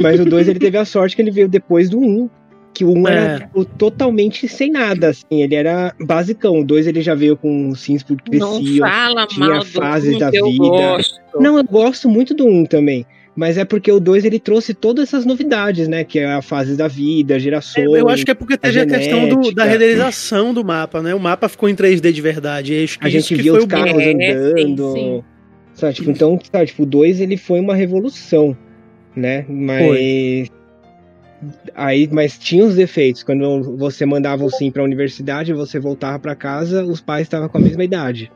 F: Mas o 2 ele teve a sorte que ele veio depois do 1. Que o 1
C: É.
F: era tipo, totalmente sem nada, assim, ele era basicão. O 2 ele já veio com sims que
D: Não fala
F: tinha
D: mal do
F: fases
D: um
F: da vida.
D: gosto.
F: Não, eu gosto muito do 1 também. Mas é porque o 2 ele trouxe todas essas novidades, né? Que é a fase da vida,
C: É,
F: gerações.
C: eu acho que é porque teve a, questão do- da renderização do mapa, né? O mapa ficou em 3D de verdade. acho que
F: A gente
C: foi
F: os
C: o
F: carros
D: É,
F: andando.
A: sim, sim.
F: Sabe, tipo, então, sabe, tipo, o 2 ele foi uma revolução, né? Mas. Aí, mas tinha os defeitos. Quando você mandava um sim pra universidade, você voltava pra casa, os pais estavam com a mesma idade.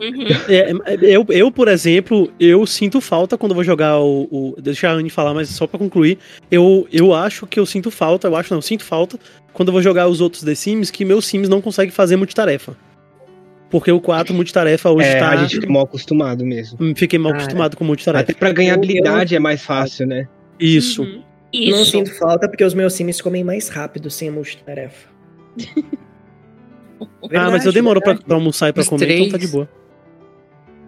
D: Uhum.
C: É, é, eu, eu, por exemplo, eu sinto falta quando eu vou jogar o. o- deixa a Anne falar, mas só pra concluir. Eu, eu acho que eu sinto falta, eu acho não, eu sinto falta quando eu vou jogar os outros The Sims que meus Sims não conseguem fazer multitarefa. Porque o 4 multitarefa hoje
F: é,
C: tá.
F: a gente fica mal acostumado mesmo.
C: Fiquei mal
B: Cara,
C: acostumado com multitarefa.
F: Até pra ganhar
B: eu-
F: habilidade é mais fácil, né?
C: Isso.
A: Uhum.
B: Não
D: Isso.
B: sinto falta porque os meus sims comem mais rápido sem a multitarefa.
C: ah, mas eu demoro pra,
B: verdade.
C: pra almoçar e pra
E: Os
C: comer, então tá
E: três.
C: de boa.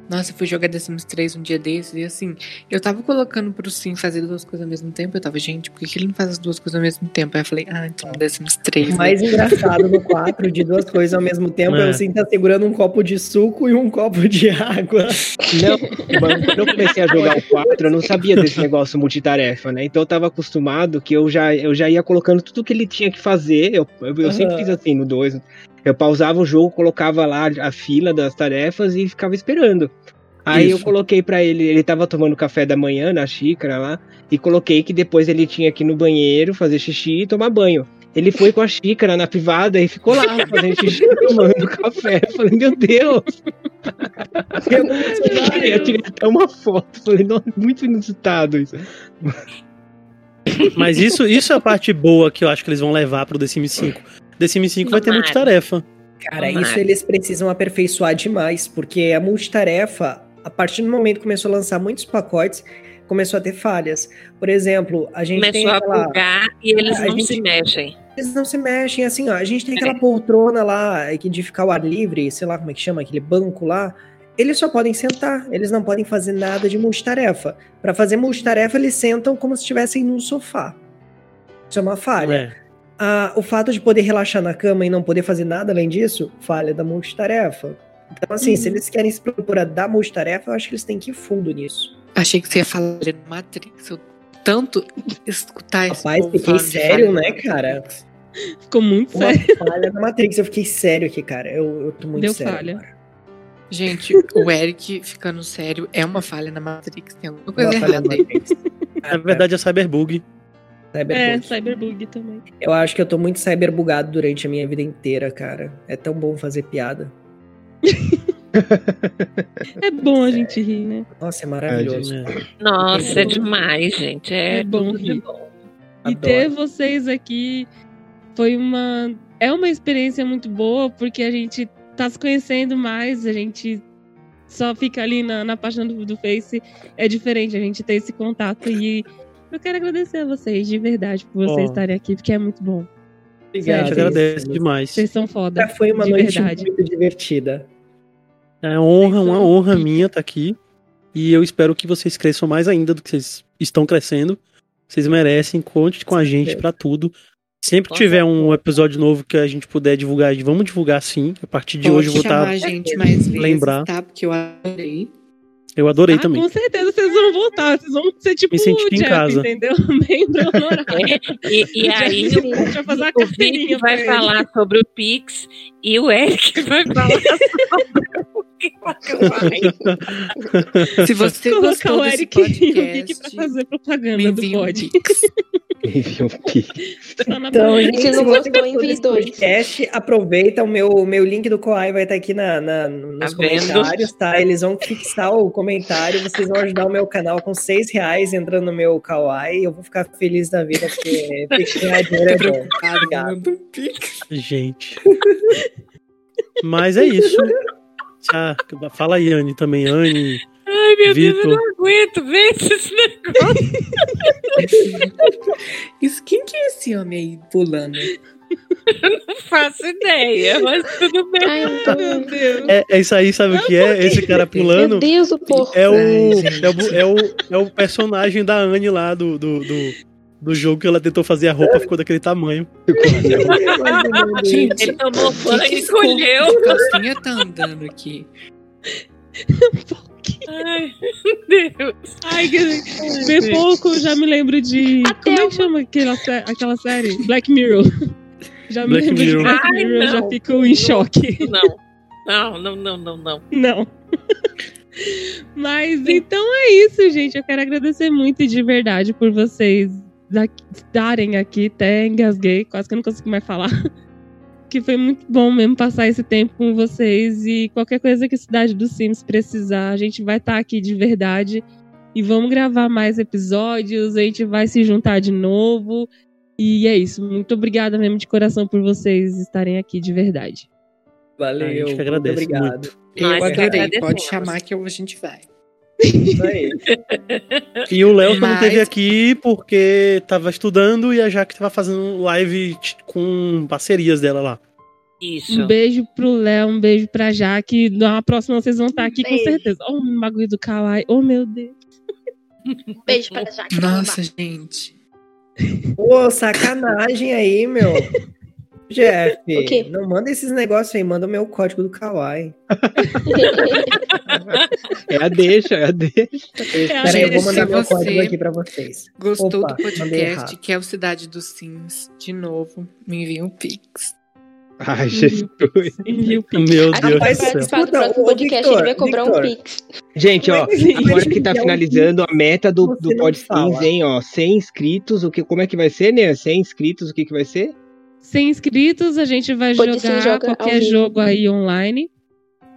E: Nossa, eu fui jogar The Sims 3 um dia desses e assim, eu tava colocando pro Sim fazer duas coisas ao mesmo tempo. Eu tava, gente, por que, ele não faz as duas coisas ao mesmo tempo? Aí eu falei, ah, então The Sims 3.
B: O
E: né?
B: mais engraçado no 4 de duas coisas ao mesmo tempo é,
C: É.
B: o Sim tá segurando um copo de suco e um copo de água.
F: Não, mas quando eu comecei a jogar o 4, eu não sabia desse negócio multitarefa, né? Então eu tava acostumado que eu já, eu já ia colocando tudo que ele tinha que fazer. Eu, eu, eu sempre
B: Aham.
F: fiz assim no 2. Eu pausava o jogo, colocava lá a fila das tarefas e ficava esperando. Aí eu
C: Isso.
F: coloquei pra ele, ele tava tomando café da manhã na xícara lá, e coloquei que depois ele tinha que ir no banheiro, fazer xixi e tomar banho. Ele foi com a xícara na privada e ficou lá fazendo xixi tomando café. Eu falei, meu Deus! Eu, eu tirei até uma foto. Falei, nossa, muito inusitado isso.
C: Mas isso, isso é a parte boa que eu acho que eles vão levar pro The Sims 5. The Sims 5 vai ter
D: Tomara.
C: multitarefa.
B: Cara,
D: Tomara.
B: isso eles precisam aperfeiçoar demais, porque a multitarefa, a partir do momento que começou a lançar muitos pacotes, começou a ter falhas. Por exemplo, a gente tem
D: Começou a
B: aquela...
D: bugar e eles
B: A
D: não
B: gente-
D: se mexem.
B: Eles não se mexem, assim, ó. A gente tem aquela poltrona lá, que de ficar ao ar livre, sei lá como é que chama, aquele banco lá. Eles só podem sentar, eles não podem fazer nada de multitarefa. Para fazer multitarefa, eles sentam como se estivessem num sofá. Isso é uma falha.
C: É.
B: Ah, o fato de poder relaxar na cama e não poder fazer nada além disso, falha da multitarefa. Então, assim, se eles querem se propor a dar multitarefa, eu acho que eles têm que ir fundo nisso.
E: Achei que você ia falar de Matrix. Eu tanto escutar esse
B: Rapaz, fiquei sério, né,
E: da
B: cara?
A: Ficou muito
B: Uma
A: sério.
B: falha da Matrix. Eu fiquei sério aqui, cara. Eu, eu tô muito
A: Deu
B: sério.
A: falha.
B: agora.
E: Gente, o Eric ficando sério é uma falha na Matrix. Tem alguma coisa errada
B: da
E: aí.
B: Matrix.
C: Na verdade é Cyberbug.
B: Cyberbug.
A: É, Cyberbug também.
B: Eu acho que eu tô muito cyberbugado durante a minha vida inteira, cara. É tão bom fazer piada.
A: É bom a gente rir, né?
B: Nossa, é maravilhoso.
C: É.
D: Nossa, é demais, gente. É,
A: É bom rir.
D: bom.
A: E ter vocês aqui foi uma. É uma experiência muito boa, porque a gente tá se conhecendo mais, a gente só fica ali na, na página do, do Face. É diferente a gente ter esse contato. E eu quero agradecer a vocês, de verdade, por vocês estarem aqui, porque é muito bom.
C: A
B: Obrigado.
C: gente agradece demais.
A: Vocês são foda.
B: Já foi uma noite
A: verdade.
B: muito divertida.
C: É honra, uma honra minha estar aqui. E eu espero que vocês cresçam mais ainda do que vocês estão crescendo. Vocês merecem, conte com a gente pra tudo. Sempre que tiver um episódio novo que a gente puder divulgar, vamos divulgar sim. A partir de
E: Pode
C: hoje eu vou estar.
E: gente mais vezes,
C: lembrar.
E: tá? Porque eu adorei.
C: Eu adorei
A: Ah,
C: também.
A: com certeza vocês vão voltar. Vocês vão ser tipo
C: Me senti
A: o
C: em
A: Jeff,
C: casa.
A: entendeu? Membro honorário.
D: E, e aí
A: Jeff, a gente vai fazer
D: o Vic vai
A: ele.
D: falar sobre o Pix e o Eric vai falar sobre o que.
E: Se você
A: Colocar
E: gostou
A: o
E: desse
A: Eric e o Vic pra
E: podcast,
A: fazer propaganda do pod.
E: Pix.
F: Envia pix.
A: Na
B: Então, gente,
G: não gostou, envie dois.
B: podcast, aproveita o meu, o meu link do Koai vai estar aqui na, na- nos
D: Tá vendo?
B: comentários, tá? Eles vão fixar o comentário, vocês vão ajudar o meu canal com seis reais entrando no meu Kawaii. Eu vou ficar feliz da vida, porque ganhar dinheiro é bom. Obrigado.
E: pix.
C: Gente. Mas é isso. Tchau. Fala aí, Anne, também. Anne,
D: Ai, meu Deus, eu
C: Vitor.
D: não aguento ver esses negócios.
E: Isso, quem que é esse homem aí pulando?
D: Não faço ideia, mas tudo bem.
G: Ai, eu.
A: Meu Deus.
C: É, é isso aí, sabe o que é? Esse cara pulando.
G: Meu Deus, o porco.
C: É o,
E: gente.
C: é, o, é, o, é o personagem da Anne lá do, do, do, do jogo que ela tentou fazer a roupa, ficou daquele tamanho.
E: Gente,
D: Ele tomou banho e encolheu.
E: de calcinha tá andando aqui?
D: Ai, meu Deus.
A: Ai, que... Ver pouco, já me lembro de. Como é que chama aquela, sé- aquela série? Black Mirror. Já me
C: Black
A: lembro
C: Mirror.
D: Ai,
A: Mirror, já
D: não.
A: fico em choque.
D: Não, não, não, não, não, não.
A: Não. Mas então é isso, gente. Eu quero agradecer muito de verdade por vocês estarem aqui. Até engasguei, quase que eu não consegui mais falar. Que foi muito bom mesmo passar esse tempo com vocês. E qualquer coisa que a Cidade dos Sims precisar, a gente vai estar aqui de verdade. E vamos gravar mais episódios. A gente vai se juntar de novo. E é isso. Muito obrigada mesmo de coração por vocês estarem aqui de verdade.
B: Valeu,
C: A gente que
B: muito
C: agradece
B: obrigado.
E: Eu
D: Nós que
E: adorei, pode chamar que a gente vai.
B: Isso aí.
C: E o Léo só não
E: Mas-
C: teve aqui porque tava estudando e a Jaque tava fazendo live com parcerias dela lá.
D: Isso.
A: Um beijo pro Léo, um beijo pra Jaque. Na próxima vocês vão estar aqui com
I: Beijo.
A: certeza. Oh, o bagulho do Kawaii. Oh, meu Deus.
I: Beijo para Jaque.
E: Nossa, gente.
B: Pô, sacanagem aí, meu. Jeff, não manda esses negócios aí, manda o meu código do Kawaii.
F: É a deixa, é a deixa.
B: Peraí, eu vou mandar meu código aqui pra vocês.
E: Gostou
B: Opa,
E: do podcast, que é o Cidade dos Sims, de novo, me envia um pix.
F: Ai, Jesus.
C: Meu Deus do céu.
G: participar do
B: Escuta,
G: próximo podcast
B: Victor,
G: ele vai cobrar um
B: Victor.
G: pix.
F: Gente, ó, agora que tá
B: É um
F: finalizando a meta do, do
B: não
F: Pod
B: fala.
F: Skins, hein, ó, 100 inscritos, o que, como é que vai ser, né? 100 inscritos, o que que vai ser?
A: Sem inscritos, a gente vai
G: Pode
A: jogar
G: joga
A: qualquer
G: vivo.
A: jogo aí online.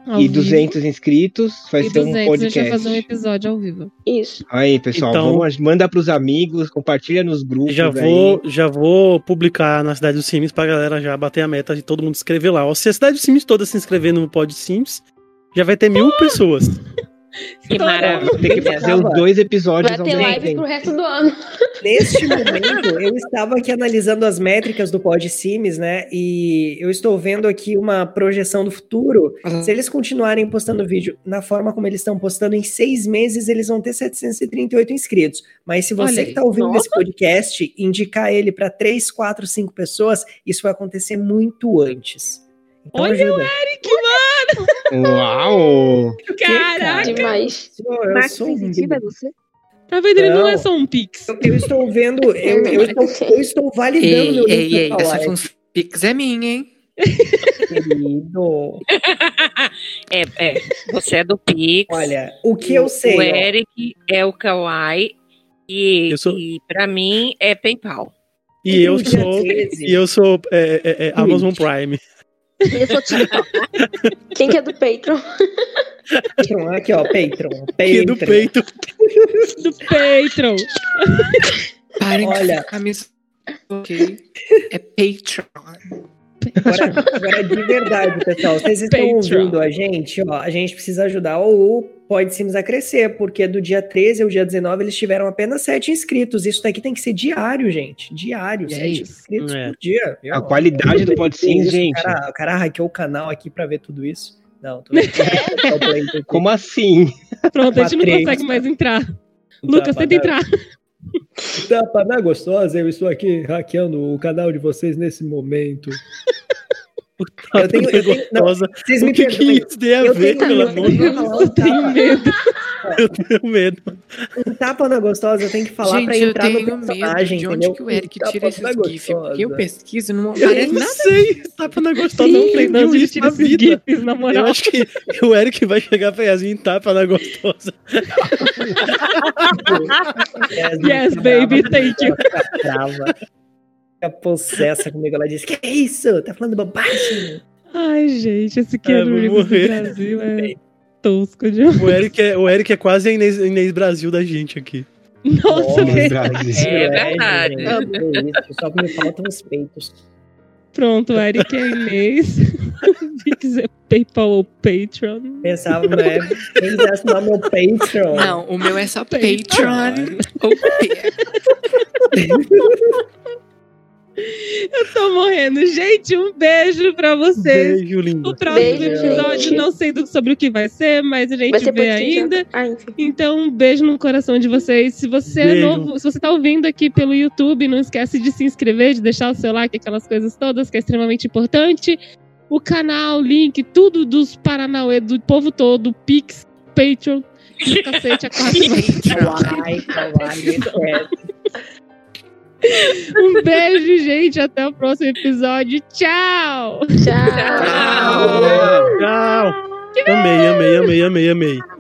A: Ao
F: E
A: vivo.
F: 200 inscritos, vai
A: E
F: ser
A: 200
F: um
A: a gente vai
F: podcast.
A: fazer um episódio ao vivo.
G: Isso.
F: Aí, pessoal,
C: Então-
F: vamos, manda pros amigos, compartilha nos grupos
C: Já
F: aí.
C: vou, já vou publicar na Cidade dos Sims pra galera já bater a meta de todo mundo se inscrever lá. Ó, Se a Cidade dos Sims toda se inscrever no Pod Sims, já vai ter mil pessoas.
D: Que maravilha.
F: Tem que fazer os dois episódios
G: Vai
F: ao
G: ter
F: mesmo
G: live
F: tempo.
G: pro resto do ano.
B: Neste momento, eu estava aqui analisando as métricas do Pod Sims, né? E eu estou vendo aqui uma projeção do futuro. Se eles continuarem postando vídeo na forma como eles estão postando, em seis meses eles vão ter 738 inscritos. Mas se você
A: Olha
B: que está ouvindo esse podcast indicar ele para 3, 4, 5 pessoas, isso vai acontecer muito antes. Então
A: Olha
B: ajuda.
A: Eric, mano!
F: Uau!
A: Caraca!
G: Demais.
B: Eu, sou um
I: Positivo é você?
A: Tá vendo? Ele não,
B: Não.
A: é só um pix.
B: Eu, eu estou vendo, eu, eu estou, eu estou validando meu
E: Ei,
B: link
E: ei, ei, essa função pix é minha, hein?
B: querido.
D: É, é, você é do Pix.
B: Olha, o que eu sei,
D: O
B: ó,
D: Eric é o Kawaii. E,
C: Eu sou-
D: e pra mim é PayPal.
C: E eu sou,
B: 13,
C: e eu sou é, é, é, Amazon Prime.
I: Eu sou TikTok.
G: Quem que é do Patreon?
B: Patreon, aqui ó, Patreon,
C: Que do
B: Patreon.
A: Do Patreon.
E: Parem
B: Olha.
E: me... Ok. É Patreon.
B: Agora, agora, de verdade, pessoal, vocês estão
A: Patreon.
B: ouvindo a gente, ó, a gente precisa ajudar o Pod Sims a crescer, porque do dia 13 ao dia 19 eles tiveram apenas 7 inscritos. Isso daqui tem que ser diário, gente. Diário,
A: É
B: 7
A: isso.
B: inscritos
C: É.
B: por dia. viu?
F: A qualidade do Pod
B: Que
F: Sims,
B: isso,
F: gente.
B: O cara, o cara hackeou o canal aqui pra ver tudo isso. Não, tô.
F: Como assim?
A: Pronto, a gente não consegue mais entrar.
B: Não
A: Lucas, tenta entrar.
B: Dá pra dar gostosa, eu estou aqui hackeando o canal de vocês nesse momento. Eu tenho- eu tenho- não,
C: Gostosa.
B: Vocês
C: O
B: me
C: que, que
B: perdoem.
C: isso tem a
B: Eu
C: ver,
B: tenho-
C: pelo
B: eu
C: amor de
B: tenho-
C: Deus?
A: Eu tenho medo.
C: Eu tenho medo.
B: Um tapa na gostosa tem que falar pra
E: Gente, eu
B: entrar no
E: tenho medo
B: personagem,
E: de onde
B: entendeu?
E: que o Eric
B: Um tapa
E: tira esses GIFs. Porque eu pesquiso e não
C: Eu
E: aparece
C: não
E: nada.
C: sei. Tapa na gostosa não tem
A: de
C: não
A: onde
C: existe
A: tira
C: na
A: esses
C: vida.
A: gifs, na
C: Eu
A: moral.
C: acho que o Eric vai chegar pra Yasmin e tapa na gostosa.
A: Yes, baby, thank you.
B: Ela fica possessa comigo. Ela diz: Que é isso? Tá falando bobagem?
A: Ai, gente, esse
C: Ah, vou
A: Reeves do. Brasil é tosco demais.
C: O Eric é, o Eric é quase a Inês, Inês Brasil da gente aqui.
A: Nossa,
F: Nossa,
A: velho.
F: Brasil.
D: É verdade.
B: gente. Que isso, Só que me faltam os peitos.
A: Pronto, o Eric é Inês. Vix é PayPal ou Patreon.
B: Pensava, né? Quem quiser assinar meu Patreon.
E: Não, o meu é só
A: Patreon.
E: Patreon. ou P.
A: Eu tô morrendo. Gente, um beijo pra vocês.
C: Beijo, lindo.
A: O próximo
G: Beijo,
A: episódio,
G: gente.
A: não sei do- sobre o que vai ser, mas a gente vê ainda.
G: Ah.
A: Então, um beijo no coração de vocês. Se você é
C: Beijo.
A: novo, se você tá ouvindo aqui pelo YouTube, não esquece de se inscrever, de deixar o seu like, aquelas coisas todas, que é extremamente importante. O canal, link, tudo dos Paranauê, do povo todo, Pix, Patreon, do cacete, a quatro. Um beijo, gente. Até o próximo episódio. Tchau!
G: Tchau.
C: Tchau. Amei, amei, amei, amei, amei.